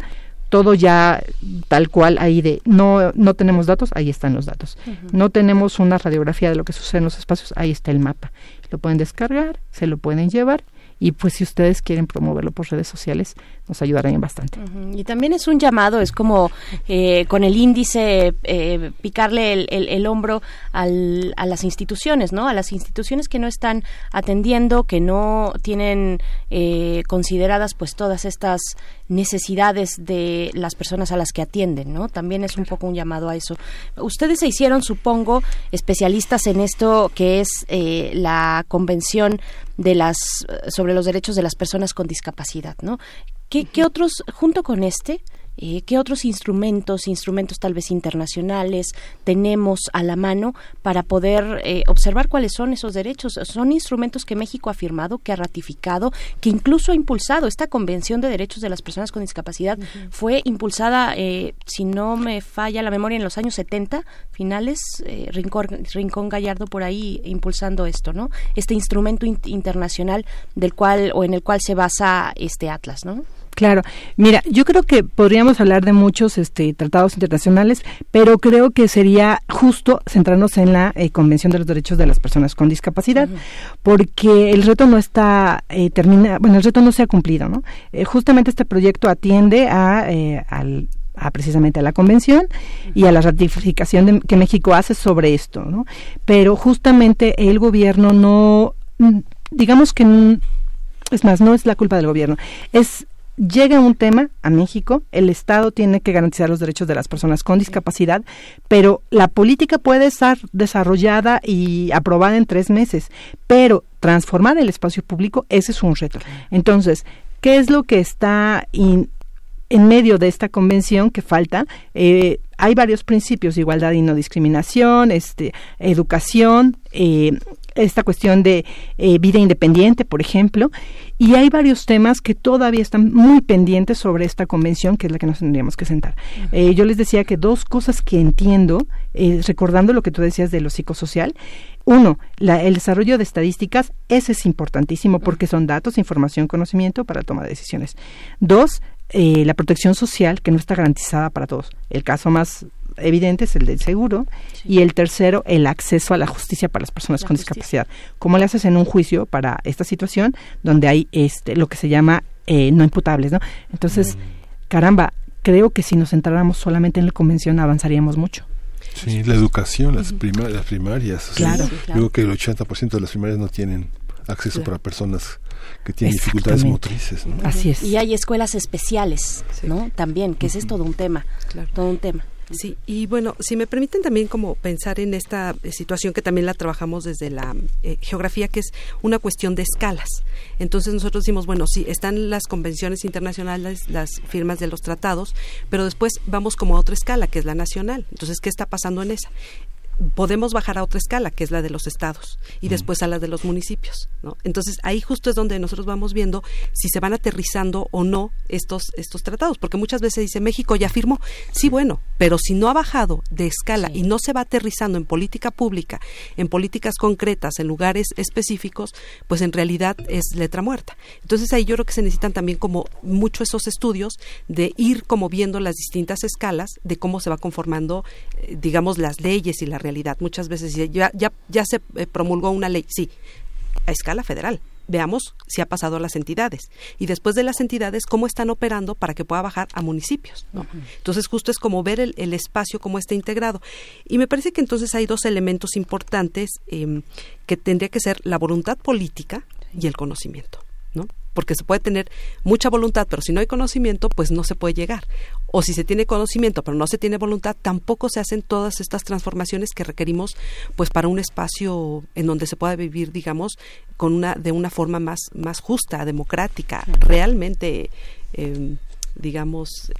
todo ya tal cual ahí de no no tenemos datos, ahí están los datos. No tenemos una radiografía de lo que sucede en los espacios, ahí está el mapa. Lo pueden descargar, se lo pueden llevar y pues si ustedes quieren promoverlo por redes sociales nos ayudarán bastante. Y también es un llamado, es como eh, con el índice eh, picarle el, el, hombro al, a las instituciones, ¿no? A las instituciones que no están atendiendo, que no tienen eh, consideradas pues todas estas necesidades de las personas a las que atienden, ¿no? También es un poco un llamado a eso. Ustedes se hicieron, supongo, especialistas en esto que es la convención de las sobre los derechos de las personas con discapacidad, ¿no? ¿Qué, qué otros, junto con este, eh, ¿Qué otros instrumentos, instrumentos tal vez internacionales, tenemos a la mano para poder eh, observar cuáles son esos derechos? Son instrumentos que México ha firmado, que ha ratificado, que incluso ha impulsado. Esta Convención de Derechos de las Personas con Discapacidad fue impulsada, eh, si no me falla la memoria, en los años 70, finales, Rincón, Rincón, Gallardo por ahí impulsando esto, ¿no? Este instrumento internacional del cual o en el cual se basa este Atlas, ¿no? Claro, mira, yo creo que podríamos hablar de muchos este, tratados internacionales, pero creo que sería justo centrarnos en la eh, Convención de los Derechos de las Personas con Discapacidad, porque el reto no está eh, terminado, bueno, el reto no se ha cumplido, ¿no? Eh, justamente este proyecto atiende a, al a precisamente a la convención y a la ratificación que México hace sobre esto, ¿no? Pero justamente el gobierno no, mm, digamos que es más, no es la culpa del gobierno, es llega un tema a México, el Estado tiene que garantizar los derechos de las personas con discapacidad, pero la política puede estar desarrollada y aprobada en tres meses, pero transformar el espacio público, ese es un reto. Entonces, ¿qué es lo que está en medio de esta convención que falta? Eh, hay varios principios, igualdad y no discriminación, este, educación, eh, esta cuestión de eh, vida independiente, por ejemplo, y hay varios temas que todavía están muy pendientes sobre esta convención, que es la que nos tendríamos que sentar. Eh, yo les decía que dos cosas que entiendo, eh, recordando lo que tú decías de lo psicosocial, uno, la, el desarrollo de estadísticas, ese es importantísimo porque son datos, información, conocimiento para toma de decisiones. Dos, la protección social que no está garantizada para todos. El caso más evidente es el del seguro y el tercero el acceso a la justicia para las personas con discapacidad. ¿Cómo le haces en un juicio para esta situación donde hay este lo que se llama eh, no imputables, ¿no? Entonces, caramba, creo que si nos centráramos solamente en la convención avanzaríamos mucho. Sí, la educación, las, las primarias. Claro, Creo que el 80% de las primarias no tienen acceso para personas que tienen dificultades motrices. Así es. Y hay escuelas especiales, ¿no? También, que ese es todo un tema, todo un tema. Sí, y bueno, si me permiten también como pensar en esta eh, situación que también la trabajamos desde la eh, geografía, que es una cuestión de escalas. Entonces nosotros decimos, bueno, sí, están las convenciones internacionales, las firmas de los tratados, pero después vamos como a otra escala, que es la nacional. Entonces, ¿qué está pasando en esa? Podemos bajar a otra escala, que es la de los estados, y después a la de los municipios. ¿no? Entonces, ahí justo es donde nosotros vamos viendo si se van aterrizando o no estos, estos tratados, porque muchas veces dice México ya firmó, sí, bueno, pero si no ha bajado de escala y no se va aterrizando en política pública, en políticas concretas, en lugares específicos, pues en realidad es letra muerta. Entonces, ahí yo creo que se necesitan también como mucho esos estudios de ir como viendo las distintas escalas de cómo se va conformando, eh, digamos, las leyes y las realidad. Muchas veces ya, ya, ya se eh, promulgó una ley, sí, a escala federal. Veamos si ha pasado a las entidades. Y después de las entidades, cómo están operando para que pueda bajar a municipios. Entonces, justo es como ver el, espacio, cómo está integrado. Y me parece que entonces hay dos elementos importantes em, que tendría que ser la voluntad política y el conocimiento. ¿no? porque se puede tener mucha voluntad, pero si no hay conocimiento, pues no se puede llegar. O si se tiene conocimiento, pero no se tiene voluntad, tampoco se hacen todas estas transformaciones que requerimos pues para un espacio en donde se pueda vivir, digamos, con una de una forma más más justa, democrática, realmente eh, digamos,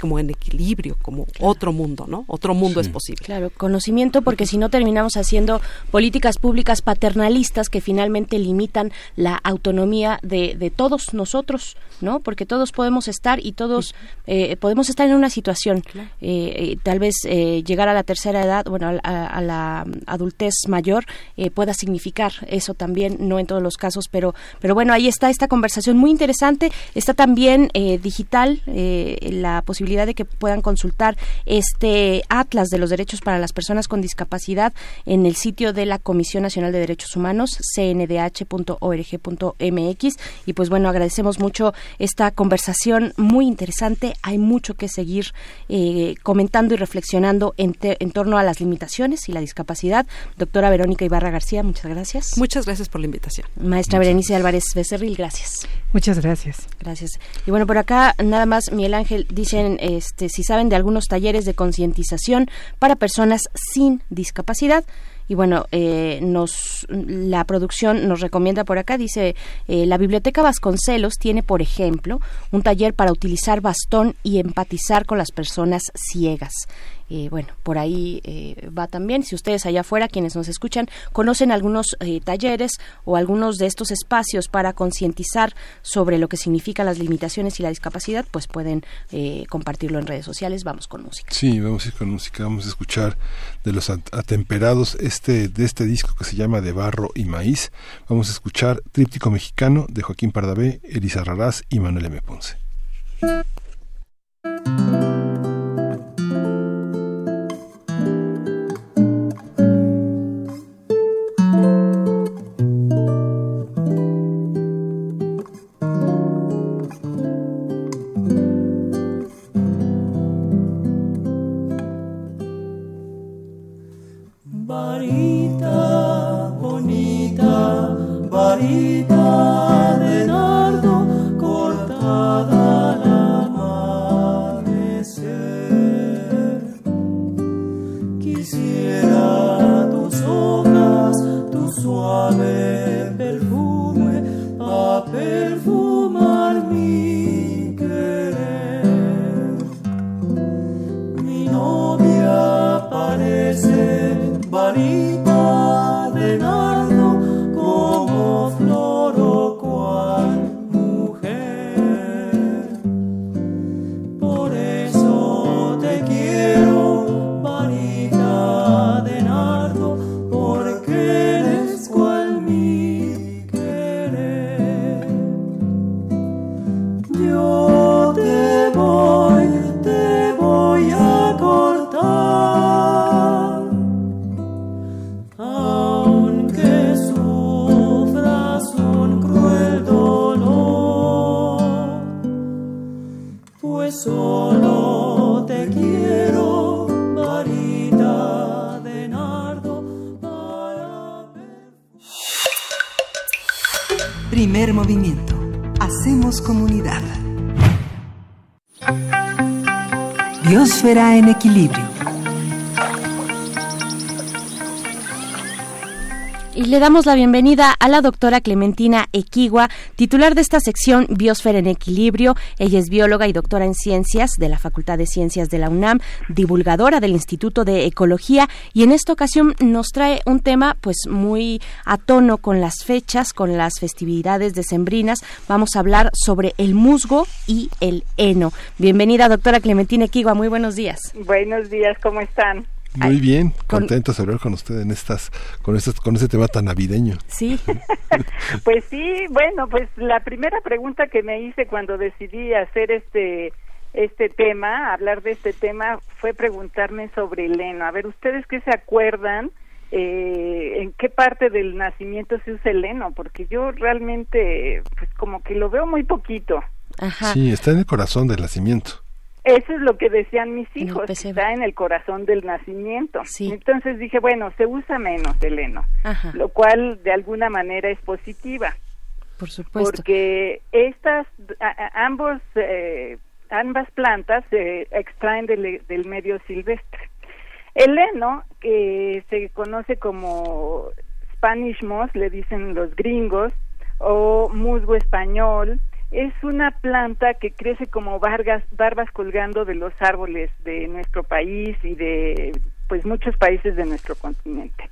como en equilibrio, como otro mundo, ¿no? Otro mundo es posible. Claro, conocimiento, porque si no terminamos haciendo políticas públicas paternalistas que finalmente limitan la autonomía de, de todos nosotros, ¿no? Porque todos podemos estar y todos eh, podemos estar en una situación, eh, tal vez eh, llegar a la tercera edad, bueno, a, a la adultez mayor pueda significar eso también, no en todos los casos, pero, pero bueno, ahí está esta conversación muy interesante. Está también eh, digital, eh, la posibilidad de que puedan consultar este Atlas de los Derechos para las Personas con Discapacidad en el sitio de la Comisión Nacional de Derechos Humanos, cndh.org.mx. Y pues bueno, agradecemos mucho esta conversación muy interesante. Hay mucho que seguir eh, comentando y reflexionando en, en torno a las limitaciones y la discapacidad. Doctora Verónica Ibarra García, muchas gracias. Muchas gracias por la invitación. Maestra Berenice Álvarez Becerril, gracias. Muchas gracias. Gracias. Y bueno, por acá nada más, Miguel Ángel, dicen este, si saben de algunos talleres de concientización para personas sin discapacidad. Y bueno eh, nos la producción nos recomienda por acá dice eh, la biblioteca Vasconcelos tiene por ejemplo un taller para utilizar bastón y empatizar con las personas ciegas eh, bueno, por ahí eh, va también. Si ustedes allá afuera, quienes nos escuchan, conocen algunos eh, talleres o algunos de estos espacios para concientizar sobre lo que significan las limitaciones y la discapacidad, pues pueden compartirlo en redes sociales. Vamos con música. Sí, vamos a ir con música. Vamos a escuchar de los atemperados este de este disco que se llama De Barro y Maíz. Vamos a escuchar Tríptico Mexicano de Joaquín Pardavé, Elisa Raraz y Manuel M. Ponce. varita de nardo cortada al amanecer. Quisiera tus hojas, tu suave perfume, a perfumar mi querer. Mi novia parece varita. En equilibrio. Le damos la bienvenida a la doctora Clementina Equigua, titular de esta sección Biosfera en Equilibrio. Ella es bióloga y doctora en ciencias de la Facultad de Ciencias de la UNAM, divulgadora del Instituto de Ecología y en esta ocasión nos trae un tema pues muy a tono con las fechas, con las festividades decembrinas. Vamos a hablar sobre el musgo y el heno. Bienvenida doctora Clementina Equigua, muy buenos días. Buenos días, ¿cómo están? Muy bien, contentos de hablar con usted en estas, con estas, con este tema tan navideño. Sí. pues sí, bueno, pues la primera pregunta que me hice cuando decidí hacer este este tema, hablar de este tema, fue preguntarme sobre el heno. A ver, ¿ustedes qué se acuerdan? Eh, ¿En qué parte del nacimiento se usa el heno? Porque yo realmente, pues como que lo veo muy poquito. Ajá. Sí, está en el corazón del nacimiento. Eso es lo que decían mis hijos, está en el corazón del nacimiento. Entonces dije, bueno, se usa menos el heno, lo cual de alguna manera es positiva. Por supuesto. Porque estas, ambos, eh, ambas plantas se extraen del, del medio silvestre. El heno, que se conoce como Spanish moss, le dicen los gringos, o musgo español, es una planta que crece como barbas, barbas colgando de los árboles de nuestro país y de pues muchos países de nuestro continente.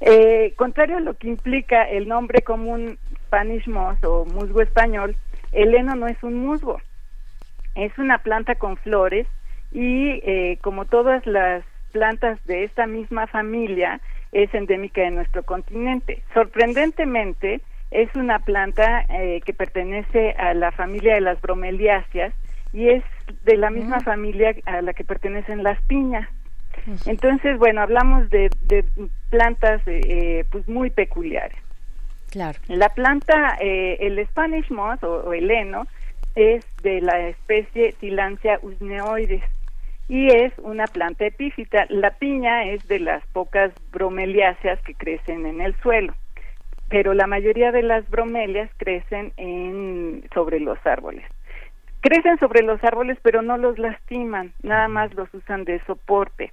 eh, contrario a lo que implica el nombre común Spanish moss o musgo español, el heno no es un musgo, es una planta con flores y eh, como todas las plantas de esta misma familia es endémica de nuestro continente. Sorprendentemente, es una planta eh, que pertenece a la familia de las bromeliáceas y es de la misma familia a la que pertenecen las piñas. Entonces, bueno, hablamos de, de plantas eh, pues muy peculiares. Claro. La planta, eh, el Spanish moss o, el heno, es de la especie Tilancia usneoides y es una planta epífita. La piña es de las pocas bromeliáceas que crecen en el suelo, pero la mayoría de las bromelias crecen en, sobre los árboles. Crecen sobre los árboles, pero no los lastiman, nada más los usan de soporte.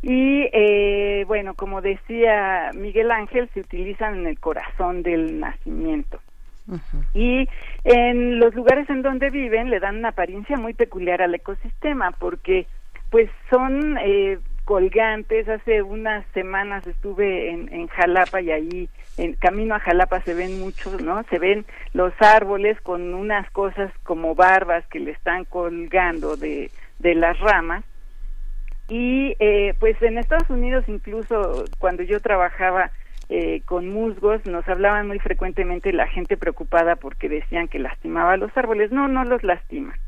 Y eh, bueno, como decía Miguel Ángel, se utilizan en el corazón del nacimiento. Y en los lugares en donde viven le dan una apariencia muy peculiar al ecosistema porque pues son eh, colgantes. Hace unas semanas estuve en, en Jalapa y ahí en camino a Jalapa se ven muchos, ¿no? Se ven los árboles con unas cosas como barbas que le están colgando de, de las ramas y eh, pues en Estados Unidos incluso cuando yo trabajaba eh, con musgos nos hablaban muy frecuentemente la gente preocupada porque decían que lastimaba los árboles no no los lastiman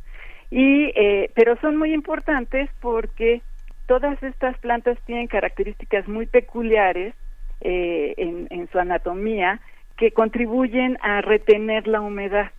y eh, pero son muy importantes porque todas estas plantas tienen características muy peculiares en, en su anatomía que contribuyen a retener la humedad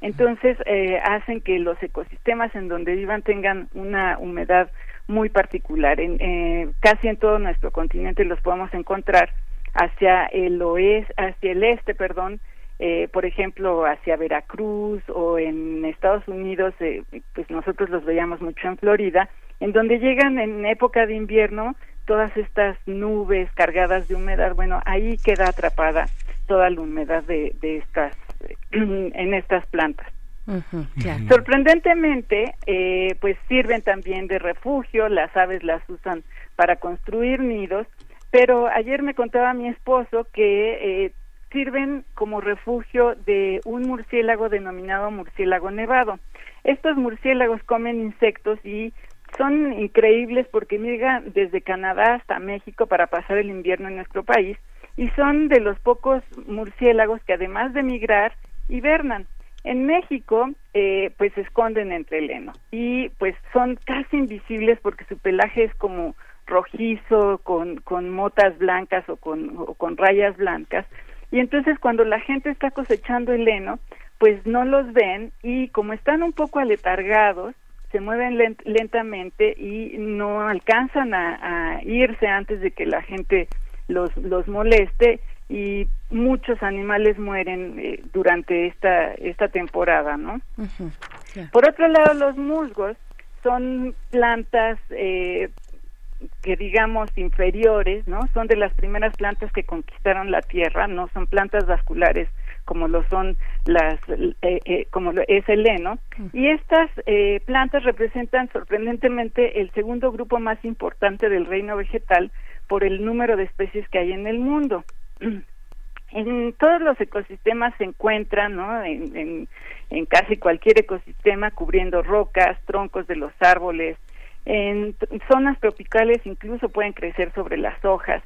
entonces hacen que los ecosistemas en donde vivan tengan una humedad muy particular. En, eh, casi en todo nuestro continente los podemos encontrar hacia el oeste, hacia el este, perdón, eh, por ejemplo, hacia Veracruz o en Estados Unidos, eh, pues nosotros los veíamos mucho en Florida, en donde llegan en época de invierno todas estas nubes cargadas de humedad, bueno, ahí queda atrapada toda la humedad de, de estas, en estas plantas. Sorprendentemente, eh, pues sirven también de refugio, las aves las usan para construir nidos, pero ayer me contaba mi esposo que eh, sirven como refugio de un murciélago denominado murciélago nevado. Estos murciélagos comen insectos y son increíbles porque llegan desde Canadá hasta México para pasar el invierno en nuestro país y son de los pocos murciélagos que además de migrar hibernan. En México, eh, pues se esconden entre el heno y pues son casi invisibles porque su pelaje es como rojizo, con, con motas blancas o con, o con rayas blancas. Y entonces cuando la gente está cosechando el heno, pues no los ven y como están un poco aletargados, se mueven lentamente y no alcanzan a, a, irse antes de que la gente los, los moleste y muchos animales mueren eh, durante esta esta temporada, ¿no? Por otro lado, los musgos son plantas eh, que digamos inferiores, ¿no? Son de las primeras plantas que conquistaron la tierra, no son plantas vasculares como lo son las eh, como es el heno y estas plantas representan sorprendentemente el segundo grupo más importante del reino vegetal por el número de especies que hay en el mundo en todos los ecosistemas se encuentran, ¿no? En, en, casi cualquier ecosistema, cubriendo rocas, troncos de los árboles. En zonas tropicales incluso pueden crecer sobre las hojas.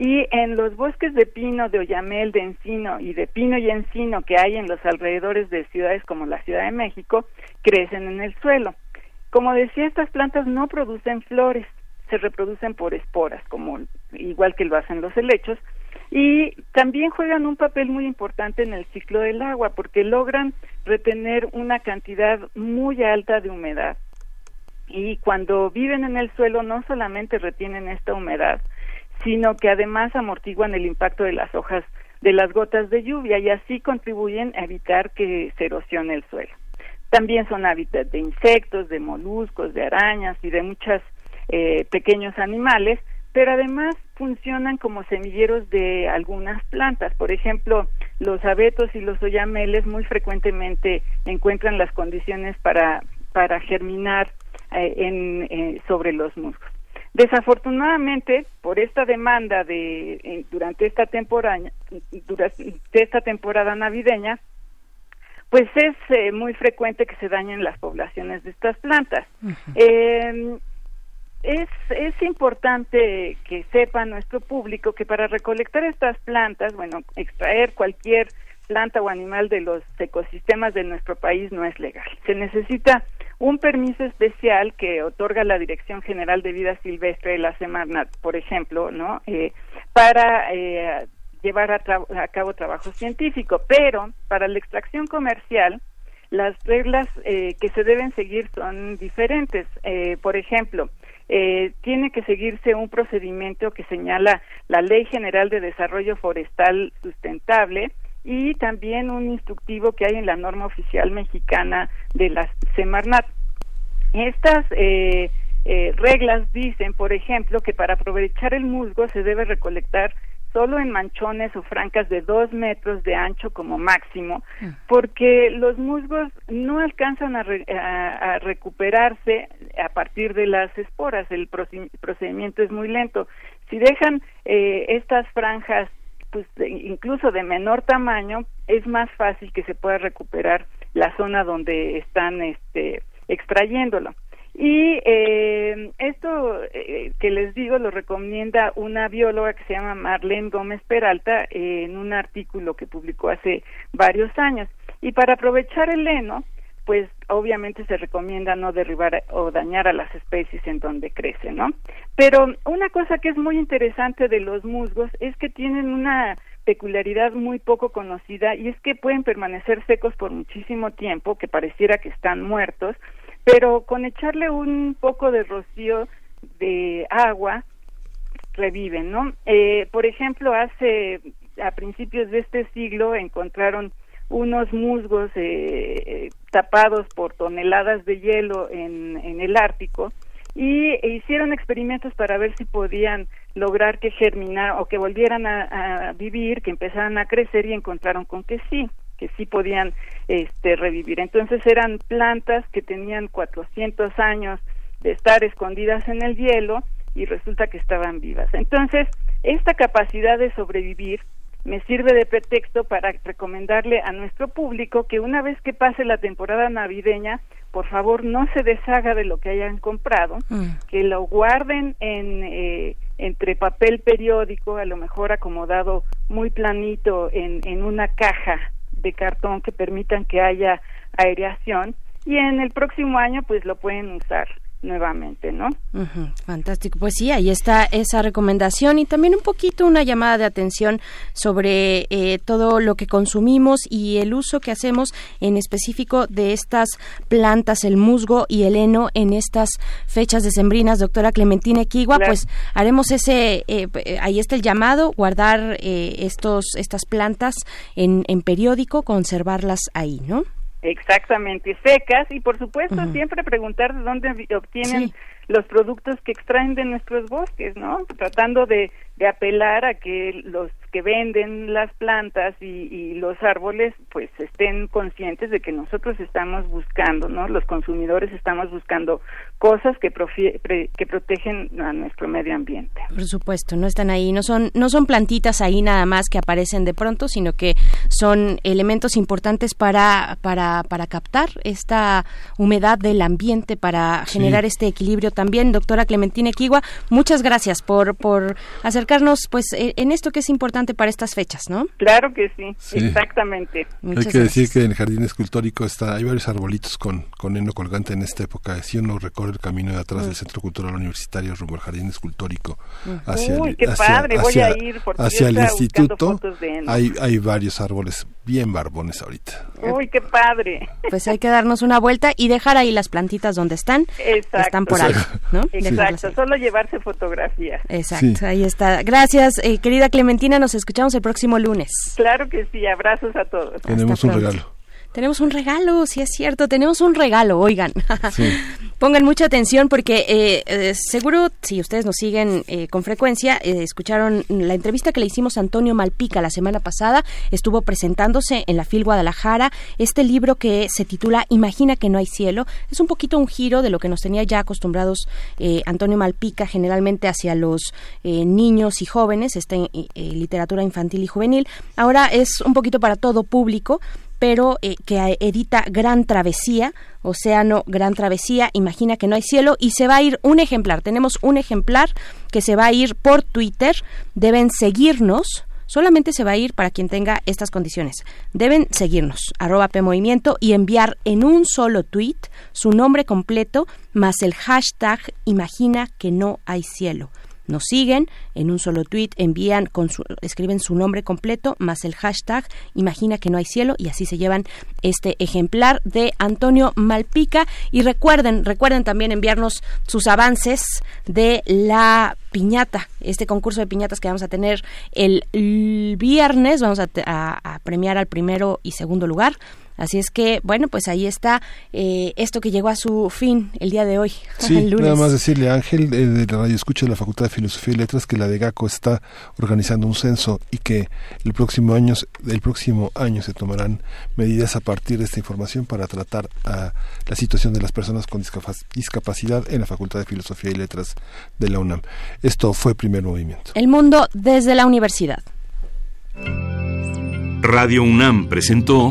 Y en los bosques de pino, de oyamel, de encino y de pino y encino que hay en los alrededores de ciudades como la Ciudad de México, crecen en el suelo. Como decía, estas plantas no producen flores, se reproducen por esporas, como igual que lo hacen los helechos, y también juegan un papel muy importante en el ciclo del agua porque logran retener una cantidad muy alta de humedad. Y cuando viven en el suelo no solamente retienen esta humedad, sino que además amortiguan el impacto de las hojas de las gotas de lluvia y así contribuyen a evitar que se erosione el suelo. También son hábitat de insectos, de moluscos, de arañas y de muchos eh, pequeños animales pero además funcionan como semilleros de algunas plantas. Por ejemplo, los abetos y los oyameles muy frecuentemente encuentran las condiciones para, para germinar eh, eh, sobre los musgos. Desafortunadamente, por esta demanda de durante esta temporada durante esta temporada navideña, pues es eh, muy frecuente que se dañen las poblaciones de estas plantas es, es importante que sepa nuestro público que para recolectar estas plantas, bueno, extraer cualquier planta o animal de los ecosistemas de nuestro país no es legal. Se necesita un permiso especial que otorga la Dirección General de Vida Silvestre de la Semarnat, por ejemplo, ¿no? Eh, para eh, llevar a, cabo trabajo científico, pero para la extracción comercial las reglas eh, que se deben seguir son diferentes. por ejemplo, tiene que seguirse un procedimiento que señala la Ley General de Desarrollo Forestal Sustentable, y también un instructivo que hay en la norma oficial mexicana de la Semarnat. Estas eh, eh, reglas dicen, por ejemplo, que para aprovechar el musgo se debe recolectar solo en manchones o francas de dos metros de ancho como máximo, mm. porque los musgos no alcanzan a, a, recuperarse a partir de las esporas, el procedimiento es muy lento. Si dejan eh, estas franjas pues incluso de menor tamaño es más fácil que se pueda recuperar la zona donde están este extrayéndolo. Y eh, esto eh, que les digo lo recomienda una bióloga que se llama Marlene Gómez Peralta en un artículo que publicó hace varios años. Y para aprovechar el heno pues obviamente se recomienda no derribar o dañar a las especies en donde crecen, ¿no? Pero una cosa que es muy interesante de los musgos es que tienen una peculiaridad muy poco conocida y es que pueden permanecer secos por muchísimo tiempo, que pareciera que están muertos, pero con echarle un poco de rocío de agua reviven, ¿no? Eh, por ejemplo, hace a principios de este siglo encontraron unos musgos eh, eh, tapados por toneladas de hielo en, en el Ártico y e hicieron experimentos para ver si podían lograr que germinaran o que volvieran a, vivir, que empezaran a crecer y encontraron con que sí, que sí podían este, revivir. Entonces eran plantas que tenían 400 años de estar escondidas en el hielo y resulta que estaban vivas. Entonces, esta capacidad de sobrevivir me sirve de pretexto para recomendarle a nuestro público que una vez que pase la temporada navideña, por favor no se deshaga de lo que hayan comprado, mm. que lo guarden en eh, entre papel periódico, a lo mejor acomodado muy planito en, en una caja de cartón que permitan que haya aireación y en el próximo año pues lo pueden usar nuevamente, ¿no? fantástico. Pues sí, ahí está esa recomendación y también un poquito una llamada de atención sobre eh, todo lo que consumimos y el uso que hacemos en específico de estas plantas, el musgo y el heno en estas fechas decembrinas. Doctora Clementina Equigua, pues haremos ese, eh, ahí está el llamado, guardar eh, estos, estas plantas en, en periódico, conservarlas ahí, ¿no? Exactamente, secas y por supuesto siempre preguntar de dónde obtienen los productos que extraen de nuestros bosques, ¿no? Tratando de, de apelar a que los que venden las plantas y, los árboles pues estén conscientes de que nosotros estamos buscando, ¿no? Los consumidores estamos buscando cosas que, que protegen a nuestro medio ambiente. Por supuesto, no están ahí, no son no son plantitas ahí nada más que aparecen de pronto, sino que son elementos importantes para para para captar esta humedad del ambiente para generar este equilibrio también. Doctora Clementina Equigua, muchas gracias por por acercarnos pues e, en esto que es importante para estas fechas, ¿no? Claro que sí, exactamente. hay que decir que en el jardín escultórico está, hay varios arbolitos con, con heno colgante en esta época. Si uno recorre el camino de atrás del mm. Centro Cultural Universitario rumbo al jardín escultórico hacia, Uy, qué padre, voy a ir hacia el instituto, hay, hay varios árboles bien barbones ahorita. Uy, qué padre. Pues hay que darnos una vuelta y dejar ahí las plantitas donde están. Exacto. Están por ahí, ¿no? Exacto, solo llevarse fotografías. Exacto, ahí está. Gracias, eh, querida Clementina, nos escuchamos el próximo lunes. Claro que sí, abrazos a todos. Tenemos un regalo. Tenemos un regalo, sí es cierto, tenemos un regalo, oigan. Pongan mucha atención porque eh, eh, seguro si ustedes nos siguen eh, con frecuencia, escucharon la entrevista que le hicimos a Antonio Malpica la semana pasada, estuvo presentándose en la FIL Guadalajara este libro que se titula Imagina que no hay cielo. Es un poquito un giro de lo que nos tenía ya acostumbrados Antonio Malpica generalmente hacia los niños y jóvenes, esta literatura infantil y juvenil. Ahora es un poquito para todo público pero eh, que edita Gran Travesía, Océano Gran Travesía, Imagina que no hay cielo, y se va a ir un ejemplar. Tenemos un ejemplar que se va a ir por Twitter. Deben seguirnos solamente se va a ir para quien tenga estas condiciones. Deben seguirnos, arroba PMovimiento, y enviar en un solo tweet su nombre completo más el hashtag Imagina que no hay cielo nos siguen en un solo tweet, envían con su, escriben su nombre completo más el hashtag Imagina que no hay cielo y así se llevan este ejemplar de Antonio Malpica. Y recuerden, recuerden también enviarnos sus avances de la piñata, este concurso de piñatas que vamos a tener el, viernes, vamos a premiar al primero y segundo lugar Así es que, bueno, pues ahí está eh, esto que llegó a su fin el día de hoy. Sí, nada más decirle a Ángel eh, de la Radio Escucha de la Facultad de Filosofía y Letras que la de GACO está organizando un censo y que el próximo año, el próximo año se tomarán medidas a partir de esta información para tratar a la situación de las personas con discapacidad en la Facultad de Filosofía y Letras de la UNAM. Esto fue Primer Movimiento. El mundo desde la universidad. Radio UNAM presentó